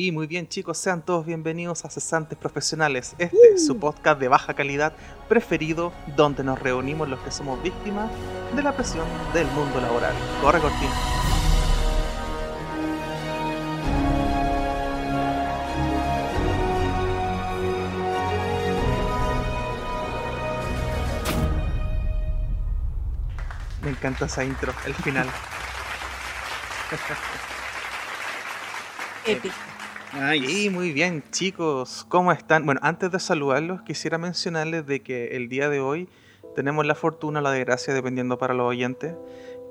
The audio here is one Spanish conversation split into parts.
Y muy bien chicos, sean todos bienvenidos a Cesantes Profesionales, este es su podcast de baja calidad preferido donde nos reunimos los que somos víctimas de la presión del mundo laboral. Corre cortina. Me encanta esa intro, el final. Épico. Y muy bien, chicos, ¿cómo están? Bueno, antes de saludarlos, quisiera mencionarles de que el día de hoy tenemos la fortuna, la desgracia, dependiendo para los oyentes,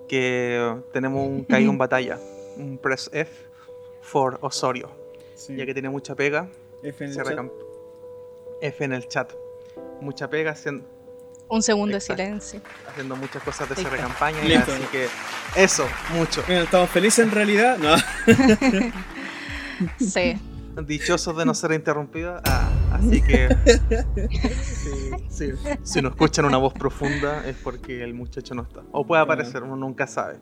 que tenemos un caído en batalla, un press F for Osorio, ya que tiene mucha pega. F en el chat. F en el chat. Mucha pega haciendo, Un segundo Exacto. de silencio. haciendo muchas cosas de Listo. cierre campaña, así que eso, mucho. Bueno, estamos felices en realidad. No. Sí. Dichosos de no ser interrumpidos. Ah, así que. sí, sí. Si no escuchan una voz profunda es porque el muchacho no está. O puede aparecer, uno nunca sabe.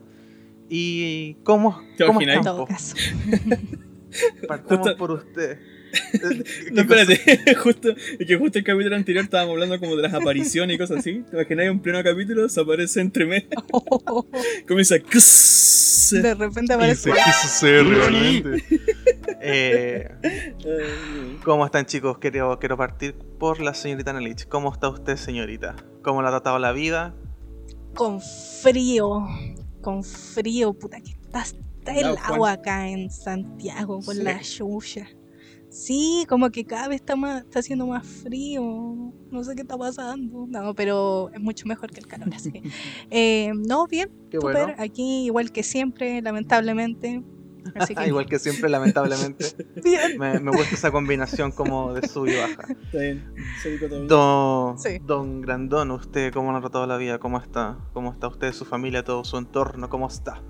¿Y cómo, ¿Te cómo están? todo po? caso. Partamos Justo- por usted. No, espérate, justo, es que justo el capítulo anterior estábamos hablando como de las apariciones y cosas así. ¿Te imaginas en pleno capítulo se aparece entre medio? Comienza. De repente aparece. quiso ser realmente. Eh, ¿Cómo están chicos? Quiero, quiero partir por la señorita Nelich. ¿Cómo está usted, señorita? ¿Cómo le ha tratado la vida? Con frío. Con frío, puta, que está, está el agua acá en Santiago con Sí. la lluvia. Sí, como que cada vez está más, está haciendo más frío. No sé qué está pasando. No, pero es mucho mejor que el calor, así que. Eh, no, bien, Qué súper. bueno. Aquí, igual que siempre, lamentablemente. Así que, Igual que siempre, lamentablemente. bien. Me, me gusta esa combinación como de sub y baja. Está bien. Don, Sí. don Grandón, ¿usted cómo lo ha tratado la vida? ¿Cómo está? ¿Cómo está usted, su familia, todo su entorno? ¿Cómo está?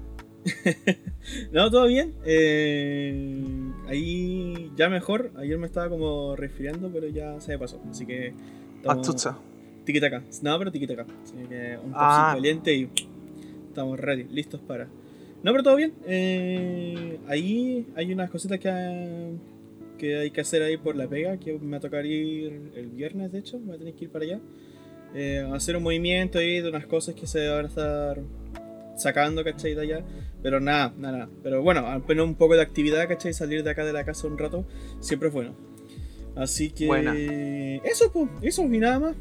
No, todo bien. Eh, ahí ya mejor. Ayer me estaba como resfriando, pero ya se me pasó. Así que. estamos- Achucha. Tiquitaca. No, pero tiquitaca. Así que un Ah. ah. caliente y estamos ready, listos para. No, pero todo bien. Eh, ahí hay unas cositas que, que hay que hacer ahí por la pega, que me va a tocar ir el viernes, de hecho, voy a tener que ir para allá. Eh, hacer un movimiento ahí de unas cosas que se van a estar sacando, ¿cachai? De allá. Pero nada, nada, nada. Pero bueno, al menos un poco de actividad, ¿cachai? Salir de acá de la casa un rato, siempre es bueno. Así que... Buena. Eso, pues, eso y nada más.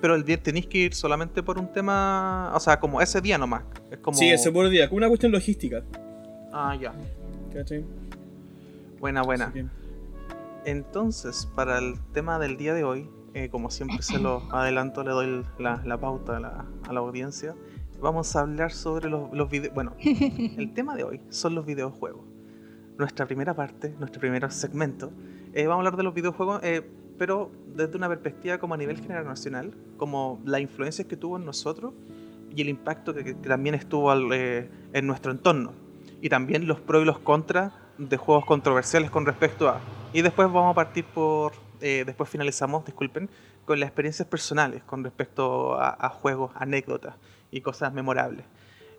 Pero el día tenéis que ir solamente por un tema. O sea, como ese día nomás. Es como. Sí, ese puro día, como una cuestión logística. Ah, ya. ¿Cachai? Buena, buena. Que- Entonces, para el tema del día de hoy, eh, como siempre se lo adelanto, le doy la, la pauta a la, a la audiencia. Vamos a hablar sobre los, los videos. Bueno, el tema de hoy son los videojuegos. Nuestra primera parte, nuestro primer segmento, eh, vamos a hablar de los videojuegos, eh, pero desde una perspectiva como a nivel generacional, como la influencia que tuvo en nosotros y el impacto que, que también estuvo al, eh, en nuestro entorno. Y también los pros y los contras de juegos controversiales con respecto a... Y después vamos a partir por... eh, después finalizamos, disculpen, con las experiencias personales con respecto a, a juegos, anécdotas y cosas memorables.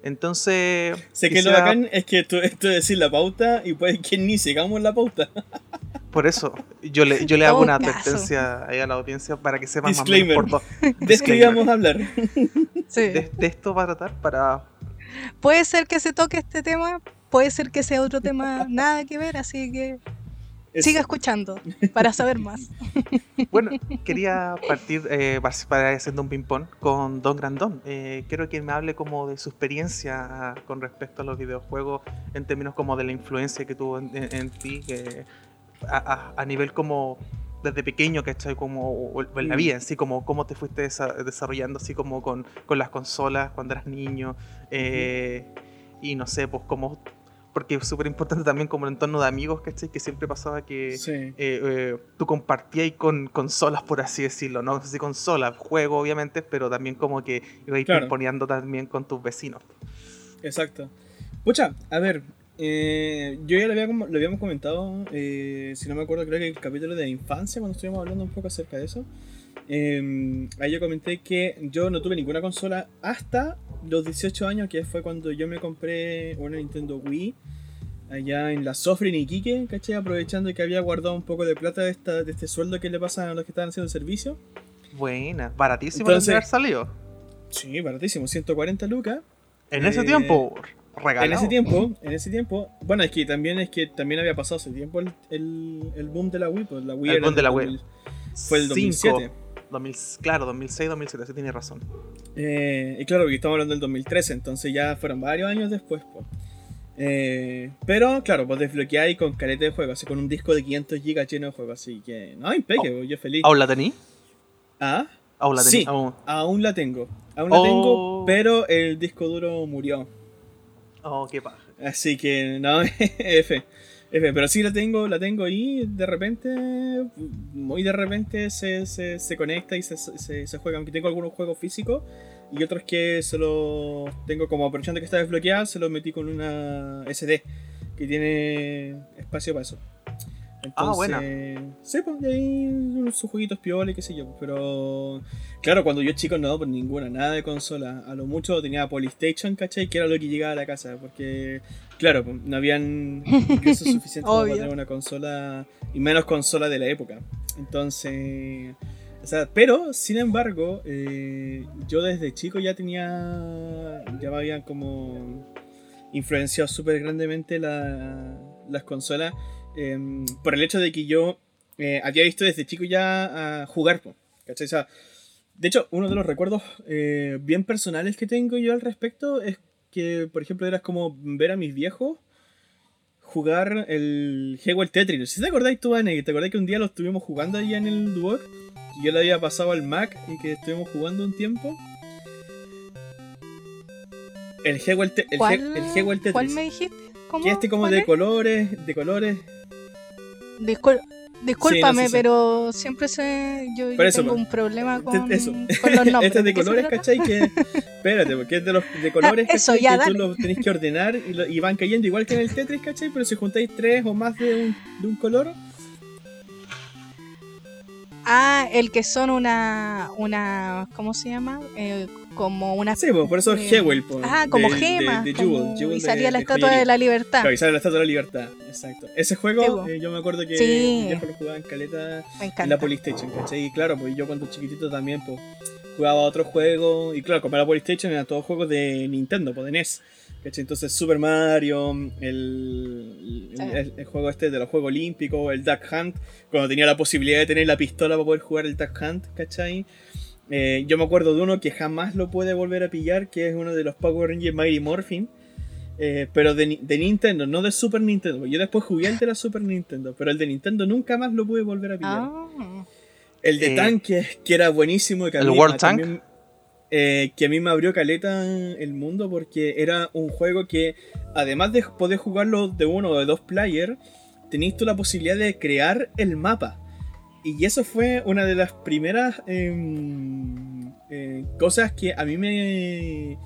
Entonces... Sé que lo bacán es que esto, esto es decir la pauta y puede que ni sigamos la pauta. Por eso, yo le, yo le hago Todo una caso. advertencia ahí a la audiencia para que sepan más o menos por. De esto íbamos a hablar. Sí. De, de esto va a tratar para... Puede ser que se toque este tema, puede ser que sea otro tema nada que ver, así que Es- siga escuchando para saber más. Bueno, quería partir eh, para- haciendo un ping-pong con Don Grandón. Eh, quiero que me hable como de su experiencia con respecto a los videojuegos en términos como de la influencia que tuvo en, en- en ti que a, a- a nivel como desde pequeño, ¿cachai? Como, o en la Mm. vida, así como cómo te fuiste desa- desarrollando así como con, con las consolas cuando eras niño. eh, Y no sé, pues como... Porque es súper importante también como el entorno de amigos, ¿cachai? Que siempre pasaba que Sí. eh, eh, tú compartías con consolas, por así decirlo, no sé si consolas, juego obviamente, pero también como que ibas Claro. poniendo también con tus vecinos. Exacto. Pucha, a ver, eh, yo ya lo, había, lo habíamos comentado, eh, si no me acuerdo, creo que el capítulo de infancia, cuando estuvimos hablando un poco acerca de eso. Eh, ahí yo comenté que yo no tuve ninguna consola hasta los 18 años, que fue cuando yo me compré una Nintendo Wii allá en la Sofre en Iquique, ¿cachai? Aprovechando que había guardado un poco de plata de, esta, de este sueldo que le pasan a los que estaban haciendo el servicio. Buena, baratísimo Entonces- de haber salido. Sí, baratísimo, 140 lucas. En ese Eh, tiempo, regalado. En ese tiempo, en ese tiempo, bueno, es que también es que también había pasado hace tiempo el, el, el boom de la Wii, pues la Wii El boom de la Wii. 2000, fue el Cinco. 2007. 2000, claro, 2006, 2007, sí tiene razón. Eh, y claro, porque estamos hablando del 2013, entonces ya fueron varios años después. pues. Eh, pero claro, pues desbloqueáis con caleta de juegos, así con un disco de 500 GB lleno de juegos, así que no, impeque, pues, yo feliz. ¿Aún la tení? Ah, ¿Aún la tení? Sí. Aún. aún la tengo, aún la Oh. tengo, pero el disco duro murió. Oh, qué paja. Así que no, F. F, pero sí la tengo, la tengo y de repente, muy de repente se, se, se conecta y se, se, juega. Aunque tengo algunos juegos físicos y otros que se los tengo como aprovechando que está desbloqueada, se los metí con una SD que tiene espacio para eso. Entonces, Ah, buena. Sí, pues, ahí sus jueguitos piola y qué sé yo. Pero, claro, cuando yo chico no, pues ninguna, nada de consola. A lo mucho tenía Polystation, ¿cachai? Que era lo que llegaba a la casa. Porque, claro, pues, no habían ingresos suficientes para tener una consola, y menos consola de la época. Entonces, o sea, pero, sin embargo, eh, yo desde chico ya tenía, ya me habían como influenciado súper grandemente la- las consolas em, por el hecho de que yo eh, había visto desde chico ya a jugar, ¿cachai? O sea, de hecho, uno de los recuerdos eh, bien personales que tengo yo al respecto es que, por ejemplo, era como ver a mis viejos jugar el juego el Tetris. Si te acordáis tú, Anne, ¿te acordáis que un día lo estuvimos jugando ahí en el Duoc? Y yo le había pasado al Mac y que estuvimos jugando un tiempo. El juego el, te- el, ¿Cuál, He- el juego el Tetris. ¿Cuál me dijiste? ¿Cómo? Que este como ¿Cuál de es? colores, de colores. Discul- Discúlpame, Sí, no, sí, sí. pero siempre se, yo, yo eso, tengo pues. un problema con, Eso. con los nombres. este es de ¿De qué se colores? ¿cachai? Que, espérate, porque es de los de colores, Ah, eso, ¿cachai? ya, que tú dale. los tenés que ordenar y, lo- y van cayendo igual que en el Tetris, ¿cachai? Pero si juntáis tres o más de un, de un color, Ah, el que son una, una, ¿cómo se llama? Eh, como una... sí, pues, por eso es eh, Jewel. pues, ah, como de- de- gemas. de como- Jewel, Jewel y de- salía la estatua de la libertad. Claro, y sale la Estatua de la Libertad, exacto. Ese juego, Sí, po. eh, yo me acuerdo que Sí. viejo lo jugaba en caleta en la Polystation, ¿cachai? Y claro, pues yo cuando chiquitito también, pues jugaba otros juegos. Y claro, como era Polystation, eran todos juegos de Nintendo, pues de NES. ¿Cachai? Entonces Super Mario, el, Sí. el, el juego este de los Juegos Olímpicos, el Duck Hunt, cuando tenía la posibilidad de tener la pistola para poder jugar el Duck Hunt, ¿cachai? Eh, yo me acuerdo de uno que jamás lo puede volver a pillar, que es uno de los Power Rangers Mighty Morphin. eh, pero de, de Nintendo, no de Super Nintendo. Yo después jugué el de la Super Nintendo, pero el de Nintendo nunca más lo pude volver a pillar. Ah, El de Eh, tanques, que era buenísimo. y Que ¿el mí- World Tank? también, eh, que a mí me abrió caleta el mundo porque era un juego que, además de poder jugarlo de uno o de dos players, tenías tú la posibilidad de crear el mapa. Y eso fue una de las primeras em, eh, cosas que a mí me,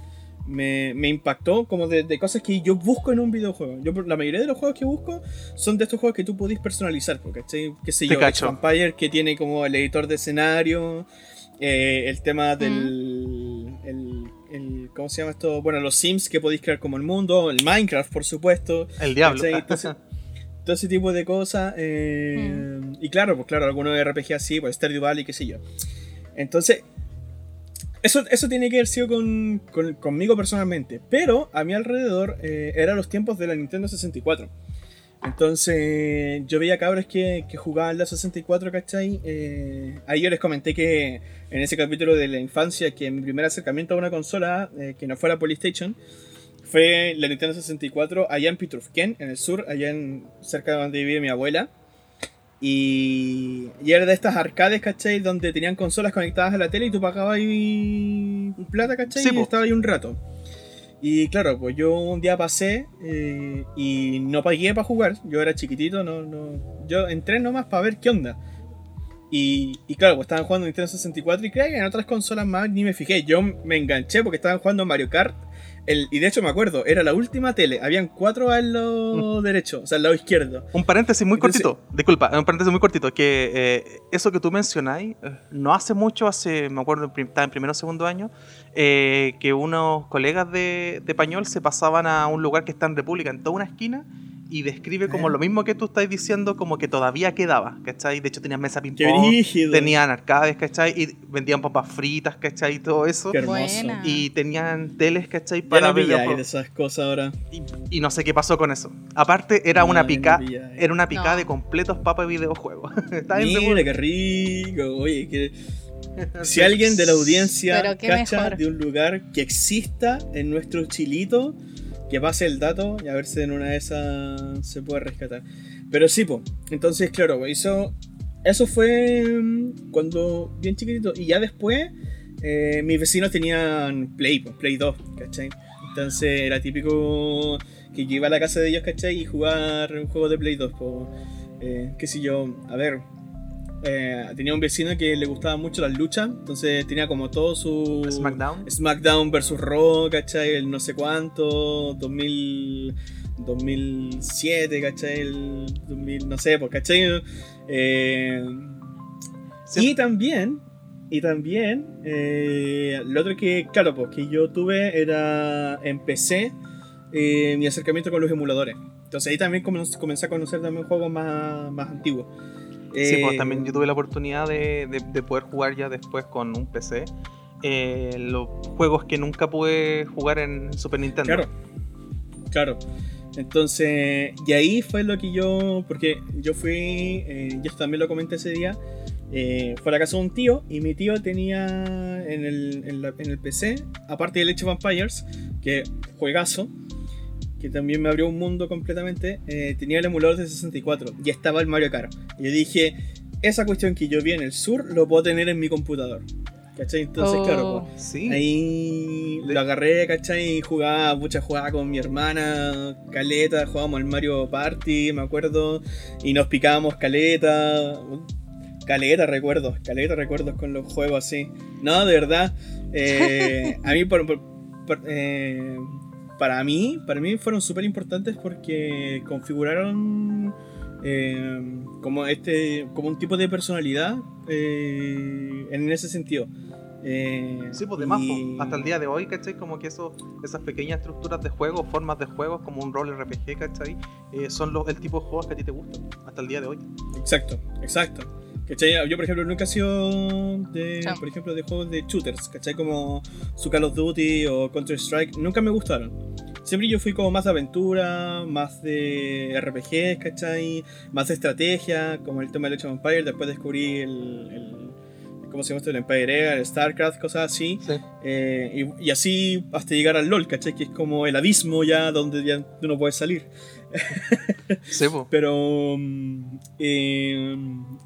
me, me impactó, como de, de cosas que yo busco en un videojuego. Yo, la mayoría de los juegos que busco son de estos juegos que tú podés personalizar, porque qué sé Te yo, Empires, que tiene como el editor de escenario, eh, el tema del... el- el- ¿Cómo se llama esto? Bueno, los Sims que podéis crear como el mundo, el Minecraft, por supuesto. El diablo. todo ese tipo de cosas. eh, Y claro, pues claro, algunos RPG así, pues Stardew Valley, qué sé yo. Entonces, eso, eso tiene que haber sido con, con- conmigo personalmente. Pero a mi alrededor eh, eran los tiempos de la Nintendo 64. Entonces, yo veía cabros que, que jugaban la 64, ¿cachai? Eh, ahí yo les comenté que en ese capítulo de la infancia, que mi primer acercamiento a una consola eh, que no fuera Polystation fue la Nintendo 64 allá en Pitrufquén, en el sur, allá en, cerca de donde vive mi abuela. Y, y era de estas arcades, ¿cachai? Donde tenían consolas conectadas a la tele y tú pagabas ahí plata, ¿cachai? Sí, y po. estaba ahí un rato. Y claro, pues yo un día pasé eh, y no pagué para jugar. Yo era chiquitito, no, no. Yo entré nomás para ver qué onda. Y, y claro, pues estaban jugando Nintendo 64 y creo que en otras consolas más ni me fijé. Yo me enganché porque estaban jugando Mario Kart. El, y de hecho me acuerdo, era la última tele. Habían cuatro al lado derecho, o sea, al lado izquierdo. Un paréntesis muy Entonces- cortito, disculpa, un paréntesis muy cortito, que eh, eso que tú mencionáis, eh, no hace mucho, hace, me acuerdo, estaba en primero o segundo año, eh, que unos colegas de, de Pañol se pasaban a un lugar que está en República, en toda una esquina, y describe como Eh. lo mismo que tú estás diciendo, como que todavía quedaba, ¿cachai? De hecho tenían mesa ping Qué pong, tenían arcades, ¿cachai? Y vendían papas fritas, ¿cachai? Y todo eso. Qué hermoso. Y tenían teles, ¿cachai? Ya Para no ver pilláis de esas cosas ahora. Y, y no sé qué pasó con eso. Aparte, era una No, pica, no era una picada No. de completos papas de videojuegos. Está. Mira, qué rico. Oye, que si alguien de la audiencia cacha mejor. de un lugar que exista en nuestro chilito, que pase el dato y a ver si en una de esas se puede rescatar. Pero sí, po. Entonces, claro, po, eso, eso fue mm, cuando bien chiquitito. Y ya después, eh, mis vecinos tenían Play, po, Play 2, ¿cachai? Entonces era típico que yo iba a la casa de ellos, ¿cachai? Y jugar un juego de Play 2, po. Eh, qué sé yo, a ver, eh, tenía un vecino que le gustaban mucho las luchas, entonces tenía como todo su SmackDown. SmackDown versus Raw, ¿cachai? El no sé cuánto, 2000, 2007, ¿cachai? El 2000, no sé, pues, ¿cachai? Eh, Sí. Y también, y también, eh, lo otro que, claro, pues que yo tuve era eh, mi acercamiento con los emuladores. Entonces ahí también comen- comencé a conocer también juegos más, más antiguos. Sí, pues Eh, también yo tuve la oportunidad de, de- de poder jugar ya después con un PC. eh, los juegos que nunca pude jugar en Super Nintendo. Claro, claro. Entonces, y ahí fue lo que yo, porque yo fui, eh, yo también lo comenté ese día, eh, fue a la casa de un tío y mi tío tenía en el, en la- en el PC, aparte del Age of Vampires, que juegazo, que también me abrió un mundo completamente, eh, tenía el emulador de 64 y estaba el Mario Kart. Y yo dije, esa cuestión que yo vi en el sur lo puedo tener en mi computador. ¿Cachai? Entonces, Oh. claro, pues, Sí. Ahí lo agarré, ¿cachai? Y jugaba, mucha jugaba con mi hermana, caleta, jugábamos al Mario Party, me acuerdo, y nos picábamos caleta, caleta recuerdos, caleta recuerdos con los juegos así. No, de verdad, eh, a mí, por, por- por- eh, para mí, para mí fueron súper importantes porque configuraron eh, como este, como un tipo de personalidad eh, en ese sentido. Eh, Sí, pues de más, y- po. hasta el día de hoy, ¿cachai? Como que eso, esas pequeñas estructuras de juego, formas de juegos, como un rol RPG, ¿cachai? Eh, son los, el tipo de juegos que a ti te gustan, hasta el día de hoy. Exacto, exacto. ¿Cachai? Yo, por ejemplo, nunca he sido de, Sí. por ejemplo, de juegos de shooters, ¿cachai? Como su Call of Duty o Counter Strike, nunca me gustaron. Siempre yo fui como más de aventura, más de RPG, ¿cachai? Más de estrategia, como el tema del Age of Empire, después descubrí el, el- ¿cómo se llama esto? El Empire Era, el StarCraft, cosas así. Sí. Eh, y, y así hasta llegar al LOL, ¿cachai? Que es como el abismo ya donde ya tú no puedes salir. Pero, mm, eh,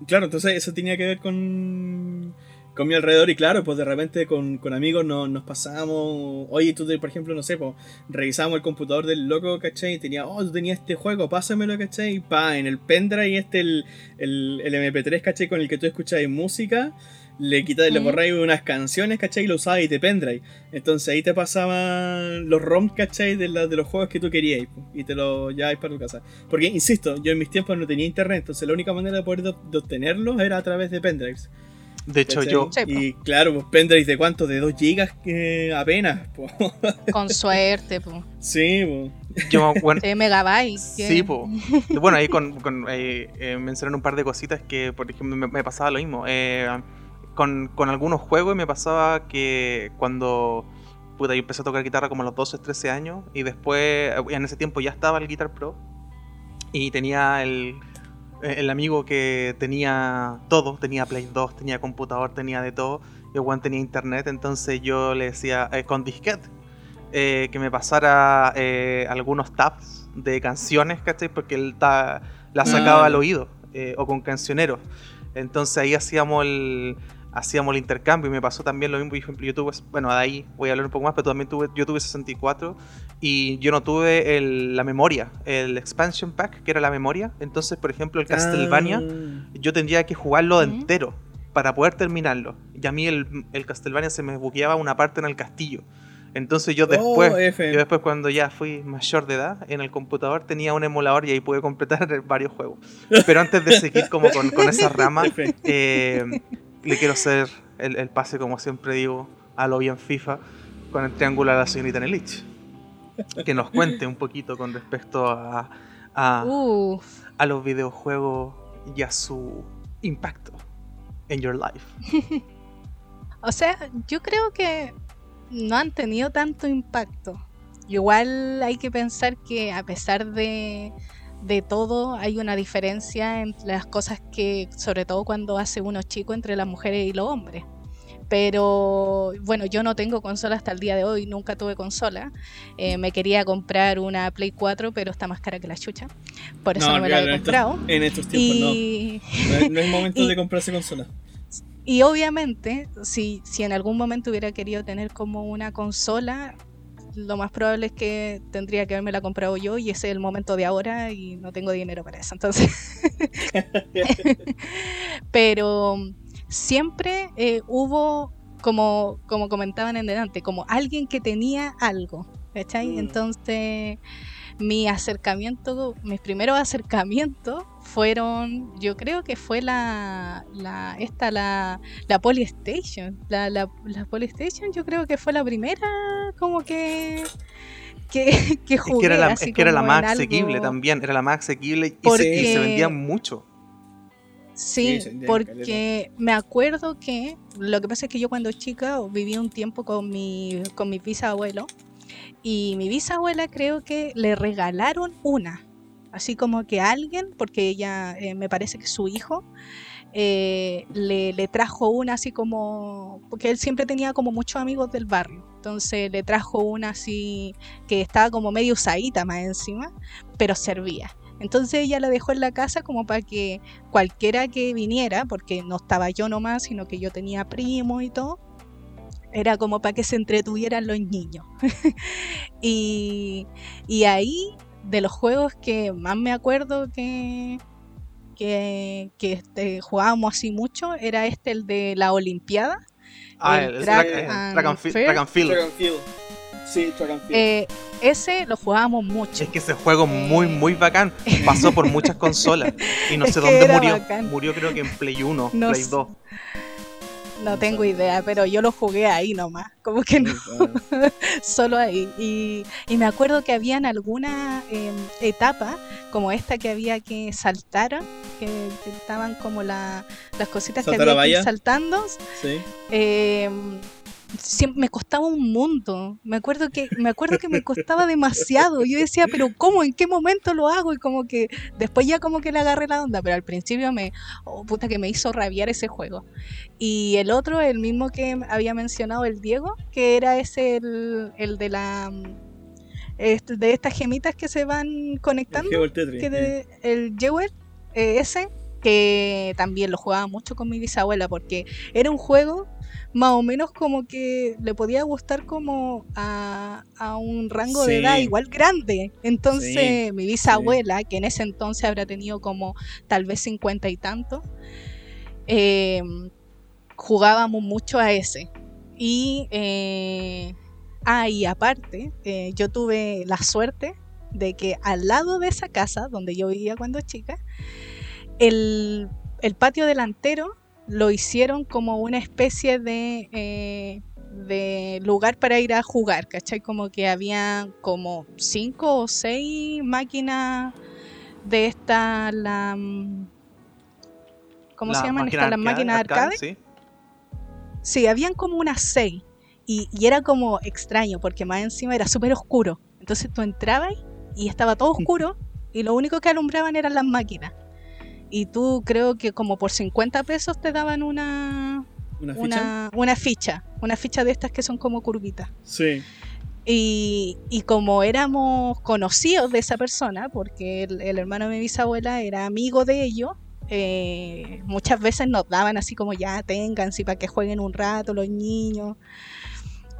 claro, entonces eso tenía que ver con, con mi alrededor y claro, pues de repente con, con amigos no- nos pasábamos, oye, tú, por ejemplo, no sé, pues revisábamos el computador del loco, ¿cachai? Y tenía, oh, tú tenías este juego, pásamelo, ¿cachai? Y pa, en el pendrive este, el, el, el MP3, ¿cachai? Con el que tú escuchas música. Le quitas, le borráis unas canciones, ¿cachai? Y lo usabas de pendrive. Entonces ahí te pasaban los ROMs, ¿cachai? De, la- de los juegos que tú querías y te los lleváis para tu casa. Porque, insisto, yo en mis tiempos no tenía internet, entonces la única manera de poder de, de obtenerlos era a través de pendrives. De hecho, ¿cachai? yo. Y claro, pues pendrives de cuánto? De 2 gigas apenas. po. Con suerte, po. sí, po. yo bueno, De megabytes. Sí, po. Bueno, ahí con, con eh, eh, mencionar un par de cositas que, por ejemplo, me, me pasaba lo mismo. Eh, con, con algunos juegos me pasaba que cuando puta, yo empecé a tocar guitarra como a los 12, 13 años y después, eh, en ese tiempo ya estaba el Guitar Pro y tenía el, eh, el amigo que tenía todo, tenía Play 2, tenía computador, tenía de todo, y weón tenía internet, entonces yo le decía eh, con disquete eh, que me pasara eh, algunos tabs de canciones, ¿cachai? Porque él ta- la sacaba Ah, al oído, o con cancioneros. Entonces ahí hacíamos el, hacíamos el intercambio y me pasó también lo mismo, por ejemplo, yo tuve, bueno, de ahí voy a hablar un poco más, pero también tuve, yo tuve 64 y yo no tuve el- la memoria, el expansion pack, que era la memoria. Entonces, por ejemplo, el Castlevania, Ah, yo tendría que jugarlo entero para poder terminarlo. Y a mí el, el Castlevania se me buqueaba una parte en el castillo. Entonces yo después, Oh, yo después cuando ya fui mayor de edad, en el computador tenía un emulador y ahí pude completar varios juegos. Pero antes de seguir como con, con esa rama, eh, le quiero hacer el, el pase, como siempre digo, a lo bien FIFA, con el triángulo a la señorita Nelich. Que nos cuente un poquito con respecto a, a, Uf. a los videojuegos y a su impacto en your life. O sea, yo creo que no han tenido tanto impacto. Igual hay que pensar que a pesar de, de todo hay una diferencia entre las cosas que, sobre todo cuando hace uno chico, entre las mujeres y los hombres. Pero bueno, yo no tengo consola hasta el día de hoy, nunca tuve consola. Eh, me quería comprar una Play 4, pero está más cara que la chucha. Por eso no, me la he en estos- comprado. En estos tiempos Y, no. No es, no es momento y- de comprarse consola. y obviamente, si, si en algún momento hubiera querido tener como una consola, lo más probable es que tendría que haberme la comprado yo y ese es el momento de ahora y no tengo dinero para eso. Entonces, pero siempre eh, hubo, como, como comentaban en delante, como alguien que tenía algo, ¿cachai? Mm. Entonces, mi acercamiento, mis primeros acercamientos fueron, yo creo que fue la, la esta, la, la Polystation, la, la, la Polystation yo creo que fue la primera como que... Que, que Es jugué que era la, así es que era la como más algo- asequible también, era la más asequible y, se, y se vendía mucho. Sí, Sí, porque me acuerdo que lo que pasa es que yo cuando chica viví un tiempo con mi, con mi bisabuelo y mi bisabuela creo que le regalaron una, así como que alguien, porque ella eh, me parece que su hijo eh, le, le trajo una así como, porque él siempre tenía como muchos amigos del barrio, entonces le trajo una así que estaba como medio usadita más encima, pero servía. Entonces ella la dejó en la casa como para que cualquiera que viniera, porque no estaba yo nomás, sino que yo tenía primos y todo, era como para que se entretuvieran los niños. y, y ahí, de los juegos que más me acuerdo que, que, que este, jugábamos así mucho, era este, el de la Olimpiada. Ah, El el, track track, eh, and track and fi- field. track and field. Track and field. Sí, track and field. Eh, ese lo jugábamos mucho. Es que ese juego es muy, muy bacán. Pasó por muchas consolas. Y no Es sé que dónde murió. bacán. Murió creo que en Play 1, No Play sé. 2. No tengo idea, pero yo lo jugué ahí nomás. Como que no. Solo ahí. Y, y me acuerdo que habían alguna eh, etapa, como esta que había que saltar, que, que estaban como la- las cositas que ¿Saltar la había que ir saltando. sí. eh, siem- me costaba un mundo. Me acuerdo que me acuerdo que me costaba demasiado. Yo decía, pero ¿cómo? ¿En qué momento lo hago? Y como que después ya como que le agarré la onda, pero al principio me oh, puta que me hizo rabiar ese juego. Y el otro, el mismo que había mencionado el Diego, que era ese el, el de la este, de estas gemitas que se van conectando el Tetris. que eh. de- el Jewel, eh, ese, que también lo jugaba mucho con mi bisabuela, porque era un juego más o menos como que le podía gustar como a, a un rango de edad igual grande. Entonces Sí, mi bisabuela, que en ese entonces habrá tenido como tal vez cincuenta y tanto, eh, jugábamos mucho a ese. Y, eh, ah, y aparte, eh, yo tuve la suerte de que al lado de esa casa, donde yo vivía cuando chica, el, el patio delantero lo hicieron como una especie de, eh, de lugar para ir a jugar, ¿cachai? Como que había como cinco o seis máquinas de esta, la... mm, ¿Cómo La se llaman? Estas las máquinas arcade. Sí. Sí, habían como unas seis. Y, y era como extraño, porque más encima era súper oscuro. Entonces tú entrabas y estaba todo oscuro y lo único que alumbraban eran las máquinas. Y tú creo que como por 50 pesos te daban una, ¿Una ficha? una, una ficha. Una ficha de estas que son como curvitas. Sí. Y, y como éramos conocidos de esa persona, porque el, el hermano de mi bisabuela era amigo de ellos, eh, muchas veces nos daban así como ya tengan, si para que jueguen un rato los niños.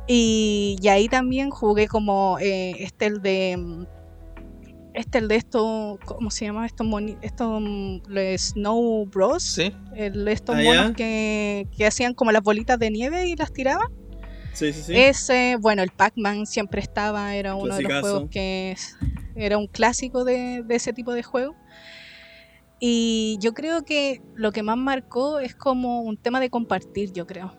Y, y ahí también jugué como eh, este el de mm, este el de esto, ¿cómo se llama? Estos estos mm, los Snow Bros. Sí. El de estos Ah, monos que, que hacían como las bolitas de nieve y las tiraban. Sí, sí, sí. Ese, bueno, el Pac-Man siempre estaba, era uno de los juegos que es- era un clásico de, de ese tipo de juego. Y yo creo que lo que más marcó es como un tema de compartir, yo creo.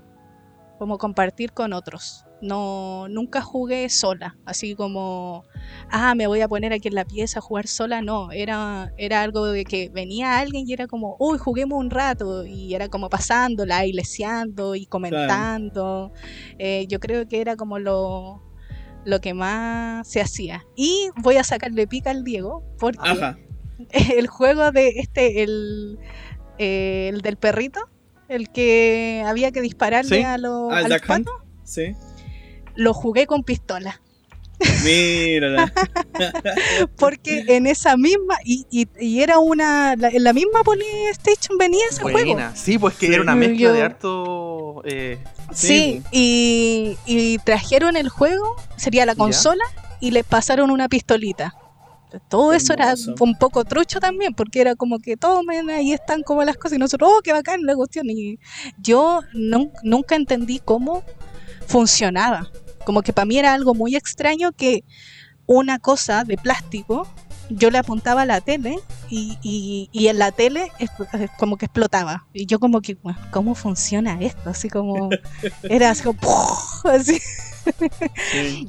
Como compartir con otros. No, nunca jugué sola, así como, ah, me voy a poner aquí en la pieza a jugar sola. No, era, era algo de que venía alguien y era como, uy, juguemos un rato. Y era como pasándola, y leseando y comentando. Eh, yo creo que era como lo, lo que más se hacía. Y voy a sacarle pica al Diego, porque el juego de este, el, eh, el del perrito, el que había que dispararle a, los Sí lo jugué con pistola. Mírala. Porque en esa misma, y, y, era una, en la misma PlayStation venía ese juego. Sí, pues que era una mezcla de harto. Eh, sí, y, y, trajeron el juego, sería la consola, y le pasaron una pistolita. Todo eso era un poco trucho también, porque era como que tomen, ahí están como las cosas, y nosotros, oh, qué bacán la cuestión. Y yo nunca entendí cómo funcionaba. Como que para mí era algo muy extraño que una cosa de plástico, yo le apuntaba a la tele y, en la tele como que explotaba. Y yo como que, ¿cómo funciona esto? Así como, era así como, así.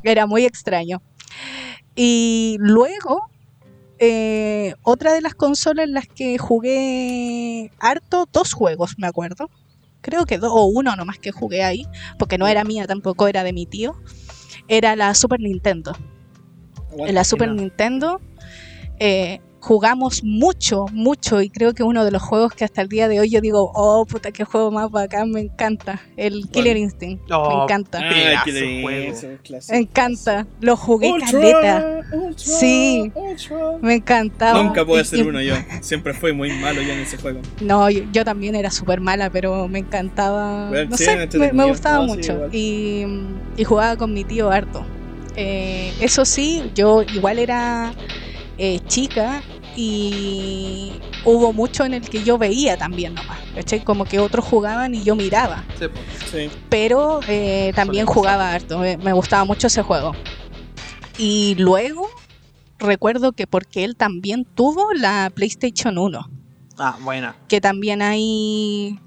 Era muy extraño. Y luego, eh, otra de las consolas en las que jugué harto, dos juegos, me acuerdo creo que dos o uno nomás que jugué ahí, porque no era mía tampoco, era de mi tío, era la Super Nintendo. En la Super Nintendo eh, jugamos mucho, mucho, y creo que uno de los juegos que hasta el día de hoy yo digo, oh puta, qué juego más bacán, me encanta. El Killer Instinct, me oh, encanta. Ah, me encanta, lo jugué caleta. sí, me encantaba. Nunca pude ser uno yo, siempre fui muy malo ya en ese juego. No, yo, también era súper mala, pero me encantaba, no sé, me, gustaba mucho. y, y, jugaba con mi tío harto. Eh, eso sí, yo igual era eh, chica y hubo mucho en el que yo veía también nomás, Como que otros jugaban y yo miraba. Pero eh, también jugaba harto, me, gustaba mucho ese juego. Y luego recuerdo que porque él también tuvo la PlayStation 1. Ah, buena. Que también hay...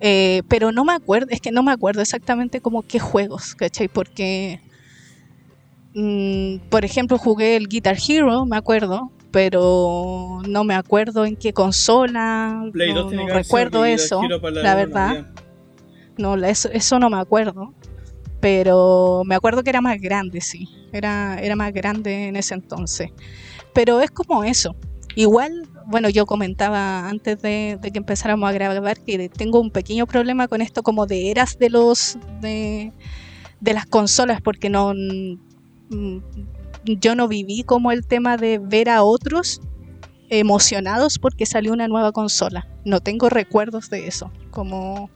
Eh, pero no me acuerdo, es que no me acuerdo exactamente como qué juegos, ¿cachai? Porque Mm, por ejemplo, jugué el Guitar Hero, me acuerdo, pero no me acuerdo en qué consola, no, recuerdo eso, la, verdad. No, eso, eso no me acuerdo, pero me acuerdo que era más grande, sí, era, era más grande en ese entonces. Pero es como eso. Igual, bueno, yo comentaba antes de, que empezáramos a grabar que tengo un pequeño problema con esto como de eras de los de, de las consolas porque no yo no viví como el tema de ver a otros emocionados porque salió una nueva consola. No tengo recuerdos de eso. Como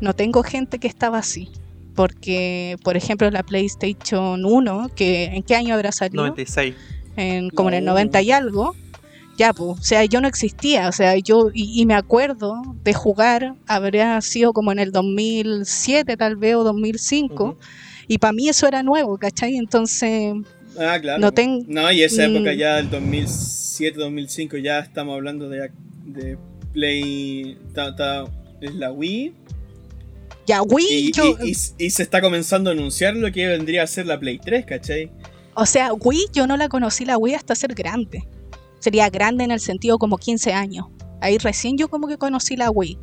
no tengo gente que estaba así. Porque, por ejemplo, la PlayStation 1, que ¿en qué año habrá salido? 96. En, como en el 90 y algo. Ya, pues, o sea, yo no existía, o sea, yo, y, me acuerdo de jugar, habría sido como en el 2007 tal vez o 2005, y para mí eso era nuevo, ¿cachai? Entonces... Ah, claro. No, tengo no y esa época mm. ya, el 2007, 2005, ya estamos hablando de, de Play... es la Wii. Ya, Wii. Y, y, se está comenzando a anunciar lo que vendría a ser la Play 3, ¿cachai? O sea, Wii yo no la conocí la Wii hasta ser grande. Sería grande en el sentido como 15 años. Ahí recién yo como que conocí la Wii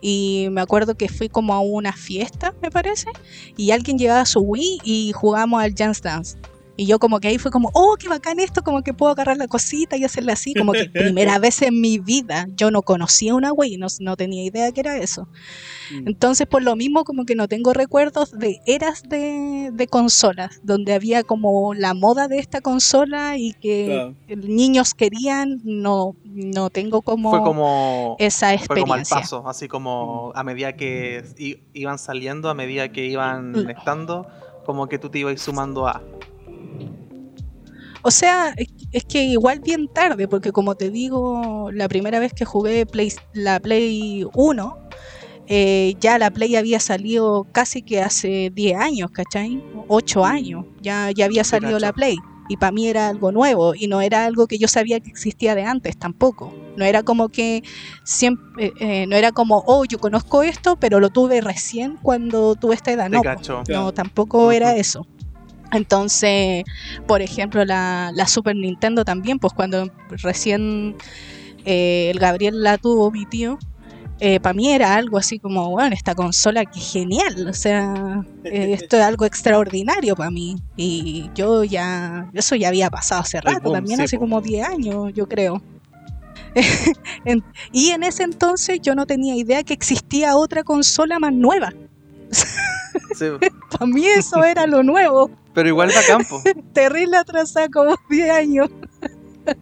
y me acuerdo que fui como a una fiesta, me parece, y alguien llevaba su Wii y jugamos al Dance Dance. Y yo como que ahí fue como, oh, qué bacán esto, como que puedo agarrar la cosita y hacerla así, como que primera vez en mi vida yo no conocía una Wii, no, no tenía idea que era eso. Mm. Entonces por lo mismo como que no tengo recuerdos de eras de, de consolas, donde había como la moda de esta consola y que niños querían, no, no tengo como, como esa experiencia. Fue como al paso, así como a medida que iban saliendo, a medida que iban mm. estando, como que tú te ibas sumando a... O sea, es que igual bien tarde, porque como te digo, la primera vez que jugué Play, la Play 1, eh, ya la Play había salido casi que hace 10 años, ¿cachai? 8 años, ya, ya había salido la Play. y para mí era algo nuevo y no era algo que yo sabía que existía de antes tampoco. No era como que siempre, eh, eh, no era como, oh, yo conozco esto, pero lo tuve recién cuando tuve esta edad. No, no, tampoco era eso. Entonces, por ejemplo, la, la, Super Nintendo también, pues cuando recién el Gabriel la tuvo, mi tío, eh, para mí era algo así como, bueno, esta consola que genial, o sea, eh, esto es algo extraordinario para mí. Y yo ya, eso ya había pasado hace rato, también hace como 10 años, yo creo. y en ese entonces yo no tenía idea que existía otra consola más nueva. para mí eso era lo nuevo. Pero igual va campo. Terrible atrasada como 10 años.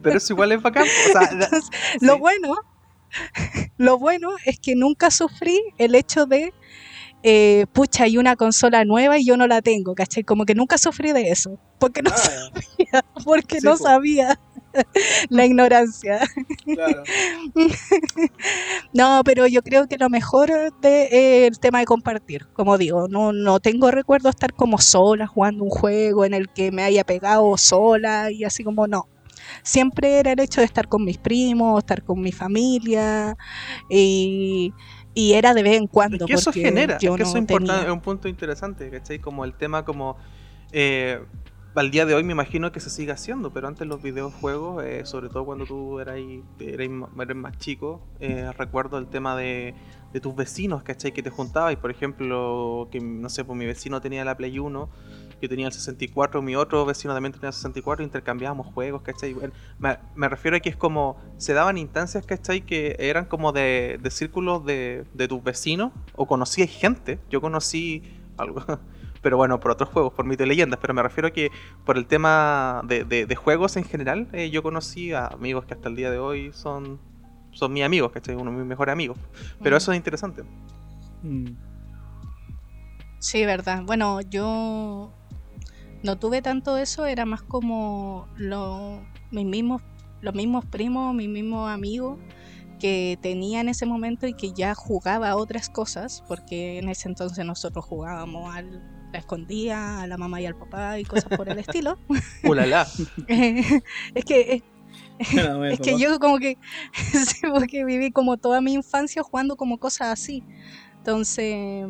Pero eso igual es bacán. O sea, Lo bueno lo bueno es que nunca sufrí el hecho de, eh, pucha, hay una consola nueva y yo no la tengo, ¿cachai? Como que nunca sufrí de eso, porque no ah, sabía, porque no sabía la ignorancia. no, pero yo creo que lo mejor de, eh, el tema de compartir, como digo, no, no tengo recuerdo estar como sola jugando un juego en el que me haya pegado sola y así como no siempre era el hecho de estar con mis primos, estar con mi familia y, era de vez en cuando. Es que eso genera, es que eso es un punto interesante, ¿cachai? Como el tema como... Eh, al día de hoy me imagino que se sigue haciendo, pero antes los videojuegos, eh, sobre todo cuando tú eras, eras, más chico, eh, recuerdo el tema de, de, tus vecinos, ¿cachai? Que te juntabas y por ejemplo, que no sé, pues mi vecino tenía la Play 1 yo tenía el 64, mi otro vecino también tenía el 64, intercambiábamos juegos, ¿cachai? Me, me refiero a que es como, se daban instancias, ¿cachai? Que eran como de, de círculos de, de tus vecinos, o conocías gente, yo conocí algo, pero bueno, por otros juegos, por mitos y leyendas, pero me refiero a que por el tema de, de, juegos en general, eh, yo conocí a amigos que hasta el día de hoy son, son mis amigos, ¿cachai? Uno de mis mejores amigos, pero eso es interesante. Mm. Sí, verdad. Bueno, yo no tuve tanto eso, era más como lo, mis mismos, los mismos primos, mis mismos amigos que tenía en ese momento y que ya jugaba a otras cosas, porque en ese entonces nosotros jugábamos al la escondía a la mamá y al papá y cosas por el estilo. ¡Ulala! es que es que yo como que porque viví como toda mi infancia jugando como cosas así. Entonces,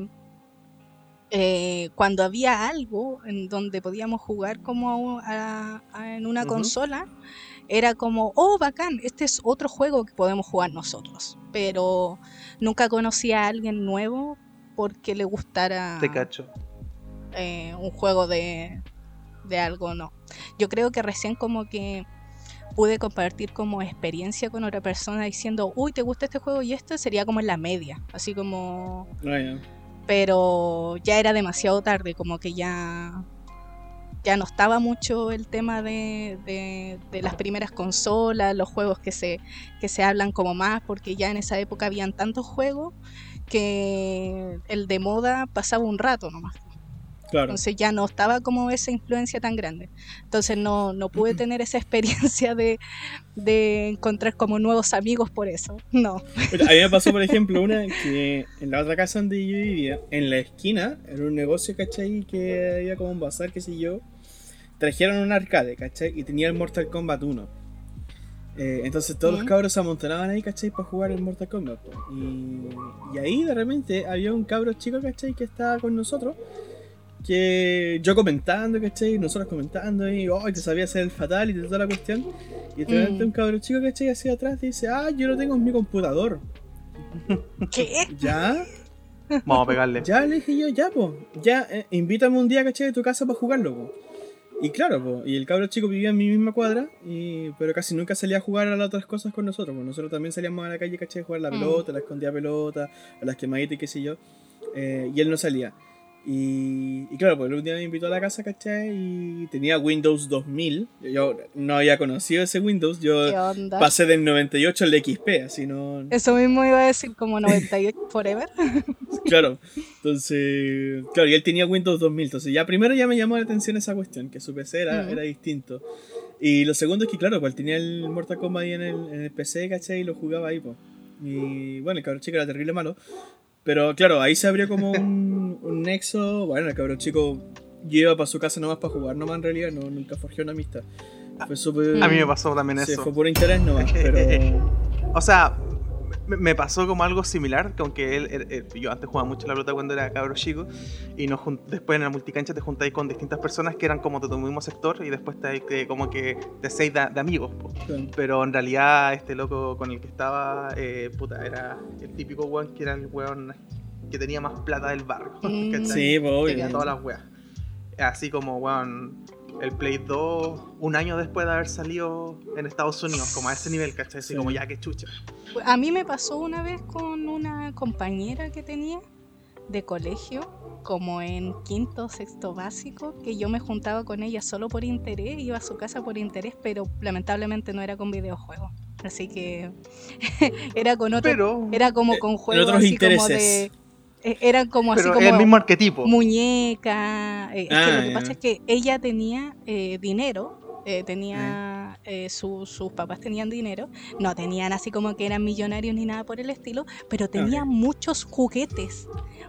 eh, cuando había algo en donde podíamos jugar como en una consola, era como, oh, bacán, este es otro juego que podemos jugar nosotros. Pero nunca conocí a alguien nuevo porque le gustara eh, un juego de, de algo, no. Yo creo que recién como que pude compartir como experiencia con otra persona diciendo, uy, ¿te gusta este juego? Y este sería como en la media, así como... Ah, pero ya era demasiado tarde, como que ya, ya no estaba mucho el tema de, de, las primeras consolas, los juegos que se, que se hablan como más, porque ya en esa época habían tantos juegos que el de moda pasaba un rato nomás. Entonces ya no estaba como esa influencia tan grande. Entonces no, no pude tener esa experiencia de, de, encontrar como nuevos amigos por eso. No. A mí me pasó, por ejemplo, una que en la otra casa donde yo vivía, en la esquina, era un negocio, ¿cachai? Que había como un bazar, qué sé yo. Trajeron un arcade, ¿cachai? Y tenía el Mortal Kombat 1. Eh, entonces todos los cabros se amontonaban ahí, ¿cachai? Para jugar el Mortal Kombat. Y, y ahí de repente había un cabro chico, ¿cachai? Que estaba con nosotros que yo comentando, ¿cachai? Nosotros comentando y, oh, te sabía hacer el fatal y toda la cuestión. Y de repente mm. un cabrón chico, ¿cachai? Hacia atrás dice, ah, yo lo tengo en mi computador. ¿Qué? ¿Ya? Vamos a pegarle. Ya le dije yo, ya, pues. Ya, eh, invítame un día, ¿cachai? A tu casa para jugarlo, po. Y claro, po, y el cabrón chico vivía en mi misma cuadra, y, pero casi nunca salía a jugar a las otras cosas con nosotros. Pues nosotros también salíamos a la calle, ¿cachai? A jugar la mm. pelota, la escondida pelota, a las quemaditas y qué sé yo. Eh, y él no salía. Y, claro, pues el último día me invitó a la casa, ¿cachai? Y tenía Windows 2000. Yo no había conocido ese Windows. Yo pasé del 98 al XP, así no. Eso mismo iba a decir como 98 Forever. claro, entonces. Claro, y él tenía Windows 2000. Entonces, ya primero ya me llamó la atención esa cuestión, que su PC era, distinto. Y lo segundo es que, claro, pues él tenía el Mortal Kombat ahí en el, en el PC, ¿cachai? Y lo jugaba ahí, pues. Y bueno, el cabrón chico era terrible malo. Pero claro, ahí se abrió como un, un nexo. Bueno, el cabrón chico iba para su casa nomás para jugar, nomás en realidad, no, nunca forjé una amistad. Fue súper. A mí me pasó también Sí, eso. fue por interés nomás, pero. O sea, me, pasó como algo similar, que aunque él, él- él- yo antes jugaba mucho la pelota cuando era cabro chico, y nos después en la multicancha te juntáis con distintas personas que eran como de tu mismo sector, y después te, te- como que te hacéis de, de amigos. po. Pero en realidad este loco con el que estaba, eh, puta, era el típico weón que era el weón que tenía más plata del barrio. Mm. Sí, pues obvio. Tenía todas las weas. Así como, weón, el Play 2, un año después de haber salido en Estados Unidos, como a ese nivel, ¿cachai? Así Sí. como ya que chucha. A mí me pasó una vez con una compañera que tenía de colegio, como en quinto o sexto básico, que yo me juntaba con ella solo por interés, iba a su casa por interés, pero lamentablemente no era con videojuegos. Así que era con otro, Pero, era como eh, con juegos así como de eran como así como el mismo arquetipo. muñeca. eh, es que Ah, lo que ya. pasa es que ella tenía eh, dinero, eh, tenía eh, su- sus papás tenían dinero, no tenían así como que eran millonarios ni nada por el estilo, pero tenía Ok. muchos juguetes,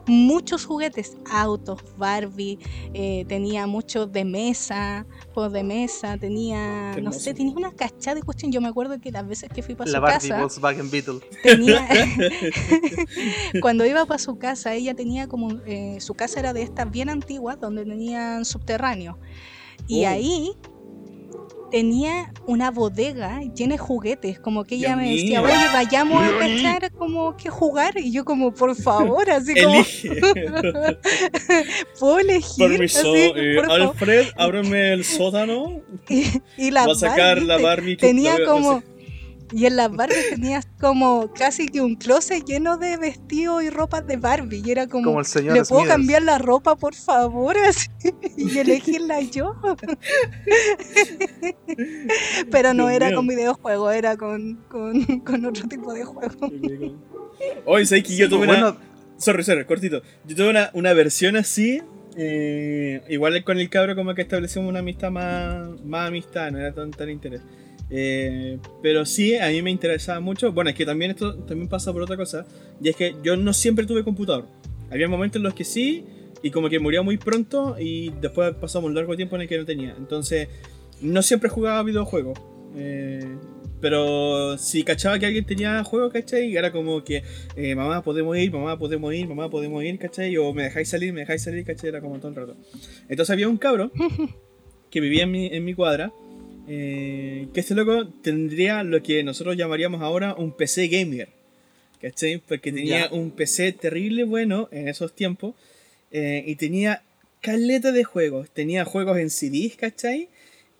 muchos juguetes, autos, Barbie, eh, tenía muchos de mesa, juegos de mesa, tenía, no sé, tenía una cachada de cuestión. Yo me acuerdo que las veces que fui para La su Barbie casa Volkswagen Beetle. tenía cuando iba para su casa ella tenía como eh, su casa era de estas bien antiguas donde tenían subterráneo y Oh. ahí tenía una bodega llena de juguetes como que ella Dios me decía mío. oye vayamos a cachar como que jugar y yo como por favor así como Elige. puedo elegir Permiso, Así, eh, por. Alfred, ábreme el sótano. y, y la Va a sacar Barbie la Barbie tenía la- como y en las Barbies tenías como casi que un closet lleno de vestidos y ropas de Barbie y era como, Como el señor ¿le puedo Smithers. cambiar la ropa por favor? Así, y elegirla yo. Pero no Dios era mío. con videojuegos, era con, con, con otro tipo de juego. Oye, ¿sabes que yo tuve una. Bueno, Sorry, sorry, cortito. Yo tuve una, una versión así. eh, igual con el cabro, como que establecimos una amistad más, más amistad, no era tan, tan interés. Eh, pero sí, a mí me interesaba mucho. Bueno, es que también esto también pasa por otra cosa. Y es que yo no siempre tuve computador. Había momentos en los que sí, y como que murió muy pronto, y después pasamos un largo tiempo en el que no tenía. Entonces, no siempre jugaba videojuegos. Eh, pero si cachaba que alguien tenía juego, ¿cachai? Era como que, eh, mamá, podemos ir, mamá, podemos ir, mamá, podemos ir, ¿cachai? O me dejáis salir, me dejáis salir, ¿cachai? Era como todo el rato. Entonces había un cabro que vivía en mi, en mi cuadra, eh, que este loco tendría lo que nosotros llamaríamos ahora un PC gamer, ¿cachai? Porque tenía un PC terrible bueno en esos tiempos eh, y tenía caleta de juegos. Tenía juegos en CDs, ¿cachai?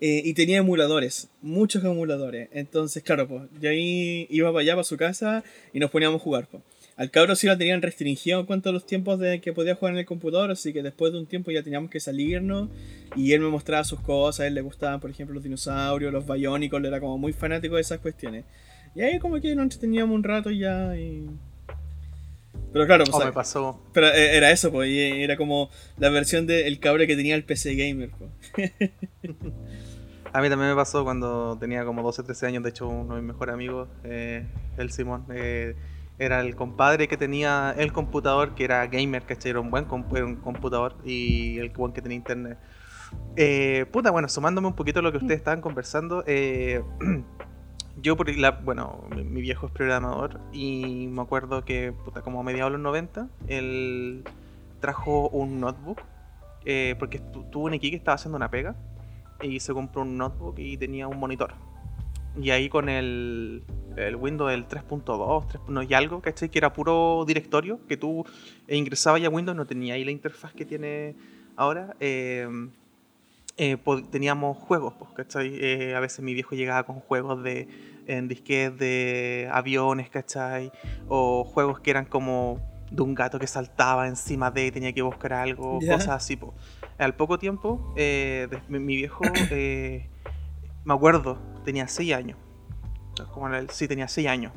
Eh, y tenía emuladores, muchos emuladores. Entonces, claro, pues, yo ahí iba para allá, para su casa, y nos poníamos a jugar. Pues. Al cabro sí lo tenían restringido en cuanto a los tiempos de que podía jugar en el computador, así que después de un tiempo ya teníamos que salirnos, y él me mostraba sus cosas, a él le gustaban, por ejemplo, los dinosaurios, los biónicos, él era como muy fanático de esas cuestiones. Y ahí como que nos entreteníamos un rato ya y... Pero claro, pues, o me pasó. pero eh, era eso, pues, y era como la versión del cabre que tenía el PC Gamer, pues. A mí también me pasó cuando tenía como 12, 13 años. De hecho, uno de mis mejores amigos, eh, el Simón, eh, era el compadre que tenía el computador, que era gamer, ¿cachai? Era un buen computador y el buen que tenía internet. Eh, puta, bueno, sumándome un poquito a lo que ustedes estaban conversando, eh, yo, por la, bueno, mi, viejo es programador y me acuerdo que, puta, como a mediados de los 90, él trajo un notebook, eh, porque tu- tuvo un equipo que estaba haciendo una pega y se compró un notebook y tenía un monitor. Y ahí con el, el Windows del 3.2 3 no, y algo, ¿cachai? Que era puro directorio, que tú ingresabas ya a Windows, no tenía ahí la interfaz que tiene ahora. eh, eh, teníamos juegos, pues, ¿cachai? Eh, a veces mi viejo llegaba con juegos de en disquetes de aviones, ¿cachai? O juegos que eran como de un gato que saltaba encima de y tenía que buscar algo, cosas así, pues. Al poco tiempo, eh, de- mi, mi viejo, eh, me acuerdo, tenía 6 años. Como sí, tenía 6 años.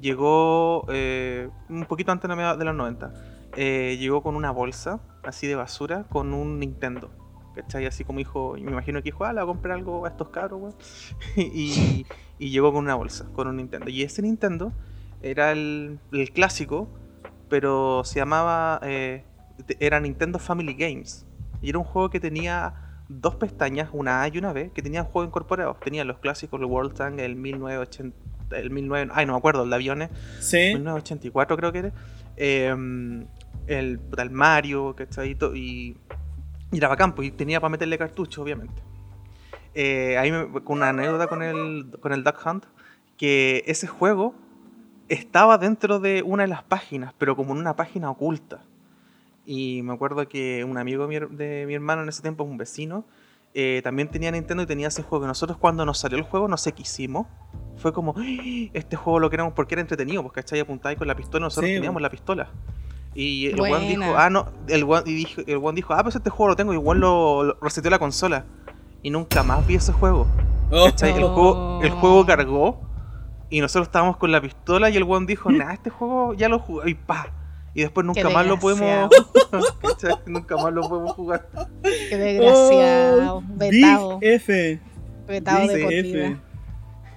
Llegó eh, un poquito antes de la de los 90. eh, llegó con una bolsa así de basura con un Nintendo. ¿Cachai? Así como dijo, me imagino que dijo, ah, le voy a comprar algo a estos cabros, weón. y, y llegó con una bolsa, con un Nintendo. Y ese Nintendo era el, clásico, pero se llamaba, eh, era Nintendo Family Games. Y era un juego que tenía dos pestañas, una A y una B, que tenían juegos incorporados. Tenía los clásicos, el World Tank, el 1980, el 19, ay no me acuerdo, el de aviones, Sí. 1984 creo que era. Eh, el, el Mario, ¿cachai? Y, y era bacán, pues, y tenía para meterle cartucho, obviamente. Eh, ahí me, con una anécdota con el, con el Duck Hunt, que ese juego estaba dentro de una de las páginas, pero como en una página oculta. Y me acuerdo que un amigo de mi, hermano en ese tiempo, un vecino, eh, también tenía Nintendo y tenía ese juego. Nosotros cuando nos salió el juego, no sé qué hicimos. Fue como, "¡Ah! este juego lo queremos porque era entretenido, porque ¿cachai? Apuntáis con la pistola y nosotros Sí, teníamos bo. la pistola. Y el weón dijo, Buena. ah, no, el weón, y dijo, el weón dijo, ah, pues este juego lo tengo, y el weón lo, lo reseteó la consola. Y nunca más vi ese juego. Oh. El, juego, el juego cargó y nosotros estábamos con la pistola y el weón dijo, nah, este juego ya lo jugué y pa. Y después nunca más lo podemos. Nunca más lo podemos jugar. Qué desgraciado. Oh, vetado. F. Vetado Big de F.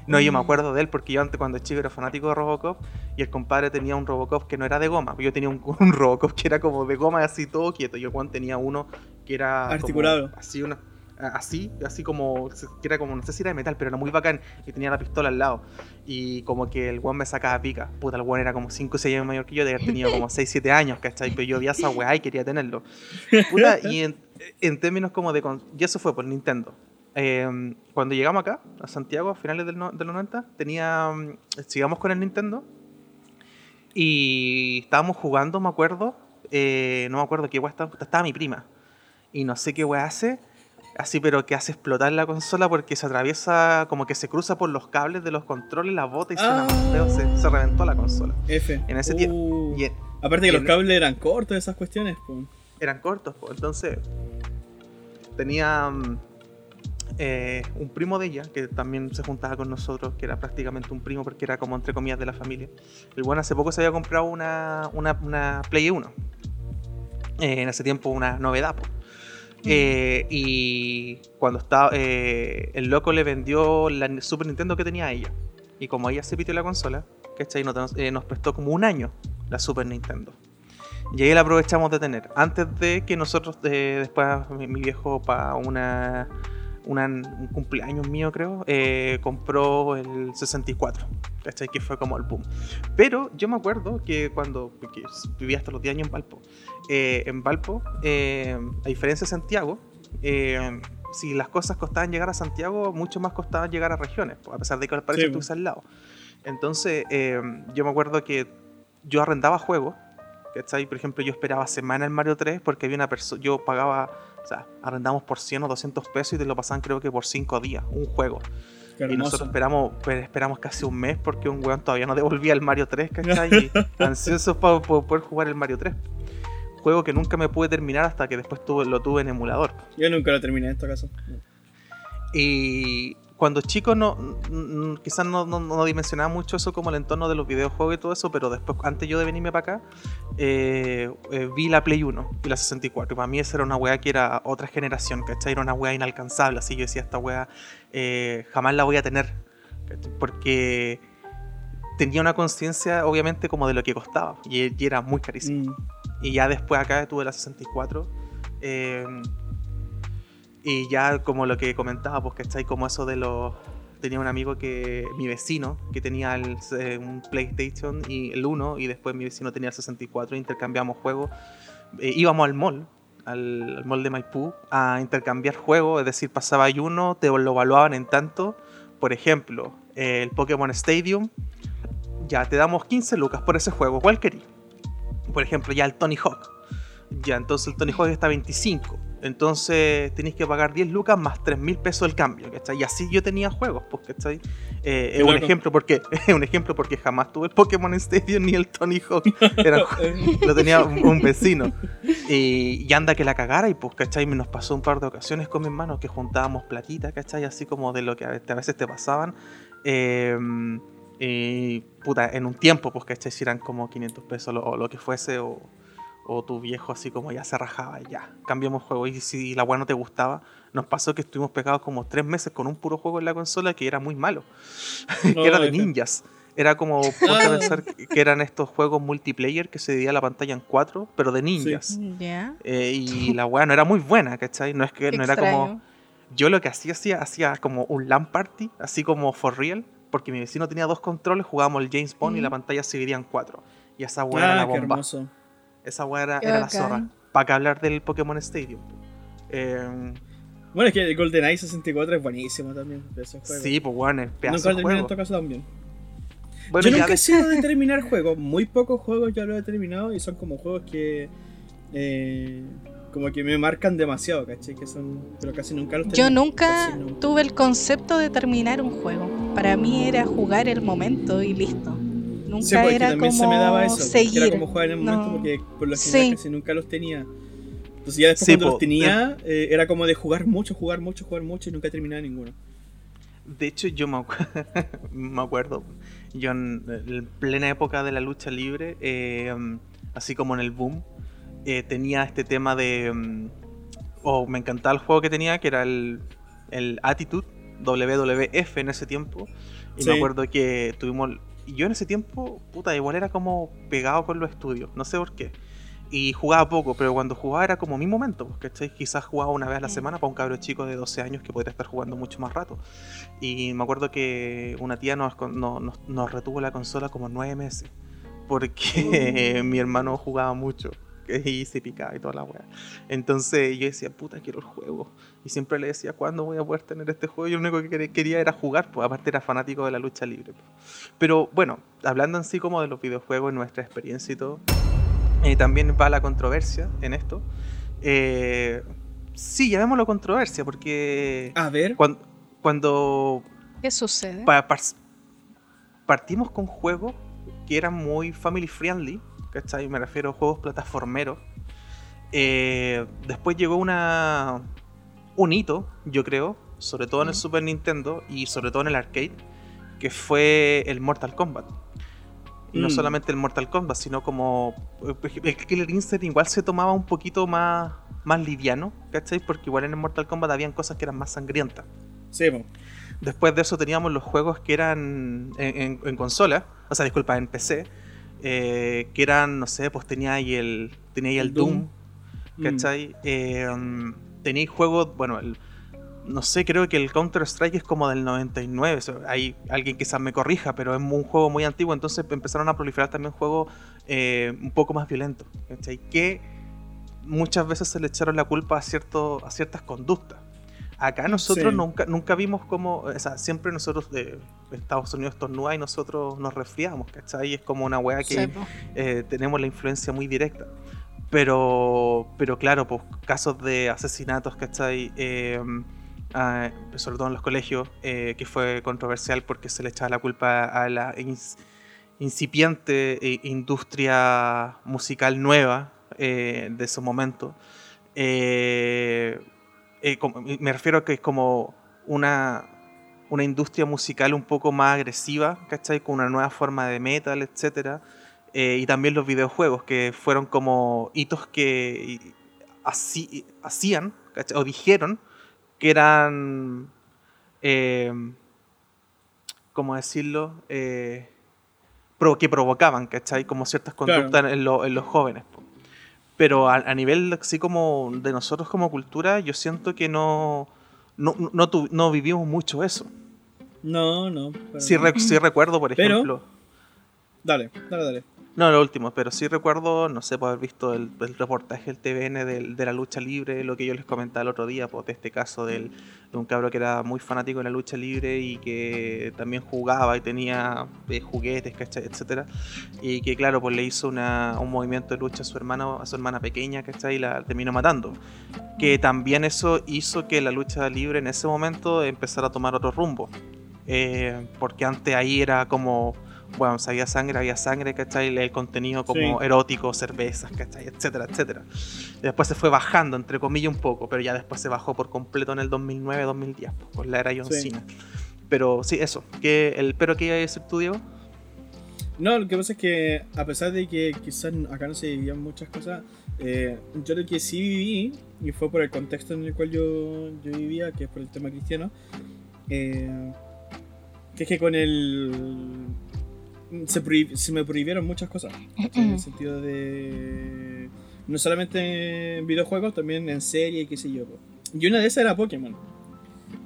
No, yo me Mm. acuerdo de él porque yo antes cuando chico era fanático de Robocop y el compadre tenía un Robocop que no era de goma. Yo tenía un, un Robocop que era como de goma así todo quieto. Y el Juan tenía uno que era como Articulado. así una así, así como que era como no sé si era de metal, pero era muy bacán y tenía la pistola al lado. Y como que el Juan me sacaba pica. Puta, el Juan era como 5 o 6 años mayor que yo, de haber tenido como 6 7 años, ¿cachai? Pero yo vi esa weá y quería tenerlo. Puta, y en, en términos como de y eso fue por Nintendo. Eh, cuando llegamos acá, a Santiago, a finales del, no- del 90, tenía. mm, Sigamos con el Nintendo. Y estábamos jugando, me acuerdo. eh, no me acuerdo qué weá estaba. Estaba mi prima. Y no sé qué weá hace. Así, pero que hace explotar la consola porque se atraviesa, como que se cruza por los cables de los controles, la bota y suena feo, se, se reventó la consola. F. En ese tiempo- Uh, Y Aparte que los cables eran cortos, esas cuestiones. po. eran cortos, pues. entonces tenía mm, eh, un primo de ella que también se juntaba con nosotros, que era prácticamente un primo porque era como entre comillas de la familia. El bueno hace poco se había comprado una, una, una Play 1. Eh, en ese tiempo una novedad. po. Eh, y cuando estaba eh, el loco le vendió la Super Nintendo que tenía a ella. Y como ella se pitió la consola, ¿cachai? Nos, eh, nos prestó como un año la Super Nintendo. Y ahí la aprovechamos de tener. Antes de que nosotros, eh, después mi, mi viejo para una, una- un cumpleaños mío creo, eh, compró el 64. ¿Cachai? Que fue como el boom. Pero yo me acuerdo que cuando vivía hasta los 10 años en Valpo, eh, en Valpo, eh, a diferencia de Santiago, eh, si las cosas costaban llegar a Santiago, mucho más costaban llegar a regiones, a pesar de que al parecer Sí, estuviese al lado. Entonces, eh, yo me acuerdo que yo arrendaba juegos, ¿cachai? Por ejemplo, yo esperaba semana el Mario 3 porque había una persona, yo pagaba, o sea, arrendamos por 100 o 200 pesos y te lo pasaban creo que por 5 días, un juego. Y nosotros esperamos, pues, esperamos casi un mes porque un weón todavía no devolvía el Mario 3, ¿cachai? Y ansiosos para poder jugar el Mario 3. Juego que nunca me pude terminar hasta que después tuve, lo tuve en emulador. Yo nunca lo terminé en esta casa. Y cuando chico no, quizás no, no, no dimensionaba mucho eso como el entorno de los videojuegos y todo eso, pero después, antes yo de venirme para acá, eh, eh, vi la Play 1 y la 64. Y para mí esa era una weá que era otra generación, ¿cachai? Era una weá inalcanzable, así yo decía, esta weá eh, jamás la voy a tener, ¿cachai? Porque tenía una conciencia, obviamente, como de lo que costaba, y, y era muy carísimo. Mm. Y ya después acá tuve la 64. Y ya como lo que comentaba, pues que como eso de los... Tenía un amigo que, mi vecino, que tenía el, eh, un PlayStation y el 1 y después mi vecino tenía el 64, intercambiamos juegos. Eh, íbamos al mall, al, al mall de Maipú, a intercambiar juegos, es decir, pasaba ahí uno, te lo evaluaban en tanto. Por ejemplo, el Pokémon Stadium, ya te damos 15 lucas por ese juego, ¿cuál querí? Por ejemplo, ya el Tony Hawk. Ya, entonces el Tony Hawk está a 25. Entonces tenéis que pagar 10 lucas más 3 mil pesos el cambio, ¿cachai? Y así yo tenía juegos, pues, ¿cachai? Eh, es un ejemplo porque es un ejemplo porque jamás tuve el Pokémon Stadium ni el Tony Hawk. Eran ju- lo tenía un, un vecino. Y, y anda que la cagara y pues, ¿cachai? Nos pasó un par de ocasiones con mi hermano que juntábamos platita, ¿cachai? Así como de lo que a veces, te pasaban. Eh, y, puta, en un tiempo, pues, ¿cachai? Si eran como 500 pesos lo- o lo que fuese o, o tu viejo así como ya se rajaba y ya, cambiamos juego. Y si la weá no te gustaba, nos pasó que estuvimos pegados como tres meses con un puro juego en la consola que era muy malo, que era de ninjas. Era como, ponte a Ah. pensar que eran estos juegos multiplayer que se dividía la pantalla en cuatro, pero de ninjas. Eh, y la weá no era muy buena, ¿cachai? No es que no era como. Yo lo que hacía, hacía, hacía como un LAN party, así como for real, porque mi vecino tenía dos controles, jugábamos el James Bond y la pantalla se dividía en cuatro. Y esa weá era la Ah, qué bomba. hermoso. Esa weá era, era la zorra. Para que hablar del Pokémon Stadium. Eh, Bueno, es que el GoldenEye 64 es buenísimo también sí, pues weón, el pedazo Nunca lo en todo caso también. Bueno, yo ya nunca he sido de terminar juegos. Muy pocos juegos yo lo he terminado y son como juegos que. eh, como que me marcan demasiado, ¿cachai? Que son. Pero casi nunca los Yo nunca. tuve el concepto de terminar un juego. Para mí era jugar el momento y listo. Nunca Sí, porque era también como se me daba eso. seguir. Era como jugar en el momento No. porque por lo general Sí. casi nunca los tenía. Entonces ya después Sí, cuando po, los tenía, eh, era como de jugar mucho, jugar mucho, jugar mucho y nunca terminaba ninguno. De hecho, yo me, acu- me acuerdo, yo en, en plena época de la lucha libre, eh, así como en el boom, eh, tenía este tema de... mm, O me encantaba el juego que tenía, que era el, el Attitude, WWF en ese tiempo. Y Sí. me acuerdo que tuvimos... Y yo en ese tiempo, puta, igual era como pegado con los estudios, no sé por qué. Y jugaba poco, pero cuando jugaba era como mi momento, pues, ¿cachai? Quizás jugaba una vez a la Mm. semana para un cabro chico de 12 años que podría estar jugando mucho más rato. Y me acuerdo que una tía nos, nos, nos retuvo la consola como nueve meses. Porque mi hermano jugaba mucho. Y se picaba y toda la weá. Entonces yo decía, puta, quiero el juego. Y siempre le decía, ¿cuándo voy a poder tener este juego? Y lo único que quería- quería era jugar, pues aparte era fanático de la lucha libre. pues. Pero bueno, hablando en sí como de los videojuegos, nuestra experiencia y todo, eh, también va la controversia en esto. Eh, sí, llamémoslo controversia, porque A ver. cuando, cuando ¿Qué sucede? pa- par- partimos con juegos que eran muy family friendly, ¿cachai? Me refiero a juegos plataformeros. Eh, después llegó una un hito, yo creo, sobre todo en el. Super Nintendo y sobre todo en el arcade, que fue el Mortal Kombat. Y no Mm. solamente el Mortal Kombat, sino como el Killer Instinct igual se tomaba un poquito más, más liviano, ¿cachai? Porque igual en el Mortal Kombat habían cosas que eran más sangrientas. Sí. Después de eso teníamos los juegos que eran en, en- en consola, o sea, disculpa, en PC, eh, que eran, no sé, pues tenía ahí el, tenía ahí el, El Doom, Doom. Mm. ¿cachai? Eh, um, tenéis juegos, bueno, el- no sé, creo que el Counter-Strike es como del 99, o sea, hay alguien quizás me corrija, pero es un juego muy antiguo, entonces empezaron a proliferar también juegos eh, un poco más violentos, ¿cachai? Que muchas veces se le echaron la culpa a, cierto, a ciertas conductas. Acá nosotros Sí. nunca, nunca vimos como, o sea, siempre nosotros de Estados Unidos estornuda y nosotros nos resfriamos, ¿cachai? Es como una weá que Sí, po. eh, tenemos la influencia muy directa. Pero, pero claro, pues casos de asesinatos, ¿cachai? Eh, ah, sobre todo en los colegios, eh, que fue controversial porque se le echaba la culpa a la ins- incipiente eh, industria musical nueva eh, de ese momento. Eh, eh, como- me refiero a que es como una, una industria musical un poco más agresiva, ¿cachai? Con una nueva forma de metal, etcétera. Eh, y también los videojuegos, que fueron como hitos que así, hacían, ¿cachai? o dijeron que eran, eh, ¿cómo decirlo? Eh, que provocaban, ¿cachai? Como ciertas Claro. conductas en, lo- en los jóvenes. Pero a, a nivel así como de nosotros como cultura, yo siento que no, no, no, tu- no vivimos mucho eso. No, no. re- sí recuerdo, por Pero- ejemplo... Dale, dale, dale. No, lo último, pero sí recuerdo, no sé, por haber visto el, reportaje del TVN de la lucha libre, lo que yo les comentaba el otro día, pues, de este caso del, de un cabro que era muy fanático de la lucha libre y que también jugaba y tenía eh, juguetes, ¿cachai? etcétera Y que, claro, pues le hizo una- un movimiento de lucha a su hermano, a su hermana pequeña, ¿cachai? Y la terminó matando. Que también eso hizo que la lucha libre en ese momento empezara a tomar otro rumbo. Eh, porque antes ahí era como bueno, si había sangre, había sangre, ¿cachai? El contenido como Sí. erótico, cervezas, ¿cachai? Etcétera, etcétera. Y después se fue bajando, entre comillas, un poco, pero ya después se bajó por completo en el 2009-2010, pues, con la era John Sí. Cena. Pero sí, eso. ¿Qué, el pero que iba a decir tú, Diego? No, lo que pasa es que a pesar de que quizás acá no se vivían muchas cosas, eh, yo lo que sí viví, y fue por el contexto en el cual yo, yo vivía, que es por el tema cristiano, eh, que es que con el se, prohib- se me prohibieron muchas cosas. En el sentido de. No solamente en videojuegos, también en serie, qué sé yo. Y una de esas era Pokémon.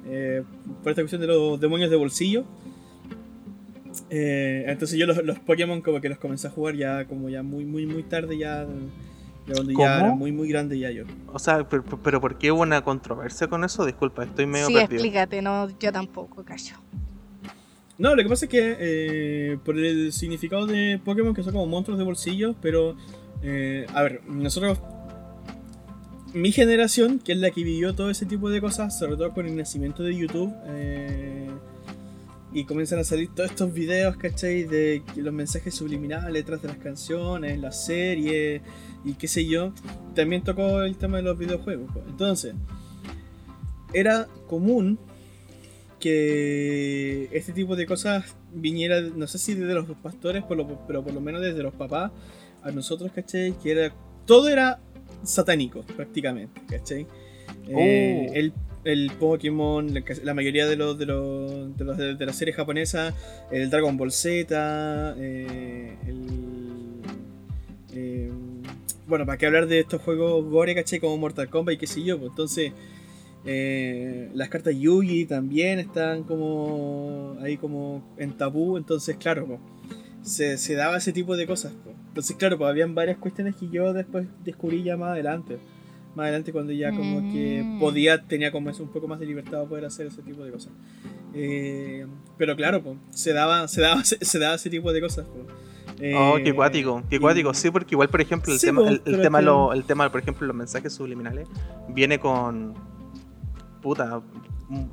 Eh, por esta cuestión de los demonios de bolsillo. Eh, entonces yo los, los Pokémon como que los comencé a jugar ya como ya muy muy muy tarde ya, ya cuando ¿Cómo? ya era muy muy grande ya yo. O sea, pero, pero ¿por qué hubo una controversia con eso? Disculpa, estoy medio Sí, perdido. explícate, no, yo tampoco, callo. No, lo que pasa es que eh, por el significado de Pokémon que son como monstruos de bolsillo, pero eh, a ver, nosotros mi generación, que es la que vivió todo ese tipo de cosas, sobre todo con el nacimiento de YouTube, eh, y comienzan a salir todos estos videos, ¿cachai? De los mensajes subliminales detrás de las canciones, las series y qué sé yo, también tocó el tema de los videojuegos. Entonces, era común que este tipo de cosas viniera, no sé si desde los pastores, por lo- pero por lo menos desde los papás, a nosotros, ¿cachai? Que era, todo era satánico, prácticamente, ¿cachai? Eh, Oh. el, el Pokémon, la, la mayoría de los de, los, de, los de, de la serie japonesa, el Dragon Ball Z, eh, el... eh, bueno, para qué hablar de estos juegos gore, ¿cachai? Como Mortal Kombat y qué sé yo, pues entonces... eh, las cartas Yugi también están como ahí como en tabú, entonces claro, po, se, se daba ese tipo de cosas. po. Entonces claro, pues habían varias cuestiones que yo después descubrí ya más adelante. Más adelante cuando ya como que Mm. podía, tenía como eso un poco más de libertad para poder hacer ese tipo de cosas. Eh, pero claro, pues, se daba, se daba, se, se daba ese tipo de cosas. po. Oh, Eh, qué cuático, qué y- cuático. Sí, porque igual, por ejemplo, el Sí, tema, po, el, tema, es que- lo- el tema, por ejemplo, los mensajes subliminales, viene con. Puta,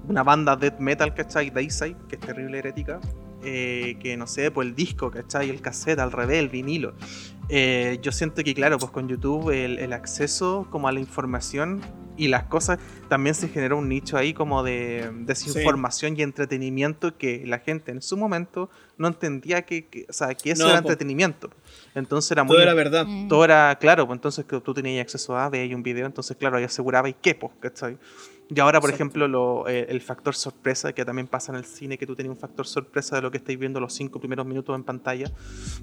una banda death metal, ¿cachai? Dayside, que es terrible herética. eh, que no sé, pues el disco, ¿cachai? El cassette, al revés, el vinilo. Eh, yo siento que, claro, pues con YouTube el, el acceso como a la información y las cosas, también se generó un nicho ahí como de desinformación y entretenimiento que la gente en su momento no entendía que, que- o sea, que eso No, era po. entretenimiento. Entonces era muy... Todo era verdad. Mm. todo era claro, pues entonces que tú tenías acceso a, veías un video, entonces claro, ahí asegurabas qué, pues, ¿cachai? Y ahora, por Exacto. ejemplo, lo, eh, el factor sorpresa, que también pasa en el cine, que tú tenías un factor sorpresa de lo que estáis viendo los cinco primeros minutos en pantalla,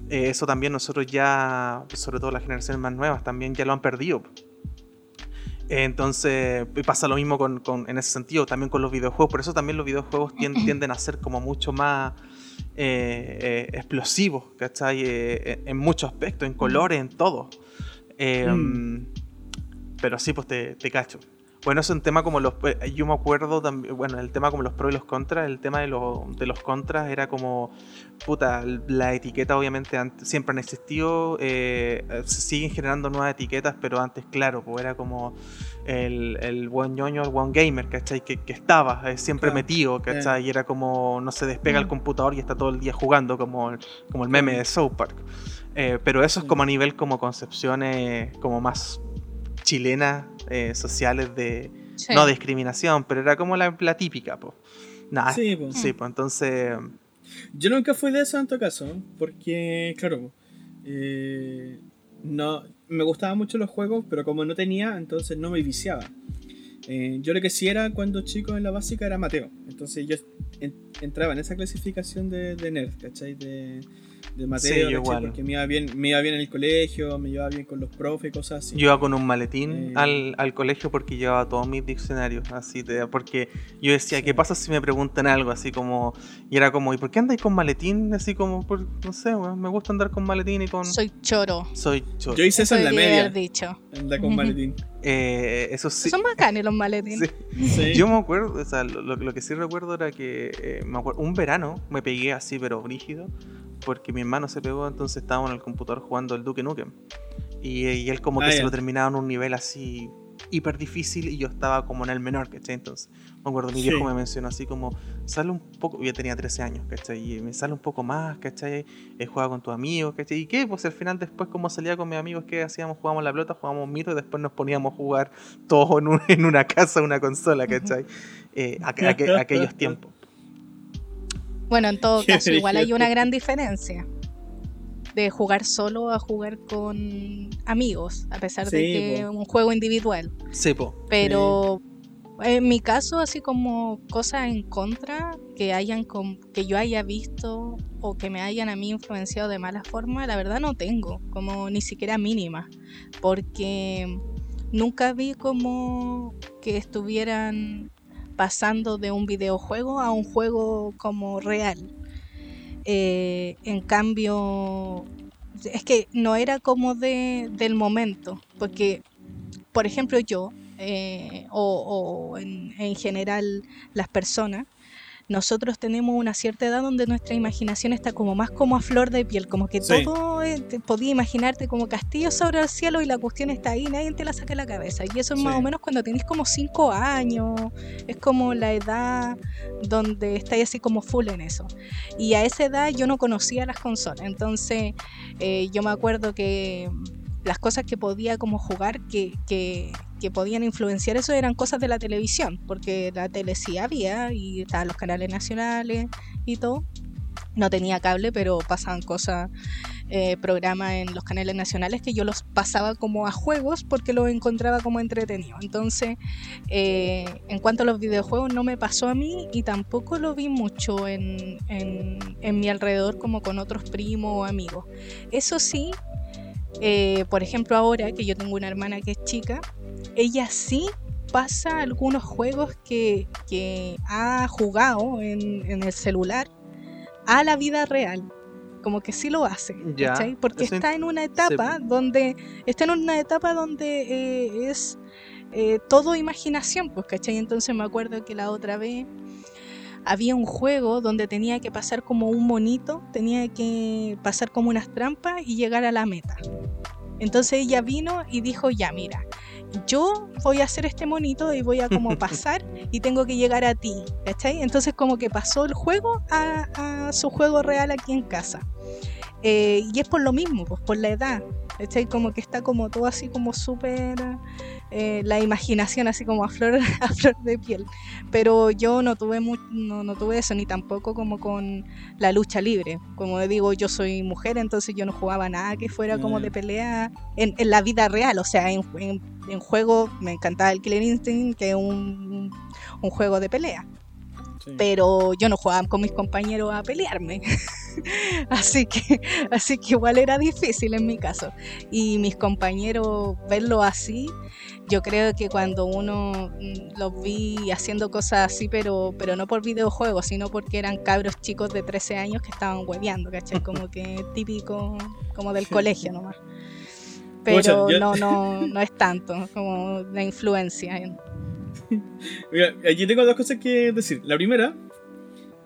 eh, eso también nosotros ya, sobre todo las generaciones más nuevas, también ya lo han perdido. Entonces, pasa lo mismo con, con- en ese sentido, también con los videojuegos. Por eso también los videojuegos tien- tienden a ser como mucho más eh, eh, explosivos, ¿cachai? Eh, en muchos aspectos, en colores, en todo. Eh, Mm. Pero sí, pues te, te cacho. Bueno, es un tema como los. eh, Yo me acuerdo también. Bueno, el tema como los pros y los contras. El tema de, los de los contras era como. Puta, la etiqueta obviamente antes, siempre han existido. eh, se siguen generando nuevas etiquetas, pero antes, claro, pues era como el, el buen ñoño, el buen gamer, ¿cachai? Que, que estaba eh, siempre Claro. metido, ¿cachai? Y era como. No se despega el Mm. computador y está todo el día jugando, como, el- como el meme de South Park. Eh, pero eso es como a nivel como concepciones como más chilenas, eh, sociales de Sí. no discriminación, pero era como la, la típica, pues. Nada, sí, Sí, pues. pues entonces, Yo nunca fui de eso en todo caso, porque, claro, eh, no, me gustaban mucho los juegos, pero como no tenía, entonces no me viciaba. Eh, yo lo que sí era cuando chico en la básica era Mateo, entonces yo en- entraba en esa clasificación de, de nerd, ¿cachai? De, de Mateo, Sí, yo ¿cachai? igual. porque me iba, bien, me iba bien en el colegio, me llevaba bien con los profes, cosas así. yo iba con un maletín Eh. al, al colegio porque llevaba todos mis diccionarios, así, de, porque yo decía, Sí. ¿qué pasa si me preguntan algo? Así como, y era como, ¿y por qué andáis con maletín? Así como, por, no sé, weón, me gusta andar con maletín y con... Soy choro. Soy choro. Yo hice eso en la media, haber dicho. andar con maletín. Eh, eso sí. Son bacanes los maletines. sí. Sí. Yo me acuerdo, o sea, lo, lo- lo que sí recuerdo era que eh, me acuerdo, un verano me pegué así, pero brígido, porque mi hermano se pegó, entonces estábamos en el computador jugando el Duke Nukem. Y, y él como que Ah, se ya. lo terminaba en un nivel así hiper difícil y yo estaba como en el menor, ¿cachai? Entonces, me acuerdo, mi Sí. viejo me mencionó así como, sale un poco, yo tenía 13 años, ¿cachai? Y me sale un poco más, ¿cachai? He jugado con tus amigos, ¿cachai? ¿Y qué? Pues al final después como salía con mis amigos, ¿qué hacíamos? Jugábamos la pelota, jugábamos mito y después nos poníamos a jugar todos en, un- en una casa, una consola, ¿cachai? Eh, aqu- aqu- aquellos tiempos. Bueno, en todo caso, igual hay una gran diferencia de jugar solo a jugar con amigos, a pesar de que es un juego individual. Sí, po. Pero en mi caso, así como cosas en contra que hayan que yo haya visto o que me hayan a mí influenciado de mala forma, la verdad no tengo, como ni siquiera mínima, porque nunca vi como que estuvieran pasando de un videojuego a un juego como real. Eh, en cambio, es que no era como de, del momento, porque, por ejemplo, yo, eh, o, en, en, general las personas, nosotros tenemos una cierta edad donde nuestra imaginación está como más como a flor de piel, como que todo te podía imaginarte como castillo sobre el cielo y la cuestión está ahí, nadie te la saca de la cabeza. Y eso es más o menos cuando tenés como 5 años, es como la edad donde estáis así como full en eso. Y a esa edad yo no conocía las consolas, entonces eh, yo me acuerdo que las cosas que podía como jugar que, que, que, podían influenciar eso eran cosas de la televisión, porque la tele sí había y estaban los canales nacionales y todo. No tenía cable, pero pasaban cosas, eh, programas en los canales nacionales que yo los pasaba como a juegos porque los encontraba como entretenido. Entonces, eh, en cuanto a los videojuegos, no me pasó a mí y tampoco lo vi mucho en, en, en mi alrededor como con otros primos o amigos. Eso sí, eh, por ejemplo, ahora que yo tengo una hermana que es chica, ella sí pasa algunos juegos que, que ha jugado en, en, el celular a la vida real. Como que sí lo hace, Porque está en una etapa donde está en una etapa donde eh, es eh, todo imaginación, pues, ¿cachai? Entonces me acuerdo que la otra vez había un juego donde tenía que pasar como un monito, tenía que pasar como unas trampas y llegar a la meta. Entonces ella vino y dijo, ya mira, yo voy a hacer este monito y voy a como pasar y tengo que llegar a ti, ¿cachai? Entonces como que pasó el juego a, su juego real aquí en casa. Eh, y es por lo mismo, pues por la edad, ¿cachai? Como que está como todo así como súper eh, la imaginación así como a flor, a flor de piel. Pero yo no tuve, no, no, tuve eso, ni tampoco como con la lucha libre. Como digo, yo soy mujer, entonces yo no jugaba nada que fuera como de pelea en, en la vida real. O sea, en, en, juego me encantaba el Killer Instinct, que es un, un juego de pelea. Pero yo no jugaba con mis compañeros a pelearme. así, que, así que igual era difícil en mi caso. Y mis compañeros verlo así, yo creo que cuando uno mm, los vi haciendo cosas así, pero, pero no por videojuegos, sino porque eran cabros chicos de 13 años que estaban hueveando, ¿cachai? Como que típico, como del colegio nomás. Pero no, no, no es tanto como la influencia. Mira, aquí tengo dos cosas que decir. La primera,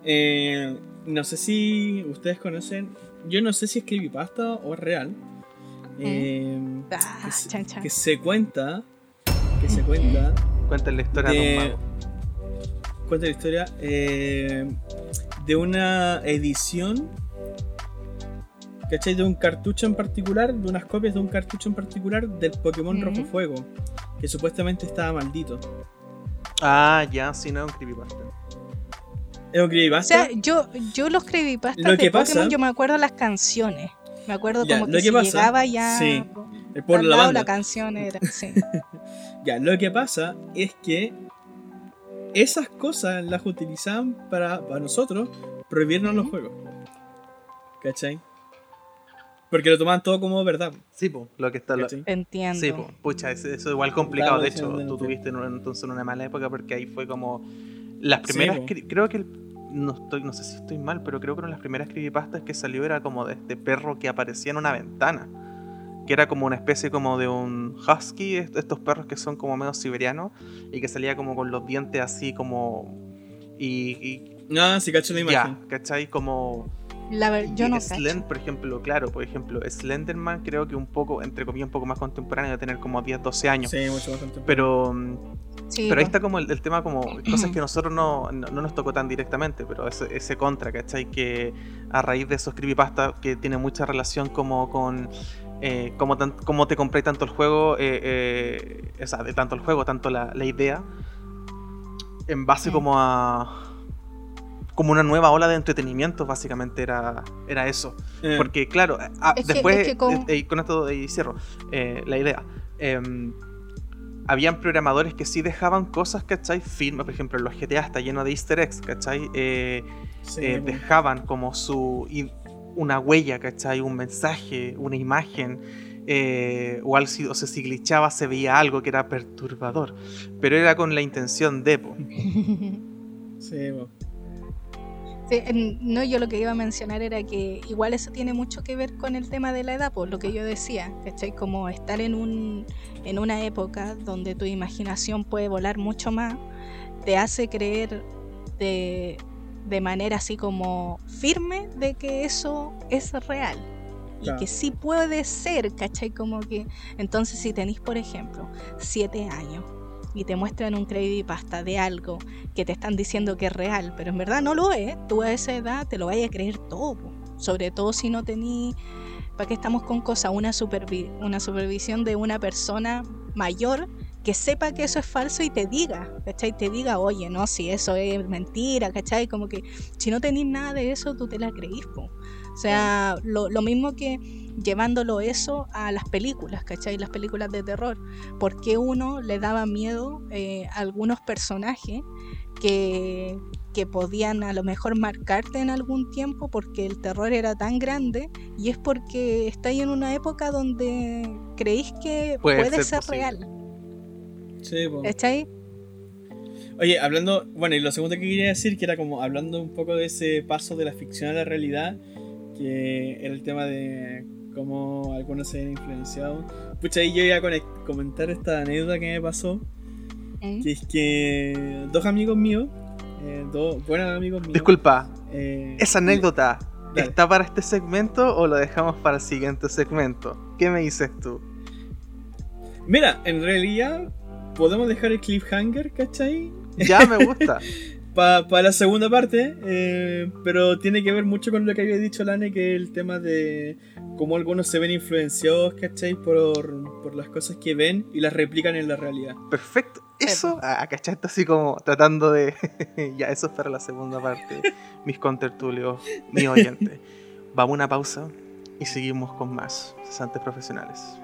eh, no sé si ustedes conocen, yo no sé si es creepypasta o es real. Eh, ah, que, se, cuenta, que se cuenta. Cuenta la historia de, Cuenta la historia eh, de una edición ¿cachai? De un cartucho en particular, de unas copias de un cartucho en particular del Pokémon Rojo Fuego, que supuestamente estaba maldito. Ah, ya, sí, no es un creepypasta. ¿Es un creepypasta? O sea, yo, yo los creepypastas lo que de pasa, Pokémon, yo me acuerdo las canciones. Me acuerdo como que, si llegaba ya sí, por la, banda. la canción era, sí. ya, lo que pasa es que esas cosas las utilizaban para, para nosotros prohibirnos los juegos. ¿Cachai? Porque lo toman todo como verdad. Sí, pues, lo que está. Lo... Entiendo. Sí, pues, pucha, eso, es igual complicado. de hecho, tú tuviste en entonces una mala época porque ahí fue como. Las primeras. creo que. no, estoy, no sé si estoy mal, pero creo que una de las primeras creepypastas que salió era como de este perro que aparecía en una ventana. Que era como una especie como de un husky, estos perros que son como medio siberianos, y que salía como con los dientes así como. Y. y ah, sí, cacho la imagen. Ya, ¿cachai? Como la yo no Slend, por ejemplo, claro, por ejemplo, Slenderman creo que un poco, entre comillas, un poco más contemporáneo, de tener como 10, 12 años. Sí, mucho más contemporáneo. Pero, pero ahí está como el, tema, como cosas que nosotros no, no, nos tocó tan directamente, pero ese, ese, contra, ¿cachai? Que a raíz de esos creepypasta que tiene mucha relación como con eh, como, como te compré tanto el juego, eh, eh, o sea, de tanto el juego, tanto la, la idea, en base como a como una nueva ola de entretenimiento, básicamente era, era eso. Eh. Porque, claro, ah, después, con... esto y cierro la idea. Em, habían programadores que sí dejaban cosas, ¿cachai? Film, por ejemplo, los GTA está lleno de easter eggs, ¿cachai? Eh, Sí, eh, dejaban como su una huella, ¿cachai? Un mensaje, una imagen, eh, o, si- o sea, si glitchaba se veía algo que era perturbador, pero era con la intención de, po. Sí, po. Sí, en- no, yo lo que iba a mencionar era que igual eso tiene mucho que ver con el tema de la edad, por lo que yo decía, ¿cachai? Como estar en, un, en una época donde tu imaginación puede volar mucho más, te hace creer de, de manera así como firme de que eso es real. Y Claro. que sí puede ser, ¿cachai? Como que, entonces si tenéis, por ejemplo, siete años y te muestran un creepypasta de algo que te están diciendo que es real, pero en verdad no lo es, tú a esa edad te lo vayas a creer todo. Sobre todo si no tení, ¿para qué estamos con cosas? Una supervisión de una persona mayor que sepa que eso es falso y te diga, ¿cachai? Te diga, oye, no, si eso es mentira, ¿cachai? Como que si no tenés nada de eso, tú te la creís, po. O sea, lo, lo mismo que llevándolo eso a las películas, ¿cachai? Las películas de terror. ¿Por qué uno le daba miedo eh, a algunos personajes que, que podían a lo mejor marcarte en algún tiempo porque el terror era tan grande y es porque estáis en una época donde creéis que Puede puede, ser real. Sí, po. ¿Cachai? Oye, hablando, bueno, y lo segundo que quería decir, que era como hablando un poco de ese paso de la ficción a la realidad, que era el tema de cómo algunos se han influenciado. Pucha, ahí yo iba a comentar esta anécdota que me pasó, ¿Mm? que es que dos amigos míos, eh, dos buenos amigos míos... Disculpa, eh, esa anécdota Dale. ¿está para este segmento o lo dejamos para el siguiente segmento? ¿Qué me dices tú? Mira, en realidad podemos dejar el cliffhanger, ¿cachai? Ya me gusta. Para la segunda parte, eh, pero tiene que ver mucho con lo que había dicho Lane, que es el tema de cómo algunos se ven influenciados, ¿cachai? Por, por las cosas que ven y las replican en la realidad. Perfecto. Eso, ah, ¿cachaste? Así como tratando de. ya, eso es para la segunda parte. Mis contertulios, mi oyente. Vamos a una pausa y seguimos con más cesantes profesionales.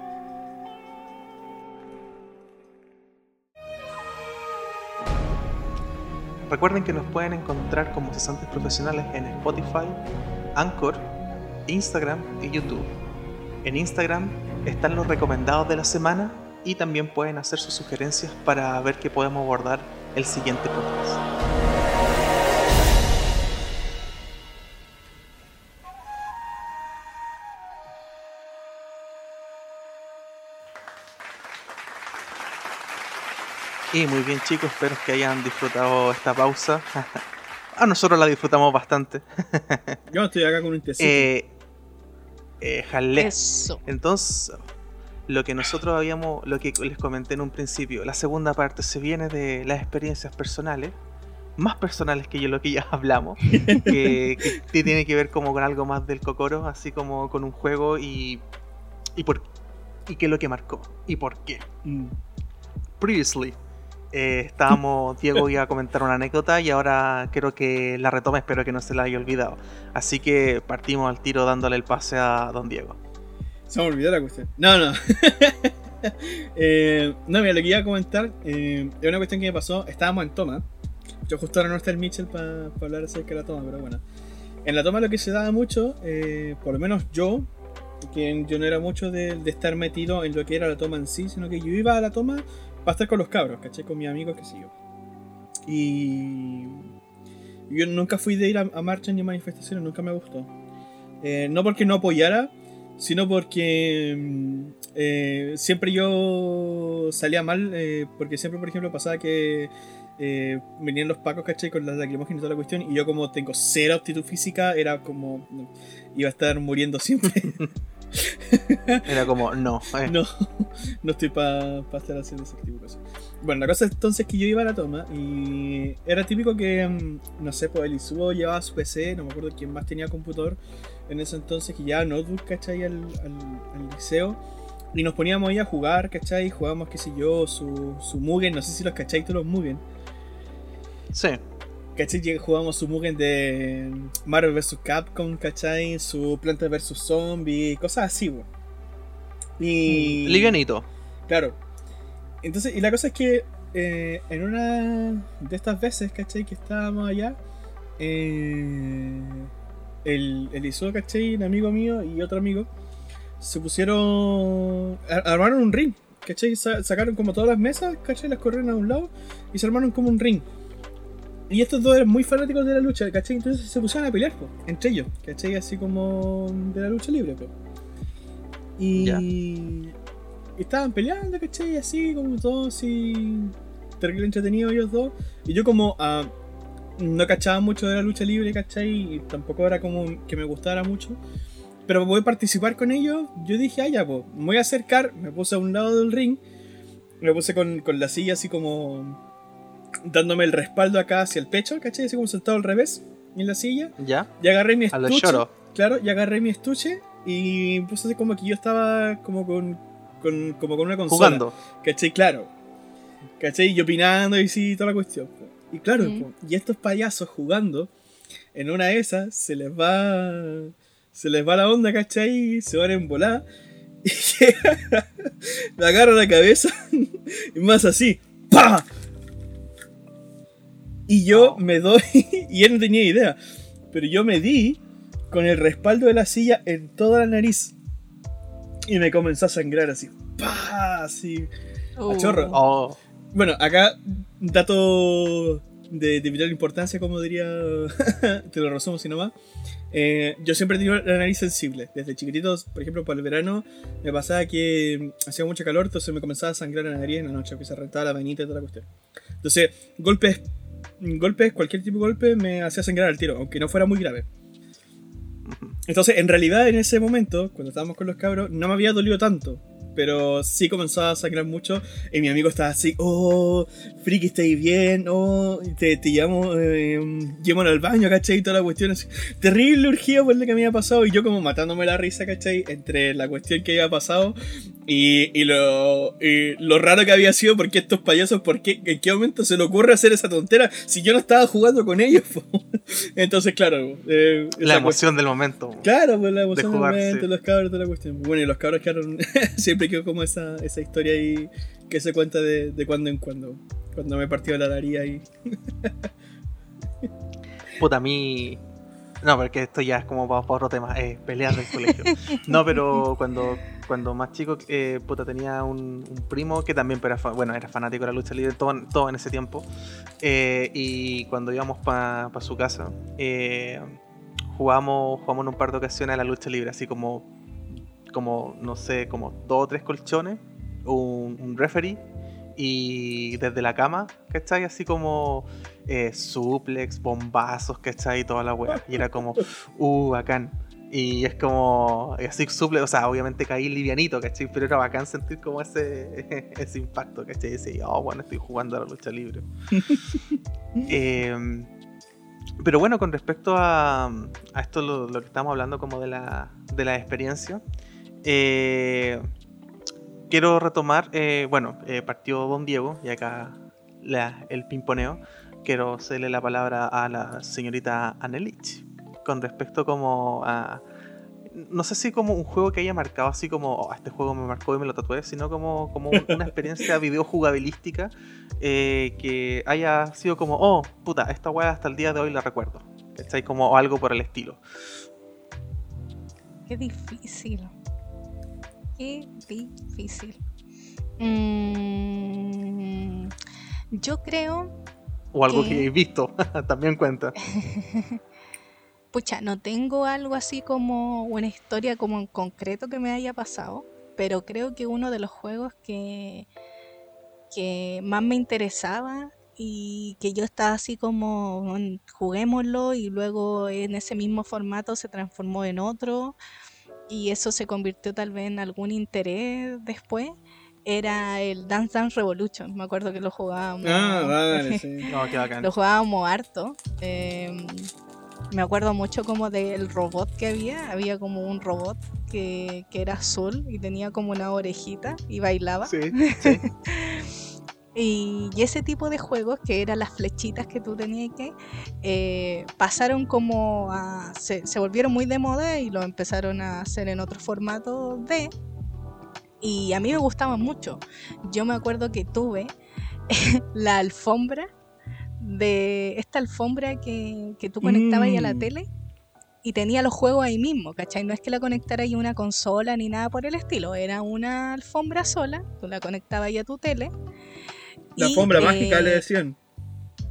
Recuerden que nos pueden encontrar como cesantes profesionales en Spotify, Anchor, Instagram y YouTube. En Instagram están los recomendados de la semana y también pueden hacer sus sugerencias para ver qué podemos abordar el siguiente podcast. Y muy bien chicos, espero que hayan disfrutado esta pausa. A nosotros la disfrutamos bastante. Yo estoy acá con un tecito. Eh, eh, jalé. Eso. Entonces, lo que nosotros habíamos, lo que les comenté en un principio, la segunda parte se viene de las experiencias personales, más personales que yo lo que ya hablamos, que, tiene que ver como con algo más del cocoro, así como con un juego y y por y qué es lo que marcó y por qué. Mm. Previously eh, estábamos, Diego iba a comentar una anécdota y ahora quiero que la retome, espero que no se la haya olvidado. Así que partimos al tiro dándole el pase a Don Diego. Se me olvidó la cuestión. No, no. Eh, no, mira, lo que iba a comentar eh, es una cuestión que me pasó. Estábamos en toma. Yo justo ahora no está el Mitchell para hablar acerca de la toma, pero bueno. En la toma lo que se daba mucho, eh, por lo menos yo, que yo no era mucho de, de estar metido en lo que era la toma en sí, sino que yo iba a la toma para estar con los cabros, ¿caché? Con mis amigos, que sé yo. Y yo nunca fui de ir a, a marchas ni manifestaciones, nunca me gustó. Eh, no porque no apoyara, sino porque mm, eh, siempre yo salía mal, eh, porque siempre, por ejemplo, pasaba que eh, venían los pacos, ¿cachai? Con las lacrimógenas y toda la cuestión, y yo como tengo cero aptitud física, era como... iba a estar muriendo siempre. Era como, no, eh, no, no estoy para estar haciendo ese tipo de cosas. Bueno, la cosa es entonces que yo iba a la toma y era típico que, mm, no sé, pues el Isubo llevaba su PC, no me acuerdo quién más tenía computador en ese entonces, que llevaba notebook, ¿cachai? Al, al, al liceo. Y nos poníamos ahí a jugar, ¿cachai? Jugábamos, qué sé yo, su, su Mugen, no sé si los cachai todos los Mugen. sí. ¿Cachai? Jugábamos su Mugen de Marvel vs. Capcom, ¿cachai? Su Planta vs. Zombie, cosas así, weón. Y... Livianito. Claro. Entonces, y la cosa es que eh, en una de estas veces, ¿cachai? Que estábamos allá, eh, el, el Iso, ¿cachai? Un amigo mío y otro amigo se pusieron. armaron un ring, ¿cachai? sacaron como todas las mesas, ¿cachai? Las corrieron a un lado y se armaron como un ring. Y estos dos eran muy fanáticos de la lucha, ¿cachai? Entonces se pusieron a pelear, entre ellos, ¿cachai? Así como de la lucha libre, pues. Y, estaban peleando, ¿cachai? Así como todos, así. Terrible entretenido ellos dos. Y yo, como uh, no cachaba mucho de la lucha libre, ¿cachai? Y tampoco era como que me gustara mucho. Pero voy a participar con ellos. Yo dije, ah, ya, pues, me voy a acercar. Me puse a un lado del ring. Me puse con, con la silla así como dándome el respaldo acá hacia el pecho, ¿cachai? Así como sentado al revés en la silla. Ya. Y agarré mi estuche. Claro, y agarré mi estuche y puse así como que yo estaba como con, con como con una consola. Jugando. ¿Cachai? Claro. ¿Cachai? Y opinando y sí, toda la cuestión. Y claro, y estos payasos jugando, en una de esas se les va. Se les va la onda, ¿cachai? Se van en volar. Y me agarro la cabeza y más así. ¡Pah! Y yo me doy, y él no tenía idea, pero yo me di con el respaldo de la silla en toda la nariz. Y me comenzó a sangrar así. ¡Pah! Así. A uh. chorro. Oh. Bueno, acá, dato de, vital importancia, como diría. te lo resumo si no más. Eh, yo siempre he tenido la nariz sensible. Desde chiquititos, por ejemplo, para el verano, me pasaba que hacía mucho calor, entonces me comenzaba a sangrar la nariz en la noche, que se rentaba la venita y toda la cuestión. Entonces, golpes golpes, cualquier tipo de golpe me hacía sangrar al tiro, aunque no fuera muy grave. Entonces, en realidad, en ese momento, cuando estábamos con los cabros, no me había dolido tanto pero sí comenzó a sangrar mucho. Y mi amigo estaba así, oh, friki, ¿estáis bien? Oh, te, te llamo, eh, al baño, ¿cachai? Y toda la cuestión así. Terrible urgía por lo que me había pasado. Y yo como matándome la risa, ¿cachai? Entre la cuestión que había pasado y, y, lo, lo raro que había sido, porque estos payasos, ¿por qué, ¿en qué momento se le ocurre hacer esa tontera si yo no estaba jugando con ellos? Entonces, claro. Eh, la emoción del momento. Claro, pues la emoción del momento, los cabros, toda la cuestión. Bueno, y los cabros quedaron siempre quedó como esa, esa historia ahí que se cuenta de, de cuando en cuando. Cuando me partió la nariz ahí. Puta, a mí. No, porque esto ya es como para, otro tema, eh, pelear del colegio. No, pero cuando, cuando más chico, eh, puta, tenía un, primo que también era, bueno, era fanático de la lucha libre, todo, todo en ese tiempo. Eh, y cuando íbamos para su casa, eh, jugamos, jugamos en un par de ocasiones a la lucha libre, así como como, no sé, como dos o tres colchones, un, un referee y desde la cama, ¿cachai? Así como eh, suplex, bombazos, ¿cachai? Y toda la weá. Y era como, uh, bacán. Y es como, así suplex, o sea, obviamente caí livianito, ¿cachai? Pero era bacán sentir como ese, ese impacto, ¿cachai? Y decía, oh, bueno, estoy jugando a la lucha libre. Em, pero bueno, con respecto a, a esto, lo, lo, que estamos hablando como de la, de la experiencia, eh, quiero retomar, eh, bueno, eh, partió Don Diego y acá el pimponeo. Quiero hacerle la palabra a la señorita Anelich con respecto como a... No sé si como un juego que haya marcado así como oh, este juego me marcó y me lo tatué, sino como, como una experiencia videojugabilística que haya sido como, oh, puta, esta weá hasta el día de hoy la recuerdo. ¿Cachai? Como algo por el estilo. Qué difícil. Qué difícil. Mm, yo creo. O algo que, he visto, también cuenta. Pucha, no tengo algo así como una historia como en concreto que me haya pasado, pero creo que uno de los juegos que, que más me interesaba y que yo estaba así como juguémoslo y luego en ese mismo formato se transformó en otro y eso se convirtió tal vez en algún interés después, era el Dance Dance Revolution. Me acuerdo que lo jugábamos. Ah, vale, sí. Lo jugábamos harto. Em, me acuerdo mucho como del robot que había. Había como un robot que, que era azul y tenía como una orejita y bailaba. Sí, sí. Y, ese tipo de juegos, que eran las flechitas que tú tenías que, eh, pasaron como a. Se, volvieron muy de moda y lo empezaron a hacer en otro formato de. Y a mí me gustaban mucho. Yo me acuerdo que tuve la alfombra de esta alfombra que, que tú conectabas ahí a la Mm. tele y tenía los juegos ahí mismo, ¿cachai? No es que la conectara ahí a una consola ni nada por el estilo, era una alfombra sola, tú la conectabas ahí a tu tele. La alfombra eh, mágica le decían.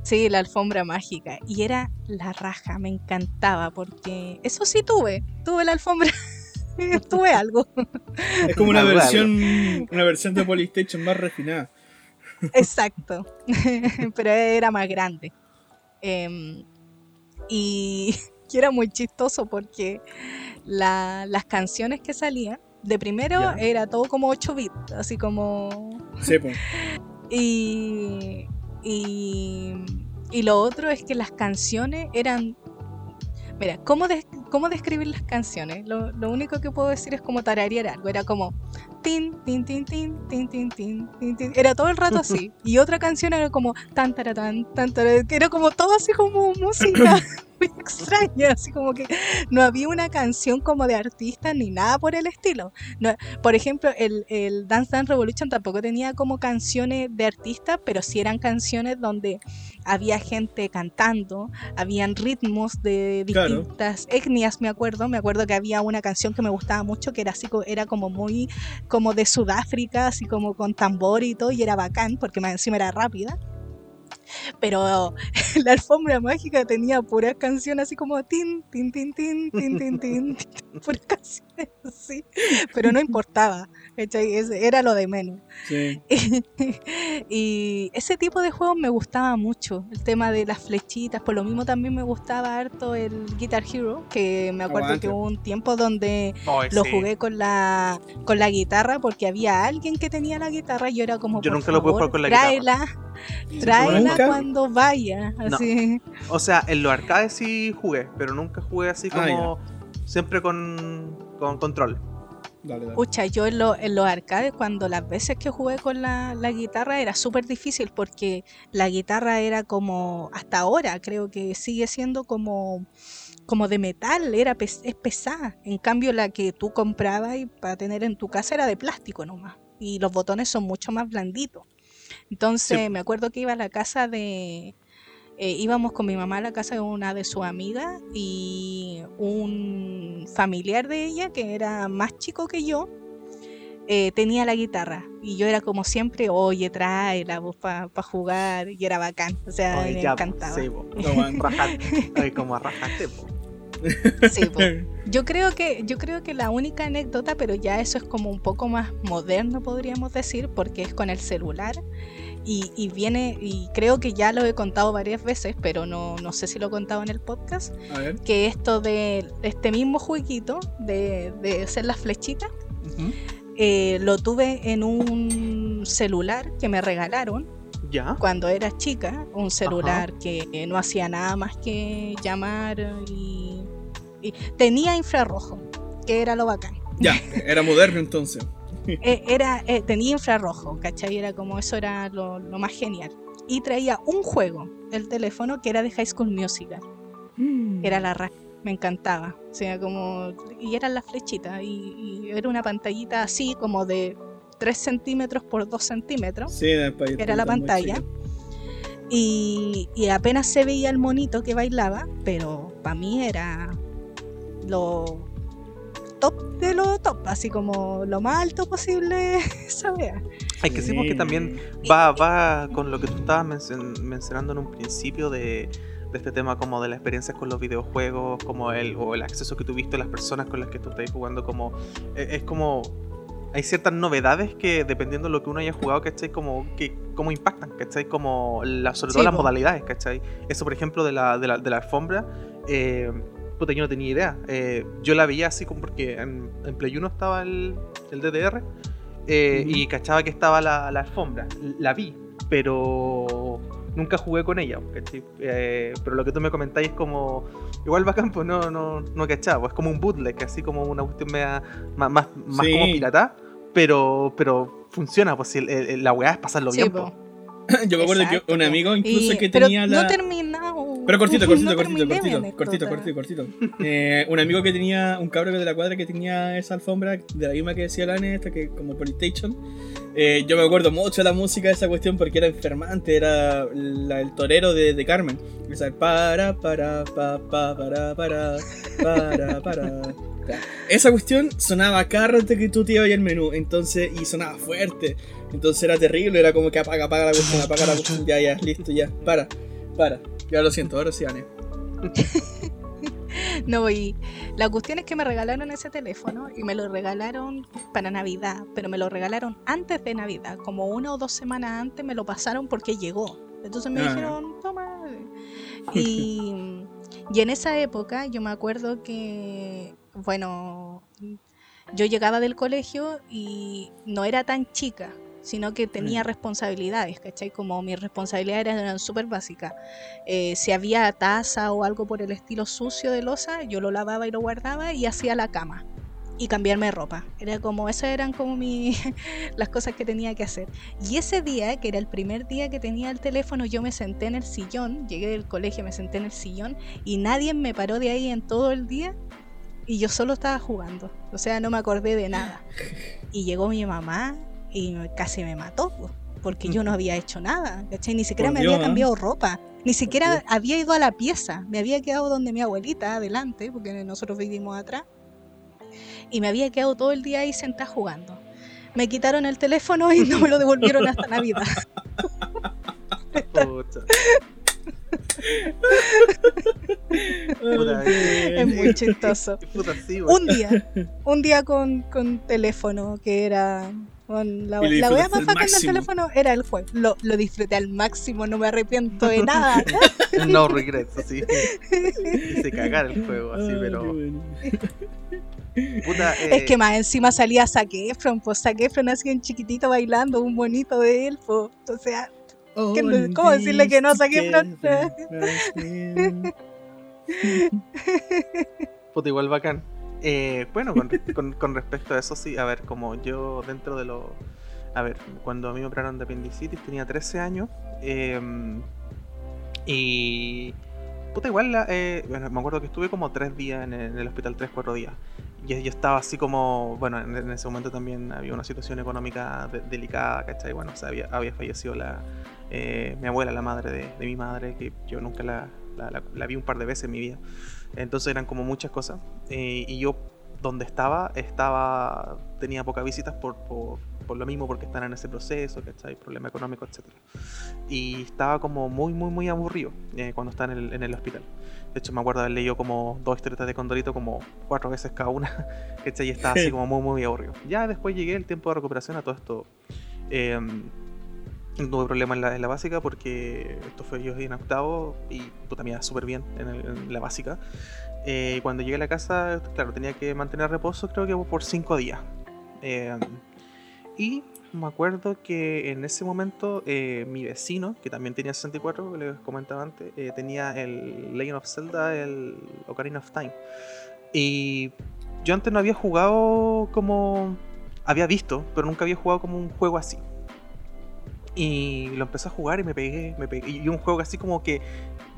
Sí, la alfombra mágica. Y era la raja, me encantaba porque eso sí tuve, tuve la alfombra, tuve algo. Es como una versión, una versión de Polystation más refinada. Exacto, pero era más grande. Em, y, y era muy chistoso porque la- las canciones que salían, de primero Ya. era todo como 8 bits, así como... Sí, pues. Y, y, y lo otro es que las canciones eran... Mira, ¿cómo, cómo describir las canciones? Lo, lo único que puedo decir es como tararear algo. Era como... Tin, tin, tin, tin, tin, tin, tin, tin, tin. Era todo el rato así. Y otra canción era como tan, taratán, tan, taratán, que era como todo así como música muy extraña. Así como que no había una canción como de artista ni nada por el estilo. No, por ejemplo, el, el Dance Dance Revolution tampoco tenía como canciones de artistas, pero sí eran canciones donde había gente cantando, habían ritmos de Claro. distintas etnias, me acuerdo. Me acuerdo que había una canción que me gustaba mucho, que era así, era como muy como de Sudáfrica, así como con tambor y todo, y era bacán porque más encima era rápida. Pero la alfombra mágica tenía puras canciones así como tin, tin, tin, tin, tin, tin, tin puras canciones así, pero no importaba. Era lo de menos. Sí. y ese tipo de juegos me gustaba mucho. El tema de las flechitas, por lo mismo también me gustaba harto el Guitar Hero, que me acuerdo Aguante. que hubo un tiempo donde Ay, lo sí. jugué con la con la guitarra porque había alguien que tenía la guitarra y yo era como Yo por nunca lo pude jugar con la tráela, tráela ¿Nunca? cuando vaya No. O sea, en los arcades sí jugué, pero nunca jugué así Ah, como. siempre con, con control. Dale, dale. Pucha, yo en, lo- en los arcades, cuando las veces que jugué con la, la guitarra era súper difícil porque la guitarra era como, hasta ahora creo que sigue siendo como, como de metal, era pes- es pesada. En cambio, la que tú comprabas y para tener en tu casa era de plástico nomás. Y los botones son mucho más blanditos. Entonces, Sí. me acuerdo que iba a la casa de, eh, íbamos con mi mamá a la casa de una de sus amigas y un familiar de ella que era más chico que yo eh, tenía la guitarra y yo era como siempre, oye, tráela para jugar y era bacán, o sea, Ay, me ya, po, encantaba. sí. Rajaste. Como rajaste. Sí. Yo creo que yo creo que la única anécdota, pero ya eso es como un poco más moderno podríamos decir, porque es con el celular y, y viene y creo que ya lo he contado varias veces, pero no, no sé si lo he contado en el podcast, A ver. que esto de este mismo jueguito de, de hacer las flechitas Ujú. eh, lo tuve en un celular que me regalaron Ya. cuando era chica, un celular que no hacía nada más que llamar y, y tenía infrarrojo, que era lo bacán. Ya, era moderno entonces. Eh, era, eh, tenía infrarrojo, ¿cachai? Era como eso era lo, lo más genial. Y traía un juego, el teléfono, que era de High School Musical. Era la raja, me encantaba. O sea, como. Y eran las flechitas. Y, y era una pantallita así, como de 3 centímetros por 2 centímetros. Sí, era, Era la pantalla. Y, y apenas se veía el monito que bailaba, pero para mí era lo top de lo top, así como lo más alto posible esa wea. Hay que decir porque Sí. también va, va con lo que tú estabas mencion- mencionando en un principio de, de este tema como de las experiencias con los videojuegos, como el, o el acceso que tuviste a las personas con las que tú estás jugando, como eh, es como hay ciertas novedades que dependiendo de lo que uno haya jugado, ¿cachai? Como que como impactan, ¿cachai? Como la, sobre todo Sí, las po. modalidades, ¿cachai? Eso por ejemplo de la, de la, de la alfombra, eh, puta, yo no tenía idea. Eh, yo la veía así como porque en, en Play 1 estaba el, el DDR eh, y cachaba que estaba la, la alfombra. La vi, pero nunca jugué con ella. Eh, pero lo que tú me comentáis es como. Igual bacán, pues no, no, no cachaba. Es como un bootleg, así como una cuestión media, más, más, más Sí. como pirata. Pero, pero funciona, pues si la weá es pasarlo Sí, bien. po. po. Yo me acuerdo Exacto, que un amigo incluso Y- que pero tenía no la. terminaba Pero cortito, cortito, No cortito, cortito, cortito, anécdota. cortito, cortito. Eh, un amigo que tenía, un cabro de la cuadra que tenía esa alfombra de la misma que decía Lane, esta que como Polystation. Eh, yo me acuerdo mucho de la música de esa cuestión porque era enfermante, era la- el torero de, de Carmen. Esa para, para, pa, pa, para, para, para, para. Esa cuestión sonaba cada rato que tú te ibas al menú, entonces, y sonaba fuerte. Entonces era terrible, era como que apaga, apaga la cuestión, apaga la cuestión, ya, ya, listo, ya, para, para. Ya lo siento, ahora sí, Ane. No, y la cuestión es que me regalaron ese teléfono y me lo regalaron para Navidad, pero me lo regalaron antes de Navidad, como una o dos semanas antes me lo pasaron porque llegó. Entonces me Ah. dijeron, toma. Y, y en esa época yo me acuerdo que, bueno, yo llegaba del colegio y no era tan chica, sino que tenía responsabilidades, ¿cachai? Como mis responsabilidades eran súper básicas. Eh, si había taza o algo por el estilo sucio de losa, yo lo lavaba y lo guardaba y hacía la cama y cambiarme de ropa. Era como, esas eran como mi, las cosas que tenía que hacer. Y ese día, que era el primer día que tenía el teléfono, yo me senté en el sillón, llegué del colegio, me senté en el sillón y nadie me paró de ahí en todo el día y yo solo estaba jugando. O sea, no me acordé de nada. Y llegó mi mamá y casi me mató, po, porque yo no había hecho nada, ¿cachai? Ni siquiera Por me Dios, había ¿eh? cambiado ropa. Ni siquiera había ido a la pieza. Me había quedado donde mi abuelita, adelante, porque nosotros vivimos atrás. Y me había quedado todo el día ahí sentada jugando. Me quitaron el teléfono y no me lo devolvieron hasta Navidad. Puta, Es muy chistoso. Puta, sí, güey. Un día, un día con, con teléfono que era. Con la, la wea más bacán del teléfono era el juego. Lo, lo disfruté al máximo, no me arrepiento de nada. No regrets, así. Hice cagar el juego, así, Ay, pero. bueno. Puta, Es eh, que más encima salía Zac Efron, pues Zac Efron así en chiquitito bailando, un bonito de él, pues. O sea, ¿Qué no- All cómo decirle que no Zac Efron? Puta, igual bacán. Eh, bueno, con, con- con respecto a eso, sí, a ver, como yo dentro de lo. A ver, cuando a mí me operaron de apendicitis tenía 13 años. eh, y. Puta, igual, la- eh, bueno, me acuerdo que estuve como 3 días en el, en el hospital, 3-4 días. Y yo estaba así como. Bueno, en, en ese momento también había una situación económica de- delicada, ¿cachai? Bueno, o sea, había, había fallecido la, eh, mi abuela, la madre de, de mi madre, que yo nunca la, la- la- la vi un par de veces en mi vida. Entonces eran como muchas cosas. eh, y yo, donde estaba, estaba tenía pocas visitas por, por, por lo mismo, porque están en ese proceso, ¿cachai? Problema económico, etc. Y estaba como muy, muy, muy aburrido eh, cuando estaba en el, en el hospital. De hecho, me acuerdo haber leído como dos historietas de Condorito, como cuatro veces cada una, ¿cachai? Y estaba así como muy, muy aburrido. Ya después llegué el tiempo de recuperación a todo esto. Eh, no tuve problema en la, en la básica porque esto fue yo en octavo y puta me súper bien en, el- la básica. Eh, cuando llegué a la casa, claro, tenía que mantener reposo creo que por cinco días. Eh, y me acuerdo que en ese momento eh, mi vecino, que también tenía 64, que les comentaba antes, tenía el Legend of Zelda, el Ocarina of Time. Y yo antes no había jugado como... Había visto, pero nunca había jugado como un juego así. Y lo empecé a jugar y me pegué, me pegué. Y un juego así como que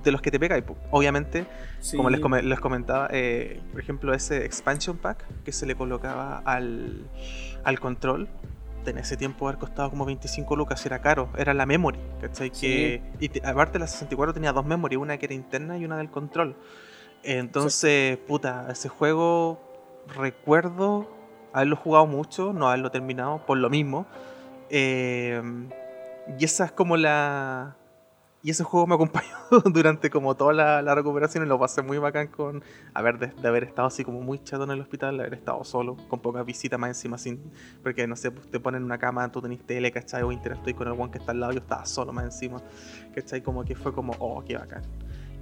de los que te pega. obviamente, Sí. como les, come- les comentaba, eh, por ejemplo, ese expansion pack que se le colocaba al, al control, en ese tiempo haber costado como 25 lucas, era caro, era la memory, ¿cachai? Que, y te- aparte la 64 tenía dos memory, una que era interna y una del control. Entonces, puta, ese juego recuerdo haberlo jugado mucho, no haberlo terminado por lo mismo. Eh, y esa es como la... Y ese juego me acompañó durante como toda la, la recuperación y lo pasé muy bacán con haber de, de haber estado así como muy chato en el hospital, de haber estado solo, con pocas visitas más encima, sin porque no sé, pues, te ponen una cama, tú tenés tele, ¿cachai? O interactúas con el one que está al lado, yo estaba solo más encima, ¿cachai? Como que fue como, oh, qué bacán.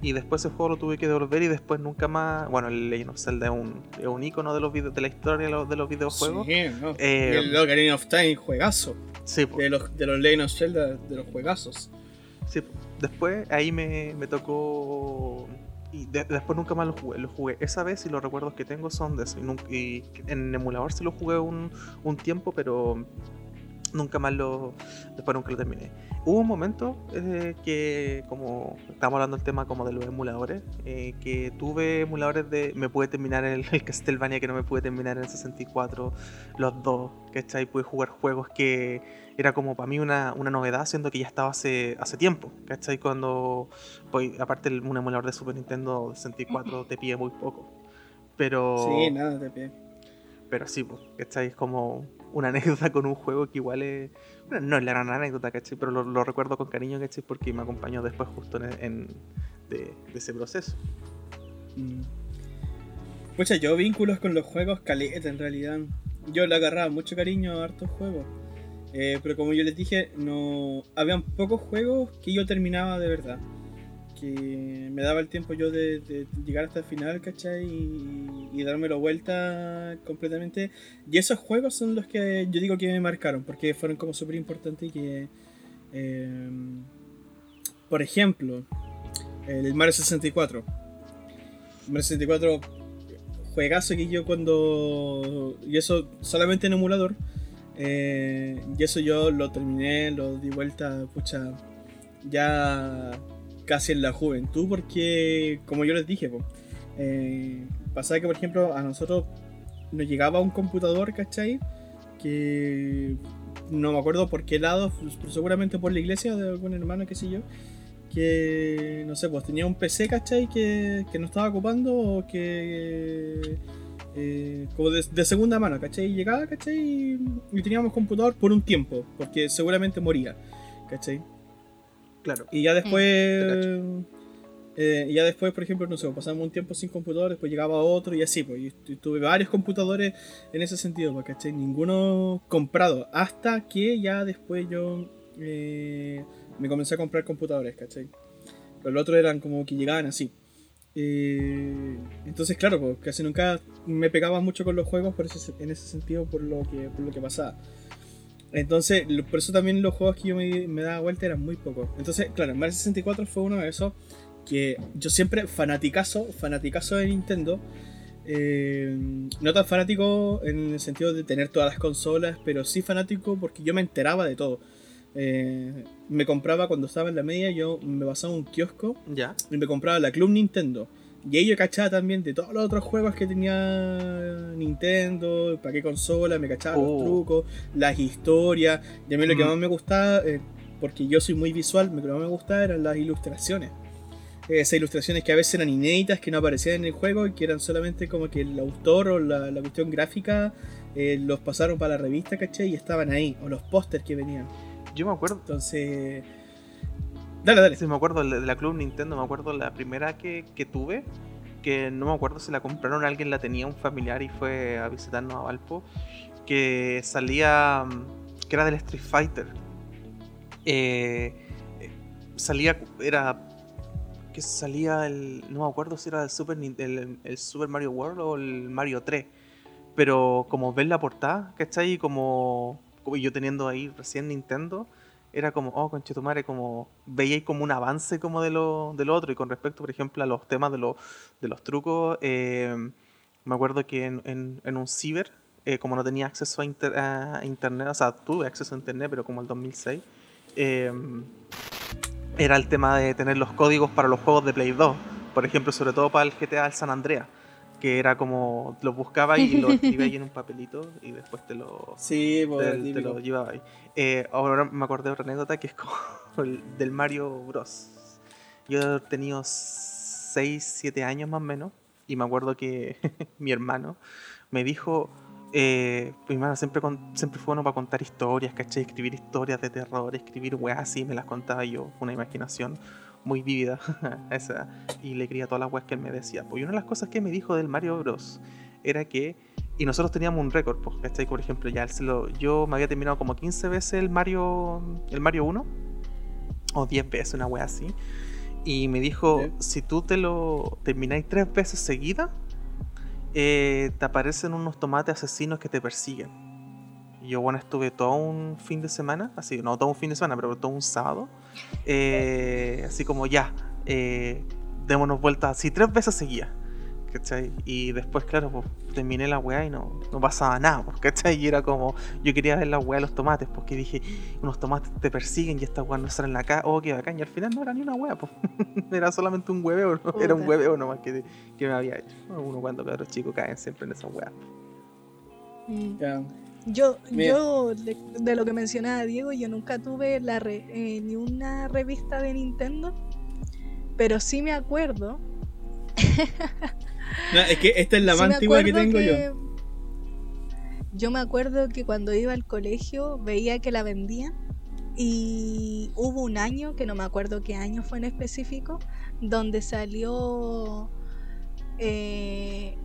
Y después ese juego lo tuve que devolver y después nunca más. Bueno, el Legend of Zelda es un, es un icono de, los vide- de la historia de los, de los videojuegos. Sí, no. Eh, el Ocarina of Time, juegazo. Sí. De los, de los Legend of Zelda, de los juegazos. Sí, después ahí me, me tocó. Y de- después nunca más lo jugué. Lo jugué esa vez y los recuerdos que tengo son de eso. Y, nunca- y en emulador sí lo jugué un, un tiempo, pero nunca más lo. Después nunca lo terminé. Hubo un momento eh, que, como estamos hablando del tema como de los emuladores, eh, que tuve emuladores de. Me pude terminar el, el, Castlevania que no me pude terminar en el 64, los dos, ¿cachai? Pude jugar juegos que era como para mí una, una novedad, siendo que ya estaba hace, hace tiempo, ¿cachai? Cuando. Pues, aparte, un emulador de Super Nintendo 64 te pide muy poco. Pero. Sí, nada te pide. Pero sí, pues, ¿cachai? Es como una anécdota con un juego que igual es. Bueno, no es la gran anécdota, ¿cachai? Pero lo, recuerdo con cariño, ¿cachai? Porque me acompañó después justo en, de, ese proceso. Mm. Pucha, yo vínculos con los juegos caleta en realidad. Yo le agarraba mucho cariño a hartos juegos. Eh, pero como yo les dije, no habían pocos juegos que yo terminaba de verdad. Que me daba el tiempo yo de, de llegar hasta el final, ¿cachai? Y, y dármelo vuelta completamente. Y esos juegos son los que yo digo que me marcaron, porque fueron como súper importantes y que... Eh, por ejemplo, el Mario 64. Mario 64, juegazo que yo cuando... Y eso solamente en emulador. Eh, y eso yo lo terminé, lo di vuelta, pucha, ya casi en la juventud, porque como yo les dije, pues, eh, pasaba que por ejemplo a nosotros nos llegaba un computador, ¿cachai? Que no me acuerdo por qué lado, seguramente por la iglesia de algún hermano, qué sé yo, que no sé, pues tenía un PC, ¿cachai? Que, que no estaba ocupando o que eh, como de, segunda mano, ¿cachai? Llegaba, ¿cachai? Y, y, teníamos computador por un tiempo, porque seguramente moría, ¿cachai? Claro. Y ya después, eh, ya después, por ejemplo, no sé, pasamos un tiempo sin computador, después llegaba otro y así, pues. Y tuve varios computadores en ese sentido, pues, ¿cachai? Ninguno comprado, hasta que ya después yo eh, me comencé a comprar computadores, ¿cachai? Pero los otros eran como que llegaban así. Eh, entonces, claro, pues, casi nunca me pegaba mucho con los juegos por ese, en ese sentido por lo que, por lo que pasaba. Entonces, por eso también los juegos que yo me, me daba vuelta eran muy pocos. Entonces, claro, Mario 64 fue uno de esos que yo siempre fanaticazo, fanaticazo de Nintendo. Eh, no tan fanático en el sentido de tener todas las consolas, pero sí fanático porque yo me enteraba de todo. Eh, me compraba cuando estaba en la media, yo me basaba en un kiosco ¿Ya? y me compraba la Club Nintendo. Y ahí yo cachaba también de todos los otros juegos que tenía Nintendo, para qué consola, me cachaba Oh. los trucos, las historias. Y a mí lo que Mm. más me gustaba, eh, porque yo soy muy visual, lo que más me gustaba eran las ilustraciones. Eh, Esas ilustraciones que a veces eran inéditas, que no aparecían en el juego y que eran solamente como que el autor o la, la cuestión gráfica eh, los pasaron para la revista, ¿cachai? Y estaban ahí, o los pósters que venían. Yo me acuerdo. Entonces. Dale, dale. Sí, me acuerdo de la Club Nintendo, me acuerdo la primera que, que tuve, que no me acuerdo si la compraron, alguien la tenía, un familiar, y fue a visitarnos a Valpo, que salía, mm, que era del Street Fighter. Eh, salía, era, que salía el, no me acuerdo si era el Super, el, el Super Mario World o el Mario 3, pero como ves la portada, ¿cachai? Como, como yo teniendo ahí recién Nintendo, era como, oh, conchetumare, como veíais como un avance como de lo, de lo otro. Y con respecto, por ejemplo, a los temas de, los de los trucos, eh, me acuerdo que en, un ciber, eh, como no tenía acceso a, inter- a internet, o sea, tuve acceso a internet, pero como el 2006, eh, era el tema de tener los códigos para los juegos de Play 2. Por ejemplo, sobre todo para el GTA el San Andreas, que era como, los buscaba y lo escribía ahí en un papelito y después te lo, Sí, te, te lo llevaba ahí. Eh, ahora me acordé de otra anécdota que es como el del Mario Bros. Yo he tenido 6, 7 años más o menos y me acuerdo que mi hermano me dijo, eh, mi hermano siempre, con- siempre fue bueno para contar historias, ¿cachai? Escribir historias de terror, escribir weas así, me las contaba yo, una imaginación muy vívida esa y le creía todas las weas que él me decía. Pues y una de las cosas que me dijo del Mario Bros. era que y nosotros teníamos un récord, pues, ¿cachai? Por ejemplo, ya lo- yo me había terminado como 15 veces el Mario, el Mario 1, o 10 veces, una wea así. Y me dijo, si tú te lo termináis tres veces seguidas, eh, te aparecen unos tomates asesinos que te persiguen. Yo, bueno, estuve todo un fin de semana, así, no todo un fin de semana, pero todo un sábado, eh, así como ya, eh, démonos vueltas así tres veces seguidas. ¿cachai? Y después, claro, pues terminé la weá y no, no pasaba nada, pues, ¿cachai? Y era como, yo quería ver la weá de los tomates, porque dije, unos tomates te persiguen y estas weas no salen acá, oh, qué bacán. Y al final no era ni una weá, pues. era solamente un hueveo, ¿no? era un hueveo nomás que, que me había hecho. Uno cuando los chicos caen siempre en esa weá. Mm. Yo, yo de, lo que mencionaba Diego, yo nunca tuve la eh, ni una revista de Nintendo, pero sí me acuerdo no, es que esta es la más antigua que tengo yo. Yo me acuerdo que cuando iba al colegio veía que la vendían y hubo un año, que no me acuerdo qué año fue en específico, donde salió eh,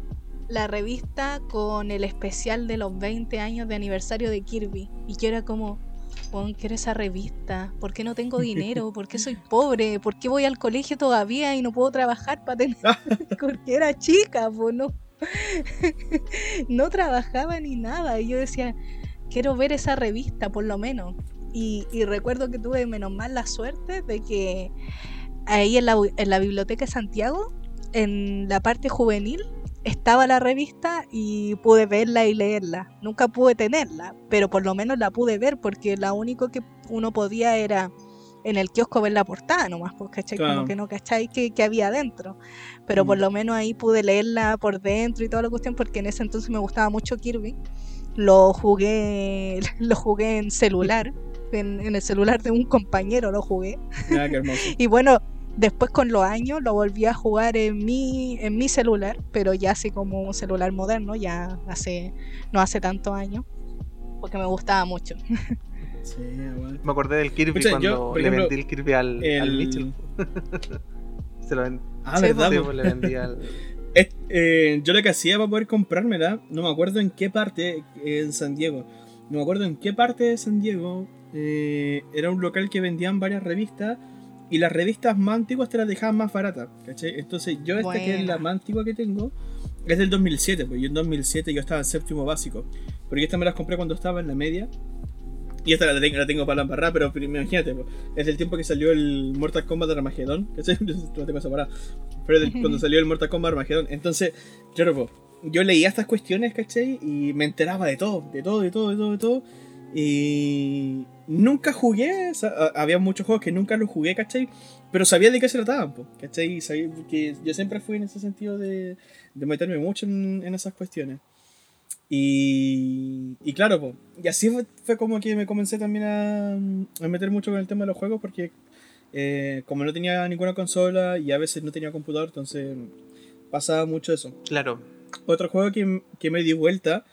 la revista con el especial de los 20 años de aniversario de Kirby. Y yo era como, quiero esa revista, ¿por qué no tengo dinero? ¿Por qué soy pobre? ¿Por qué voy al colegio todavía y no puedo trabajar para tener? Porque era chica, pues no. no trabajaba ni nada. Y yo decía, quiero ver esa revista, por lo menos. Y, recuerdo que tuve menos mal la suerte de que ahí en la, en la biblioteca de Santiago, en la parte juvenil, estaba la revista y pude verla y leerla. Nunca pude tenerla, pero por lo menos la pude ver porque la único que uno podía era en el kiosco ver la portada nomás, pues, ¿cachai? Como que no cacháis que, que, había adentro. Pero por mm. lo menos ahí pude leerla por dentro y toda la cuestión porque en ese entonces me gustaba mucho Kirby. Lo jugué, lo jugué en celular. En, en el celular de un compañero lo jugué. Ah, qué hermoso. y bueno, Después con los años lo volví a jugar en mi, en mi celular, pero ya así como un celular moderno, ya hace, no hace tantos años, porque me gustaba mucho. Sí, Me acordé del Kirby cuando le vendí el Kirby al, Mitchell. Se lo vendí. Ah, ¿verdad? Pues, le vendí al... Eh, yo lo que hacía para poder comprármela, no me acuerdo en qué parte en San Diego. No me acuerdo en qué parte de San Diego. Eh, era un local que vendían varias revistas y las revistas más antiguas te las dejaban más baratas, ¿cachai? Entonces yo esta que es la más antigua que tengo, es del 2007, pues yo en 2007 yo estaba en séptimo básico. Porque esta me las compré cuando estaba en la media. Y esta la tengo, la tengo para la embarrada, pero imagínate, pues, es del tiempo que salió el Mortal Kombat de Armageddon. ¿cachai? No tengo separada. Pero cuando salió el Mortal Kombat Armageddon. Entonces, claro, pues, yo leía estas cuestiones, ¿cachai? Y me enteraba de todo, de todo, de todo, de todo, de todo. Y nunca jugué, había muchos juegos que nunca los jugué, ¿cachai? Pero sabía de qué se trataban, ¿cachai? Sabía que yo siempre fui en ese sentido de, de meterme mucho en, esas cuestiones. Y, y claro, pues, y así fue, como que me comencé también a, a, meter mucho con el tema de los juegos, porque eh, como no tenía ninguna consola y a veces no tenía computador, entonces pasaba mucho eso. Claro. Otro juego que, que me di vuelta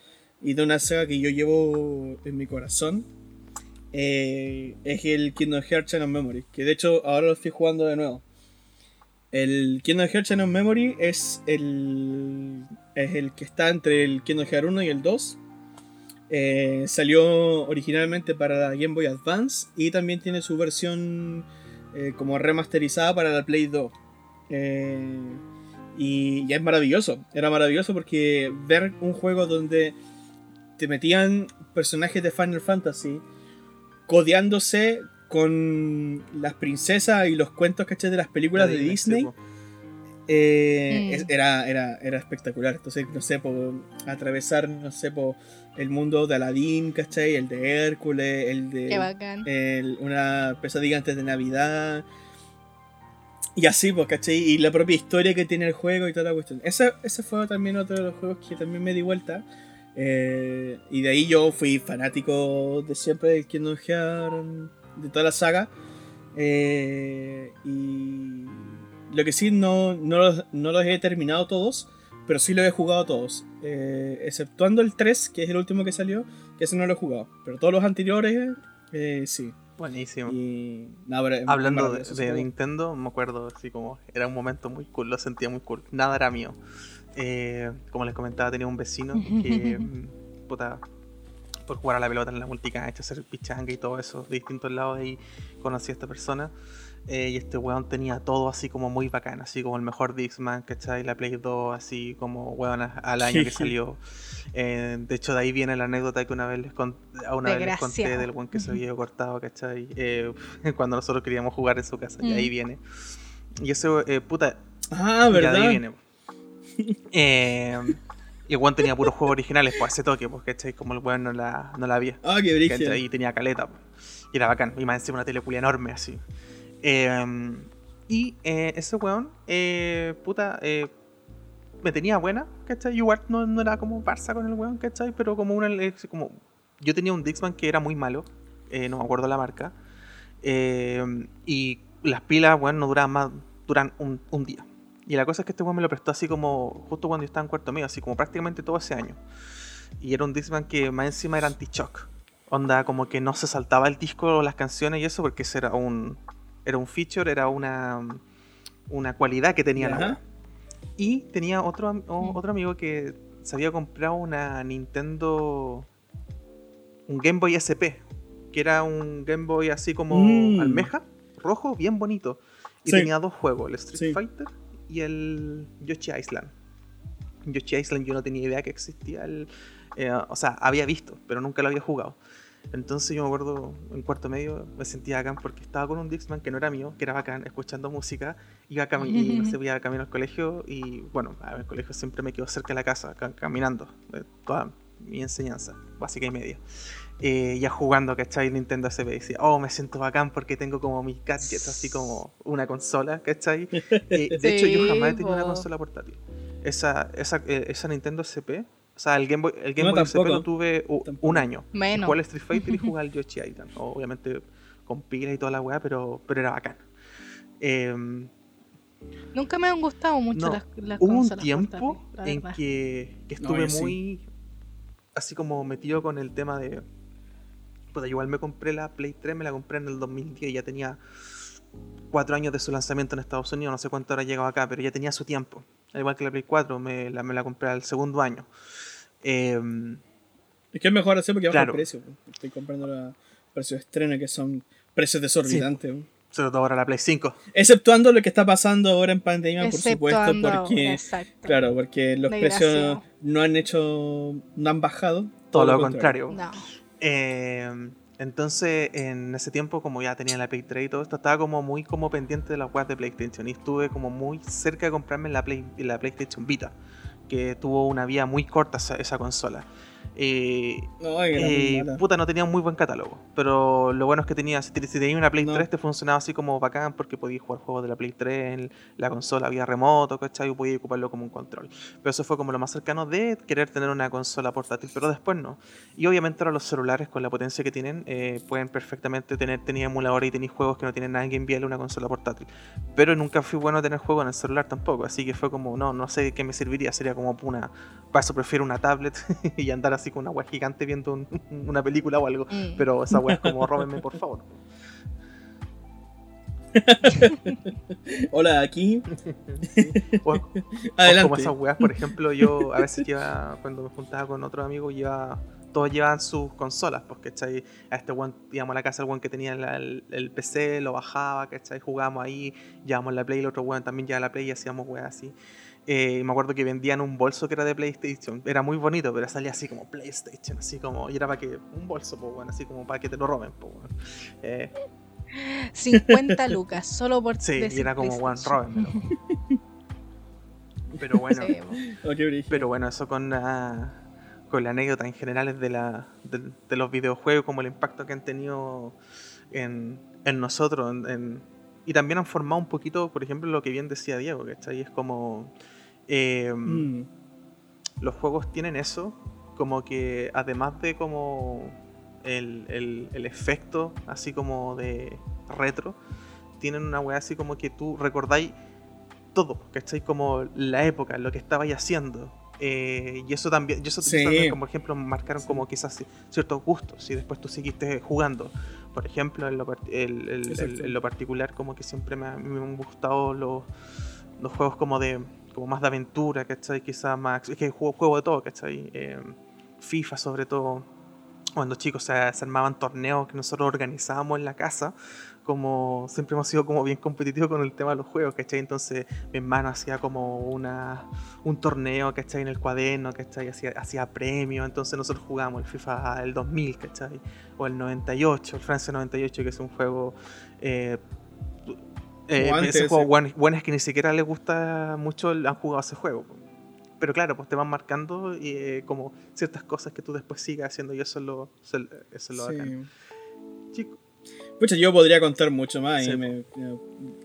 y de una saga que yo llevo en mi corazón eh, es el Kingdom Hearts Chain of Memory, que de hecho ahora lo estoy jugando de nuevo. El Kingdom Hearts Chain of Memory es el, es el que está entre el Kingdom Hearts 1 y el 2. Eh, salió originalmente para la Game Boy Advance y también tiene su versión eh, como remasterizada para la Play 2. y ya es maravilloso, era maravilloso porque ver un juego donde te metían personajes de Final Fantasy codeándose con las princesas y los cuentos, ¿cachai? De las películas de Disney. Eh, mm. era, era, era espectacular. Entonces, no sé, por atravesar, no sé, por el mundo de Aladdin, ¿cachai? El de Hércules, el de una pesadilla antes de Navidad. Y así, pues, ¿cachai? Y la propia historia que tiene el juego y toda la cuestión. Ese, ese fue también otro de los juegos que también me di vuelta. Eh, y de ahí yo fui fanático de siempre del Kingdom Hearts, de toda la saga. Eh, y lo que sí, no, no, los, no, los, he terminado todos, pero sí los he jugado todos. Eh, exceptuando el 3, que es el último que salió, que ese no lo he jugado. Pero todos los anteriores, sí. Buenísimo. Y, Hablando de, Nintendo, me acuerdo así como era un momento muy cool, lo sentía muy cool. Nada era mío. Eh, como les comentaba, tenía un vecino que, mm, puta, por jugar a la pelota en la multicancha, hacer pichanga y todo eso, de distintos lados, ahí conocí a esta persona. Eh, y este weón tenía todo así como muy bacán, así como el mejor Dixman, ¿cachai? La Play 2, así como weón al año que salió. Eh, de hecho, de ahí viene la anécdota que una vez les, a una vez les conté del weón que se había cortado, ¿cachai? cuando nosotros queríamos jugar en su casa, y ahí mm. viene. Y ese, puta. Ah, ¿verdad? Y ahí viene. Eh, y el weón tenía puros juegos originales, pues ese toque, porque ¿cachai? Como el weón no la, no la había. Ah, qué brillo. Y tenía caleta, pues. Y era bacán. Y más encima una teleculia enorme, así. Eh, y eh, ese weón, eh, puta, eh, me tenía buena, ¿cachai? Igual no, no era como Barça con el weón, ¿cachai? Pero como una. eh, como yo tenía un Dixman que era muy malo, no me acuerdo la marca. eh, y las pilas, weón, no duraban más, duran un, un día. Y la cosa es que este weón me lo prestó así como justo cuando yo estaba en cuarto medio, así como prácticamente todo ese año. Y era un Dixman que más encima era anti-shock. Onda, como que no se saltaba el disco las canciones y eso, porque ese era un, era un feature, era una, una cualidad que tenía la. Y tenía otro, o- otro amigo que se había comprado una Nintendo. Un Game Boy SP. Que era un Game Boy así como Mm. almeja, rojo, bien bonito. Y Sí. tenía dos juegos, el Street Sí. Fighter y el Yoshi Island. Yoshi Island yo no tenía idea que existía. El, eh, o sea, había visto, pero nunca lo había jugado. Entonces yo me acuerdo en cuarto medio me sentía bacán porque estaba con un Dixman que no era mío, que era bacán, escuchando música, iba a y no sé, iba camino al colegio y bueno, a el colegio siempre me quedó cerca de la casa, ca- caminando, de toda mi enseñanza, básica y media. Eh, ya jugando, ¿cachai? Nintendo SP. Decía, oh, me siento bacán porque tengo como mis gadgets, así como una consola, ¿cachai? Eh, de hecho, yo jamás he tenido una consola portátil. Esa, esa, eh, esa Nintendo SP, o sea, el Game Boy, el Game No, Boy SP lo tuve un año. Menos. Jugué al Street Fighter y jugué al Yoshi Island. Obviamente con pilas y toda la weá, pero, pero era bacán. Em, Nunca me han gustado mucho No, las, las hubo un tiempo en que, que No, estuve sí. muy así como metido con el tema de pues igual me compré la Play 3 me la compré en el 2010 ya tenía cuatro años de su lanzamiento en Estados Unidos no sé cuánto habrá llegado acá pero ya tenía su tiempo al igual que la Play 4 me la, me la compré al segundo año Em, Es que es mejor hacer porque baja Claro. el precio. Estoy comprando los precios de estreno que son precios desorbitantes. po. sobre todo ahora la Play 5 Exceptuando lo que está pasando ahora en pandemia, por supuesto, porque exacto. claro, porque los precios no han hecho, no han bajado. todo lo contrario, No. Eh, entonces, en ese tiempo, como ya tenía la Play 3 y todo esto, estaba como muy como pendiente de las weas de PlayStation. Y estuve como muy cerca de comprarme la, Play, la PlayStation Vita, que tuvo una vía muy corta esa consola. Eh, No, eh, puta, no tenía un muy buen catálogo. Pero lo bueno es que tenía, si, te- si tenías una Play No. 3, te funcionaba así como bacán porque podías jugar juegos de la Play 3 en la consola vía remoto, ¿cachai? Y podías ocuparlo como un control. Pero eso fue como lo más cercano de querer tener una consola portátil, pero después no. Y obviamente ahora los celulares, con la potencia que tienen, eh, pueden perfectamente tener tenía emuladores y tenéis juegos que no tienen nada que enviarle a una consola portátil. Pero nunca fui bueno a tener juegos en el celular tampoco, así que fue como, no, no sé qué me serviría, sería como una. Para eso prefiero una tablet y andar así con una web gigante viendo un- una película o algo. Mm. Pero esa wea es como, róbenme por favor. Hola, aquí. O, o Adelante. como esas weas, por ejemplo, yo a veces lleva, cuando me juntaba con otro amigo, lleva, todos llevaban sus consolas, porque ¿cachai? A este weón, íbamos a la casa del weón que tenía la- el, el PC, lo bajaba, ¿cachai? Jugábamos ahí, llevábamos la Play, el otro weón también llevaba la Play y hacíamos weas así. Eh, y me acuerdo que vendían un bolso que era de PlayStation. Era muy bonito, pero salía así como PlayStation, así como. Y era para que. Un bolso, pues, bueno, así como para que te lo roben, pues, bueno. Eh, 50 lucas, solo por sí, y era como, bueno, róbenmelo. Pero bueno. Sí, Oh, qué brillo. Pero bueno, eso con la, con la anécdota en general de, la, de, de los videojuegos, como el impacto que han tenido en, en nosotros. en- en- y también han formado un poquito, por ejemplo, lo que bien decía Diego, ¿cachai? Es como... eh, Mm. Los juegos tienen eso, como que además de como el, el- el efecto así como de retro, tienen una weá así como que tú recordáis todo, ¿cachai? Como la época, lo que estabais haciendo. Eh, y eso también, y eso Sí. también, como ejemplo, marcaron como quizás ci- ciertos gustos y después tú seguiste jugando. Por ejemplo, en lo, part- el- el- Exacto. el- en lo particular, como que siempre me, me han gustado los, los juegos como de como más de aventura, ¿cachai? Quizás más... Es que juego, de todo, ¿cachai? Eh, FIFA sobre todo. Cuando chicos se, armaban torneos que nosotros organizábamos en la casa, como siempre hemos sido como bien competitivos con el tema de los juegos, ¿cachai? Entonces mi hermano hacía como una, un torneo, ¿cachai? En el cuaderno, ¿cachai? Hacía, hacía premios, entonces nosotros jugábamos el FIFA el 2000, ¿cachai? O el 98, el Francia 98, que es un juego... Eh, eh, antes ese juego, bueno, es que ni siquiera les gusta mucho, el- han jugado ese juego. pero claro, pues te van marcando eh, como ciertas cosas que tú después sigas haciendo y eso es lo, eso es lo Sí. bacán. Chico, Pucha, yo podría contar mucho más. Sí, y me,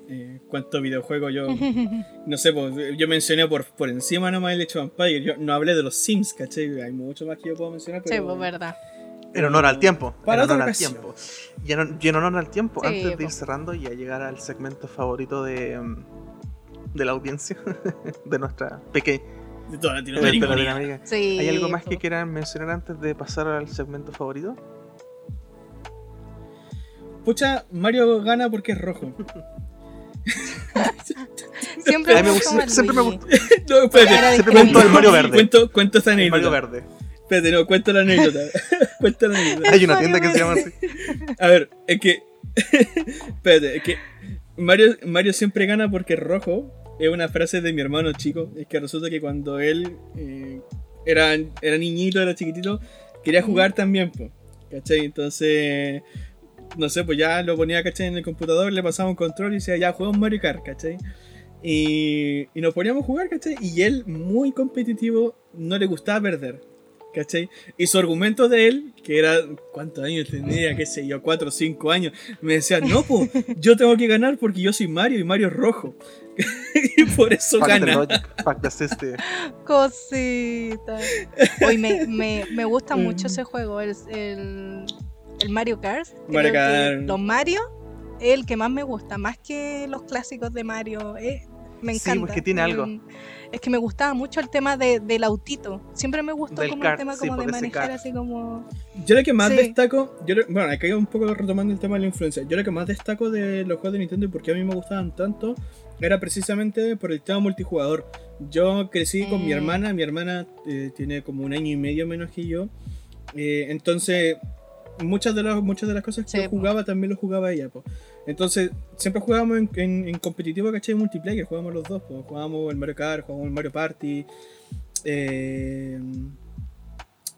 eh, ¿Cuántos videojuegos yo.? No sé, pues, yo mencioné por, por encima nomás el hecho de Vampire. Yo no hablé de los Sims, ¿cachai? Hay mucho más que yo puedo mencionar. Sí, Pero... pues verdad. En honor al tiempo. Para en honor al tiempo. Y en, y en honor al tiempo, Sí, antes de ir cerrando y a llegar al segmento favorito de, mm, de la audiencia, de nuestra pequeña De toda de Latinoamérica. Latinoamérica. Sí, ¿Hay algo más po. que quieran mencionar antes de pasar al segmento favorito? Pucha, Mario gana porque es rojo. Siempre me gustó gusta- siempre me Luigi. no, espérate. Siempre discreto. cuento el Mario verde. Cuento, cuento esta El anécdota. Mario verde. Espérate, no, cuento la anécdota. Cuento la anécdota. Hay una Mario tienda que se llama así. A ver, es que. Espérate, es que. Mario, Mario siempre gana porque es rojo. Es una frase de mi hermano chico. Es que resulta que cuando él eh, era, era niñito, era chiquitito, quería jugar también, pues. ¿Cachai? Entonces. No sé, pues ya lo ponía, ¿cachai? En el computador, le pasaba un control y decía, ya, juega un Mario Kart, ¿cachai? Y, y nos poníamos a jugar, ¿cachai? Y él, muy competitivo, no le gustaba perder, ¿cachai? Y su argumento de él, que era, ¿cuántos años tenía? ¿Qué sé yo? ¿Cuatro o cinco años? Me decía, no, pues, yo tengo que ganar porque yo soy Mario y Mario es rojo. y por eso gana. logic, fuck the system. Cosita. Hoy me, me, me gusta Mm. mucho ese juego, el, el, el Mario Kart. Mario Kart. Los Mario es el que más me gusta, más que los clásicos de Mario. eh, me Sí, encanta. porque tiene algo. Es que me gustaba mucho el tema de, del autito. Siempre me gustó Del como kart, el tema sí, como de manejar kart. así como. Yo lo que más Sí. destaco, yo lo- bueno, acá un poco retomando el tema de la influencia. Yo lo que más destaco de los juegos de Nintendo y por qué a mí me gustaban tanto era precisamente por el tema multijugador. Yo crecí con mi Mm. hermana, mi hermana eh, tiene como un año y medio menos que yo. Eh, entonces, muchas de, las, muchas de las cosas que Sí, yo po. jugaba también lo jugaba ella. po. Entonces, siempre jugábamos en, en- en competitivo, ¿cachai? Multiplayer, jugábamos los dos. po. Jugábamos el Mario Kart, jugábamos el Mario Party. Eh,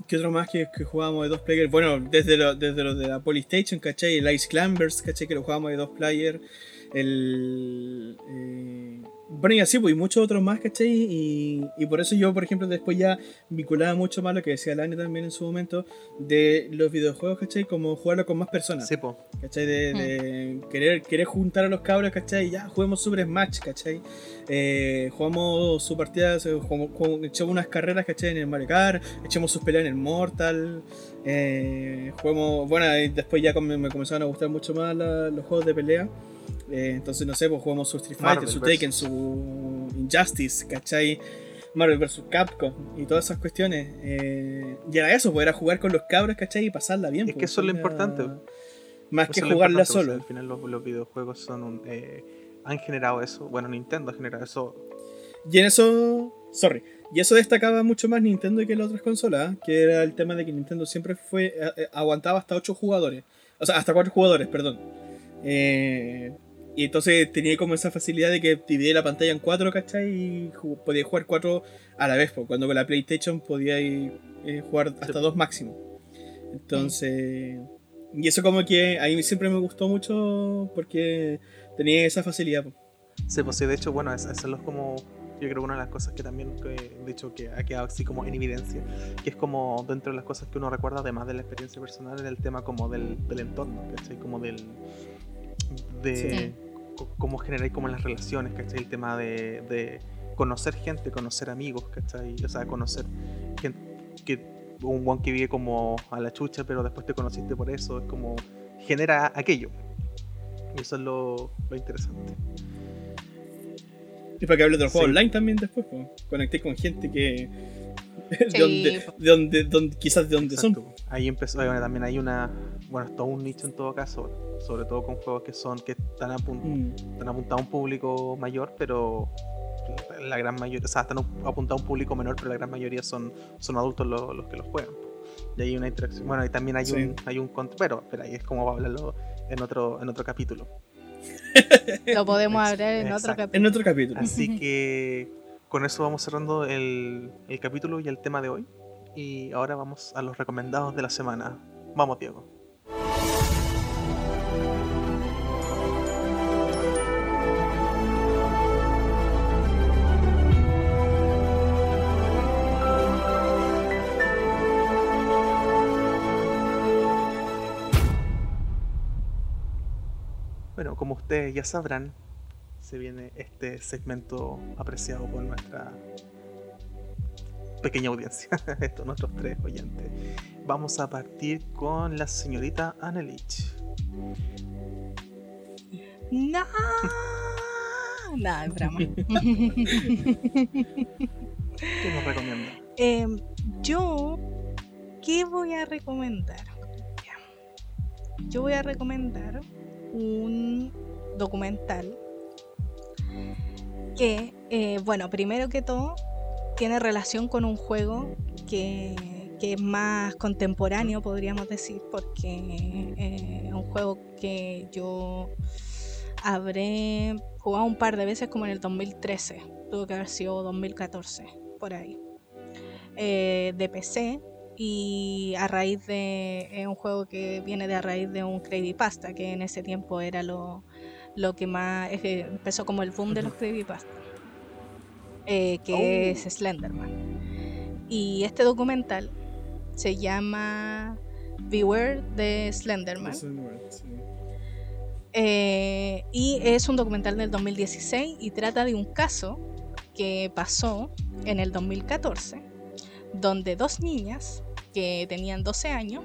¿Qué otro más que, que jugábamos de dos players? Bueno, desde lo, desde lo de la Polystation, ¿cachai? El Ice Climbers, ¿cachai? Que lo jugábamos de dos players. El. eh, bueno, y así, pues, y muchos otros más, ¿cachai? Y, y por eso yo, por ejemplo, después ya vinculaba mucho más lo que decía Lani también en su momento, de los videojuegos, ¿cachai? Como jugarlo con más personas. Sí, po. ¿cachai? De, de querer, querer juntar a los cabros, ¿cachai? Ya, juguemos Super Smash, ¿cachai? Eh, jugamos sus partidas, jugamos- jugamos- echamos unas carreras, ¿cachai? En el Mario Kart, echamos sus peleas en el Mortal, eh, jugamos, bueno, y después ya come- me comenzaron a gustar mucho más la- los juegos de pelea. Eh, entonces, no sé, pues jugamos su Street Fighter, Marvel su versus- Taken, su Injustice, ¿cachai? Marvel vs. Capcom y todas esas cuestiones. Eh, y era eso, pues era jugar con los cabros, ¿cachai? Y pasarla bien. Es que pues, eso es lo importante. Más que jugarla importante, o sea, solo. al final los, los videojuegos son un, eh, han generado eso. Bueno, Nintendo ha generado eso. Y en eso, sorry, y eso destacaba mucho más Nintendo que las otras consolas, ¿eh? que era el tema de que Nintendo siempre fue aguantaba hasta 8 jugadores, o sea, hasta 4 jugadores, perdón. Eh, y entonces tenía como esa facilidad de que dividía la pantalla en 4, ¿cachai? Y ju- podía jugar 4 a la vez, cuando con la PlayStation podía jugar hasta 2 máximo. Entonces, y eso como que a mí siempre me gustó mucho porque tenía esa facilidad. pues. Sí, pues sí, de hecho, bueno, es- eso es como. Yo creo que una de las cosas que también, que, de hecho, que ha quedado así como en evidencia, que es como dentro de las cosas que uno recuerda, además de la experiencia personal, era el tema como del, del entorno, ¿cachai? Como del. De Sí. cómo generar como las relaciones, ¿cachai? El tema de, de conocer gente, conocer amigos, ¿cachai? O sea, conocer gente que un one que vive como a la chucha, pero después te conociste por eso, es como genera aquello. Y eso es lo, lo interesante. Y para que hable de los juegos Sí. online también después, pues. Conecté con gente que. de, Sí, donde, po. de donde, donde- quizás de donde son. Exacto. Ahí empezó, bueno, también hay una, bueno, es todo un nicho en todo caso, sobre todo con juegos que son, que están, apun- Mm. están apuntados a un público mayor, pero la gran mayoría, o sea, están apuntados a un público menor, pero la gran mayoría son, son adultos los, los que los juegan. Y hay una interacción, bueno, y también hay Sí. un, hay un pero, pero ahí es como va a hablarlo en otro, en otro capítulo. Lo podemos hablar en otro capítulo. En otro capítulo. Así que con eso vamos cerrando el, el capítulo y el tema de hoy. Y ahora vamos a los recomendados de la semana. Vamos, Diego. Como ustedes ya sabrán, se viene este segmento apreciado por nuestra pequeña audiencia, estos nuestros tres oyentes. Vamos a partir con la señorita Annelich. No, nada, es broma. ¿Qué nos recomienda? Em, yo, ¿qué voy a recomendar? Yo voy a recomendar un documental que, eh, bueno, primero que todo, tiene relación con un juego que, que es más contemporáneo, podríamos decir, porque eh, es un juego que yo habré jugado un par de veces como en el 2013, tuvo que haber sido 2014, por ahí, eh, de PC. Y a raíz de. Es un juego que viene de a raíz de un creepypasta, que en ese tiempo era lo, lo que más. que empezó como el boom de los creepypasta, eh, que es Slenderman. Y este documental se llama Beware de Slenderman. Eh, y es un documental del 2016 y trata de un caso que pasó en el 2014, donde dos niñas que tenían 12 años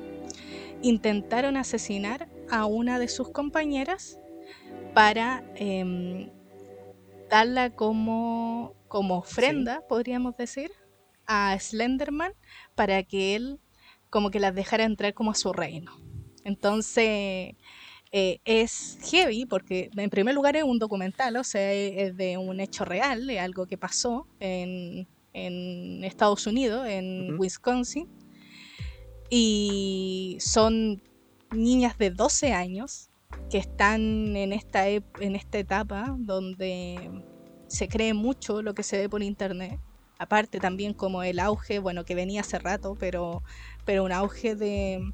intentaron asesinar a una de sus compañeras para em, darla como, como ofrenda, podríamos decir, a Slenderman para que él como que las dejara entrar como a su reino. Entonces eh, es heavy porque en primer lugar es un documental, o sea, es de un hecho real, es algo que pasó en, en Estados Unidos, en Wisconsin. Y son niñas de 12 años que están en esta, en esta etapa donde se cree mucho lo que se ve por internet. Aparte también como el auge, bueno, que venía hace rato, pero, pero un auge de,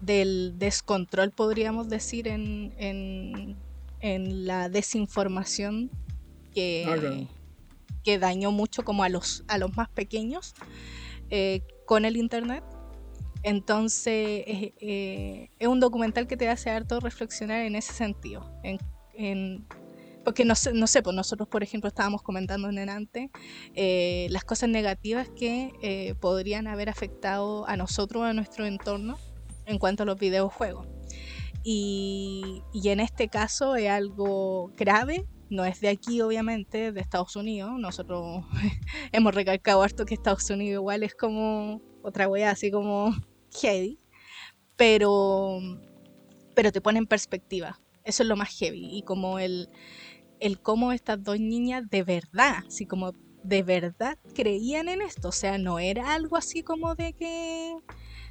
del descontrol, podríamos decir, en, en, la desinformación que, que dañó mucho como a los, a los más pequeños eh, con el Internet. Entonces, eh, es un documental que te hace harto reflexionar en ese sentido. En, porque no no sé, pues nosotros, por ejemplo, estábamos comentando en antes eh, las cosas negativas que podrían haber afectado a nosotros, a nuestro entorno, en cuanto a los videojuegos. Y, y, en este caso es algo grave, no es de aquí obviamente, de Estados Unidos. Nosotros hemos recalcado harto que Estados Unidos igual es como otra wea así como heavy, pero, pero te pone en perspectiva. Eso es lo más heavy. Y como el, el cómo estas dos niñas de verdad, así como de verdad creían en esto. O sea, no era algo así como de que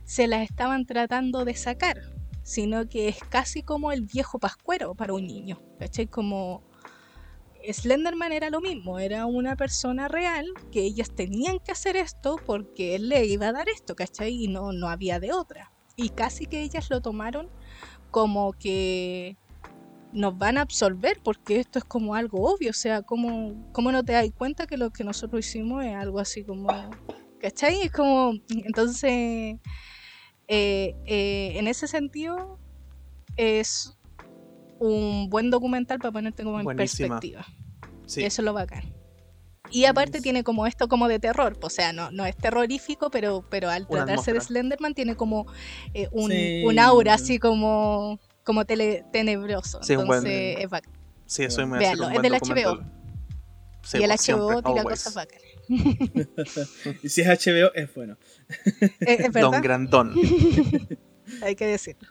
se las estaban tratando de sacar, sino que es casi como el viejo pascuero para un niño, ¿cachai? Como Slenderman era lo mismo, era una persona real que ellas tenían que hacer esto porque él le iba a dar esto, ¿cachai? Y no, no había de otra. Y casi que ellas lo tomaron como que nos van a absolver porque esto es como algo obvio, o sea, como, como no te das cuenta que lo que nosotros hicimos es algo así como, ¿cachai? Es como, entonces eh, eh, en ese sentido, es un buen documental para ponerte como en perspectiva. Eso es lo bacán. Y aparte tiene como esto como de terror, o sea, no, no es terrorífico, pero, pero al tratarse de Slenderman tiene como eh, un, aura así como, como tenebroso. Entonces es bacán. Sí, eso es Veanlo, es del HBO. y el HBO tira cosas bacanas. y si es HBO, es bueno. ¿Es, Don Grandón. Hay que decirlo.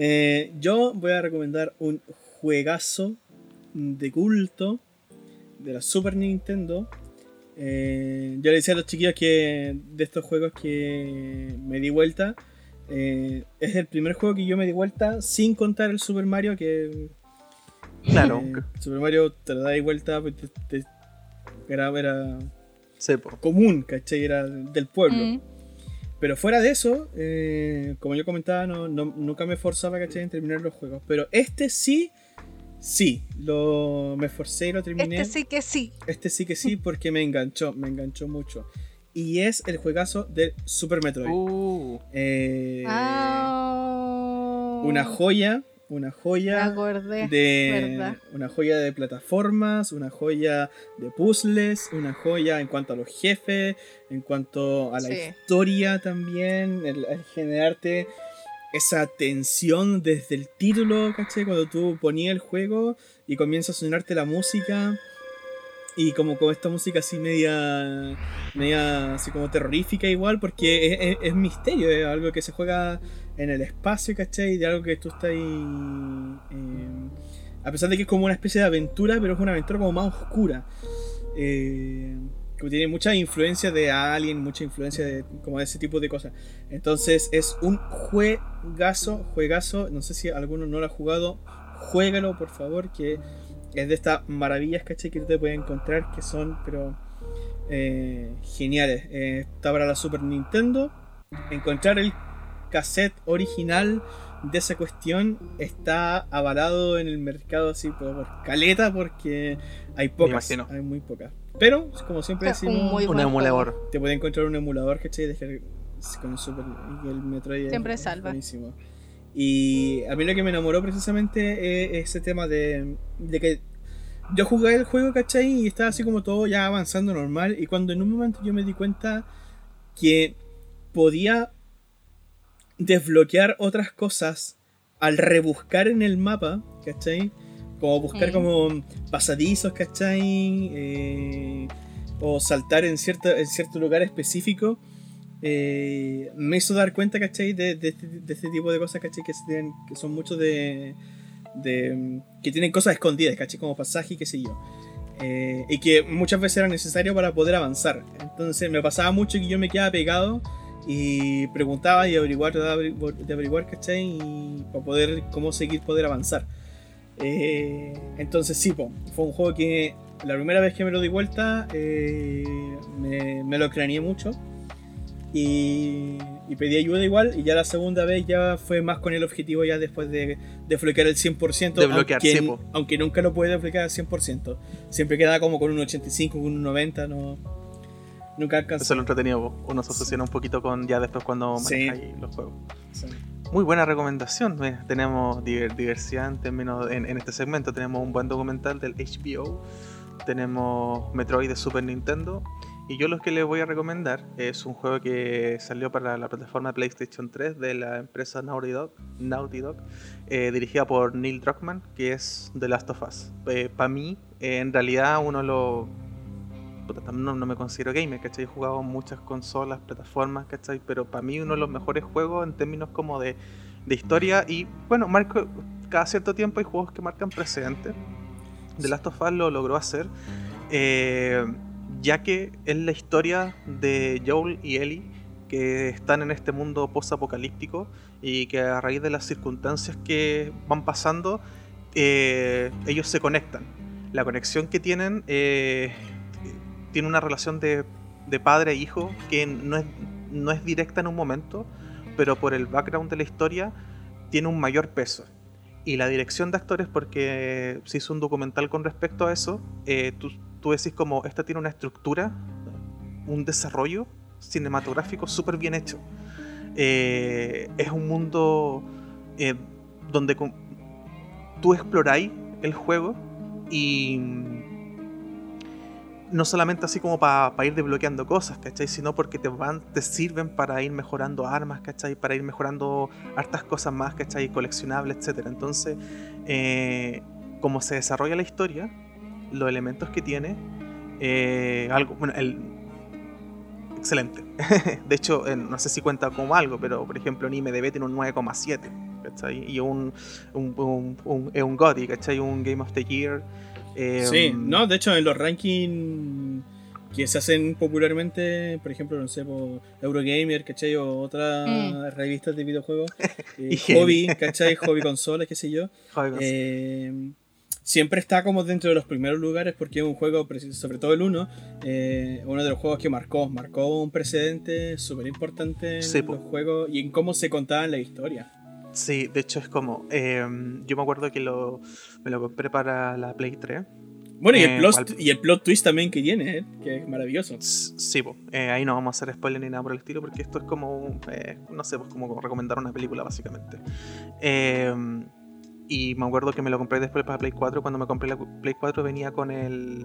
Eh, yo voy a recomendar un juegazo de culto de la Super Nintendo. Eh, yo le decía a los chiquillos que de estos juegos que me di vuelta, eh, es el primer juego que yo me di vuelta sin contar el Super Mario que... Claro. Super Mario te lo da vuelta, pues, te, era, era común, ¿cachai? Era del pueblo. Mm. Pero fuera de eso, eh, como yo comentaba, no, nunca me forzaba, ¿cachai? En terminar los juegos. Pero este sí, sí, lo, me esforcé y lo terminé. Este sí que sí. Este sí que sí, porque me enganchó, me enganchó mucho. Y es el juegazo de Super Metroid. Uh. Eh, ah. Una joya una joya acordé. de ¿verdad? una joya de plataformas, una joya de puzzles, una joya en cuanto a los jefes, en cuanto a la Sí. historia también, el, el generarte esa tensión desde el título, ¿cachai? Cuando tú ponías el juego y comienza a sonarte la música y como con esta música así media media así como terrorífica igual porque es, es- es misterio, es algo que se juega en el espacio, ¿cachai? De algo que tú estás ahí... eh, a pesar de que es como una especie de aventura, pero es una aventura como más oscura. Eh, que tiene mucha influencia de Alien, mucha influencia de como de ese tipo de cosas. Entonces es un juegazo, juegazo. No sé si alguno no lo ha jugado. Juégalo, por favor, que es de estas maravillas, ¿cachai? Que te puedes encontrar, que son, pero eh, geniales. Eh, está para la Super Nintendo. Encontrar el cassette original de esa cuestión está avalado en el mercado así por, por caleta porque hay pocas, hay muy pocas. Pero, como siempre Un decimos, Un buen emulador. te puede encontrar un emulador, ¿cachai? Con el Super y el Metroid. es- Siempre es salva. buenísimo. Y a mí lo que me enamoró precisamente es ese tema de, de que yo jugué el juego, ¿cachai? Y estaba así como todo ya avanzando normal. Y cuando en un momento yo me di cuenta que podía desbloquear otras cosas al rebuscar en el mapa, ¿cachai? Como buscar como pasadizos, ¿cachai? Eh, o saltar en cierto, en cierto lugar específico. eh, me hizo dar cuenta, ¿cachai? De, de este, de este tipo de cosas, ¿cachai? Que, tienen- que son muchos de, de- que tienen cosas escondidas, ¿cachai? Como pasaje y qué sé yo. Eh, y que muchas veces era necesario para poder avanzar. Entonces me pasaba mucho que yo me quedaba pegado y preguntaba y averiguar, de averiguar, de ¿cachai? Y para poder, cómo seguir, poder avanzar. Eh, entonces sí, po, fue un juego que la primera vez que me lo di vuelta eh, me, me lo craneé mucho y, y pedí ayuda igual y ya la segunda vez ya fue más con el objetivo ya después de desbloquear el 100% Desbloquear, aunque, sí, aunque nunca lo puede desbloquear al 100% siempre queda como con un 85 con un 90 no nunca alcanza Eso es lo entretenido. Uno se obsesiona un poquito con ya después cuando Sí. los juegos. Sí. Muy buena recomendación. Mira, tenemos diver- diversidad en términos. En, en este segmento tenemos un buen documental del HBO. Tenemos Metroid de Super Nintendo. Y yo lo que les voy a recomendar es un juego que salió para la plataforma PlayStation 3 de la empresa Naughty Dog, Naughty Dog eh, dirigida por Neil Druckmann, que es The Last of Us. Para mí, eh, en realidad, uno lo. Puta, no, no me considero gamer, ¿cachai? He jugado muchas consolas, plataformas, ¿cachai? Pero para mí uno de los mejores juegos en términos como de, de historia y, bueno, marco, cada cierto tiempo hay juegos que marcan precedentes. The Last of Us lo logró hacer, eh, ya que es la historia de Joel y Ellie que están en este mundo post-apocalíptico y que a raíz de las circunstancias que van pasando, eh, ellos se conectan. La conexión que tienen eh, tiene una relación de, de padre e hijo que no es, no es directa en un momento, pero por el background de la historia tiene un mayor peso. Y la dirección de actores, porque se hizo un documental con respecto a eso, eh, tú, tú decís como, esta tiene una estructura, un desarrollo cinematográfico súper bien hecho. Eh, es un mundo eh, donde tú exploráis el juego y no solamente así como para ir desbloqueando cosas, ¿cachai? Sino porque te van, te sirven para ir mejorando armas, ¿cachai? Para ir mejorando hartas cosas más, ¿cachai? Coleccionables, etcétera. Entonces, eh, como se desarrolla la historia, los elementos que tiene, eh, algo, el excelente. de hecho, eh, no sé si cuenta como algo, pero por ejemplo en IMDB tiene un 9,7, ¿cachai? Y un, un, un, ¿cachai? Un Game of the Year. Eh, Sí, no, de hecho en los rankings que se hacen popularmente, por ejemplo, no sé, por Eurogamer, ¿cachai? O otras Mm. revistas de videojuegos, eh. Hobby, ¿cachai? Hobby consolas, qué sé yo. Eh, siempre está como dentro de los primeros lugares porque es un juego, sobre todo el 1, eh, uno de los juegos que marcó, marcó un precedente súper importante en Sí, los juegos y en cómo se contaban la historia. Sí, de hecho es como. eh, yo me acuerdo que lo, me lo compré para la Play 3. Bueno, y, Eh, el plot, al- y el plot twist también que tiene, eh, que es maravilloso. Sí. Eh, ahí no vamos a hacer spoiler ni nada por el estilo porque esto es como, un, eh, no sé, pues como recomendar una película básicamente. Eh, Y me acuerdo que me lo compré después para Play 4. Cuando me compré la Play 4 venía con el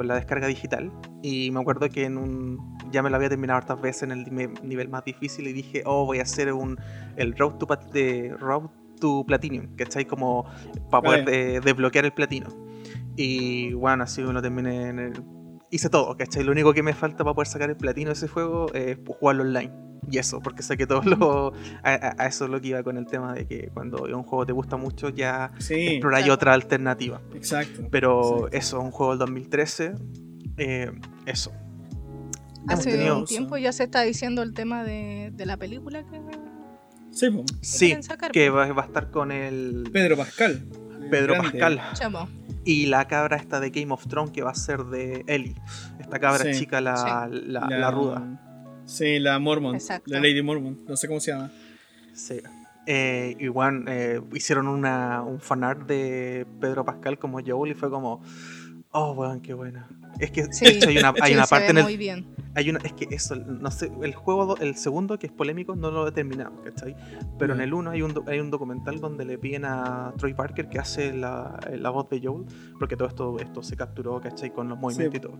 con la descarga digital. Y me acuerdo que en un ya me lo había terminado hartas veces en el nivel más difícil y dije, oh, voy a hacer un el Road to, de, Road to Platinum, ¿cachai? Como para poder desbloquear el platino. Y bueno, así lo terminé en el... Hice todo, ¿cachai? Lo único que me falta para poder sacar el platino de ese juego es jugarlo online. Y eso, porque sé que todo lo. A, eso es lo que iba con el tema de que cuando un juego te gusta mucho, ya sí, otra alternativa. Exacto. Pero eso, un juego del 2013, eh, eso. Hace un tiempo ya se está diciendo el tema de, de la película que. Sí, sí que va, a estar con el. Pedro Pascal. Pedro Pascal. Y la cabra esta de Game of Thrones que va a ser de Ellie. Esta cabra chica, la, la, ruda. Sí, la Mormon. La Lady Mormon. No sé cómo se llama. Sí. Eh, igual eh, hicieron una, un fanart de Pedro Pascal como Joel y fue como. Oh, weón, qué buena. Es que hay una, hay una parte en el. Muy bien. Hay una, es que eso, no sé, el juego, el segundo que es polémico, no lo he terminado, ¿cachai? Pero en el uno hay un, hay un documental donde le piden a Troy Parker que hace la, la voz de Joel, porque todo esto, esto se capturó, ¿cachai? Con los movimientos y todo.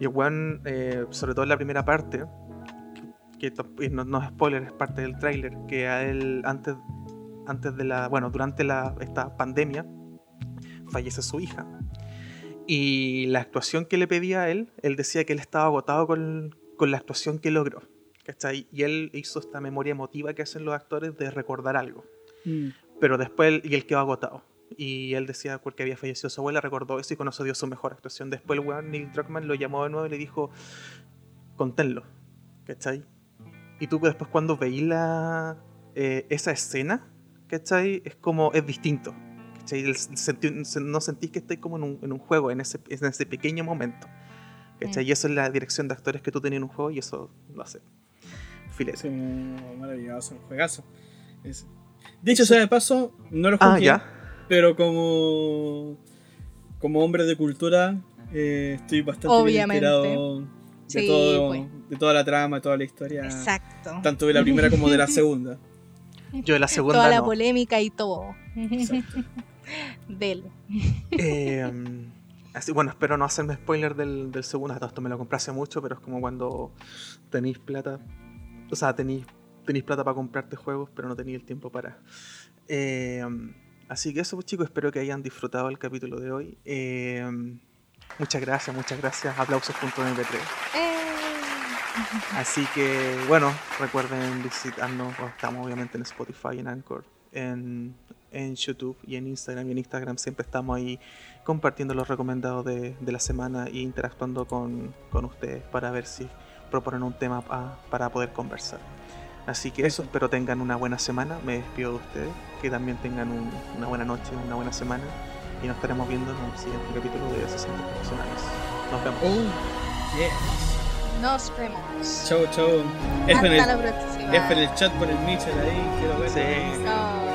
Y Juan, eh, sobre todo en la primera parte, que no, no es spoiler, es parte del tráiler, que a él antes, antes de la, bueno, durante la, esta pandemia, fallece su hija y la actuación que le pedía a él, él decía que él estaba agotado con, la actuación que logró. ¿cachai? Y él hizo esta memoria emotiva que hacen los actores de recordar algo. Mm. Pero después, y él quedó agotado. Y él decía, porque había fallecido su abuela, recordó eso y conoció dio su mejor actuación. Después el weón Neil Druckmann lo llamó de nuevo y le dijo, conténlo. ¿Cachai? Y tú después cuando veí la, eh, esa escena, ¿cachai? Es como, es distinto no sentís que estés como en un, en un juego, en ese, en ese, pequeño momento. ¿cachai? Y eso es la dirección de actores que tú tenías en un juego y eso lo hace. Filete. Sí, maravilloso, un juegazo. Dicho sea de paso, no lo ah, jugué, pero como, como hombre de cultura, eh, estoy bastante bien enterado de, todo, pues. de toda la trama, de toda la historia. Exacto. Tanto de la primera como de la segunda. Yo de la segunda. Toda la polémica y todo. Exacto. Del. Em, así, bueno, espero no hacerme spoiler del, segundo. Esto me lo compré hace mucho, pero es como cuando tenéis plata. O sea, tenéis, tenéis plata para comprarte juegos, pero no tenéis el tiempo para. Em, así que eso, pues, chicos, espero que hayan disfrutado el capítulo de hoy. Em, muchas gracias, muchas gracias. Aplausos.mp3. Eh. Así que, bueno, recuerden visitarnos. Estamos obviamente en Spotify, en Anchor, en en YouTube y en Instagram y en Instagram siempre estamos ahí compartiendo los recomendados de, la semana e interactuando con, ustedes para ver si proponen un tema para poder conversar. Así que eso, espero tengan una buena semana, me despido de ustedes, que también tengan una buena noche, una buena semana y nos estaremos viendo en un siguiente capítulo de 60 Profesionales. Nos vemos. Oh, Nos vemos. Chau, chau. Hasta el, la próxima. el chat por el Mitchell ahí, quiero ver. Sí.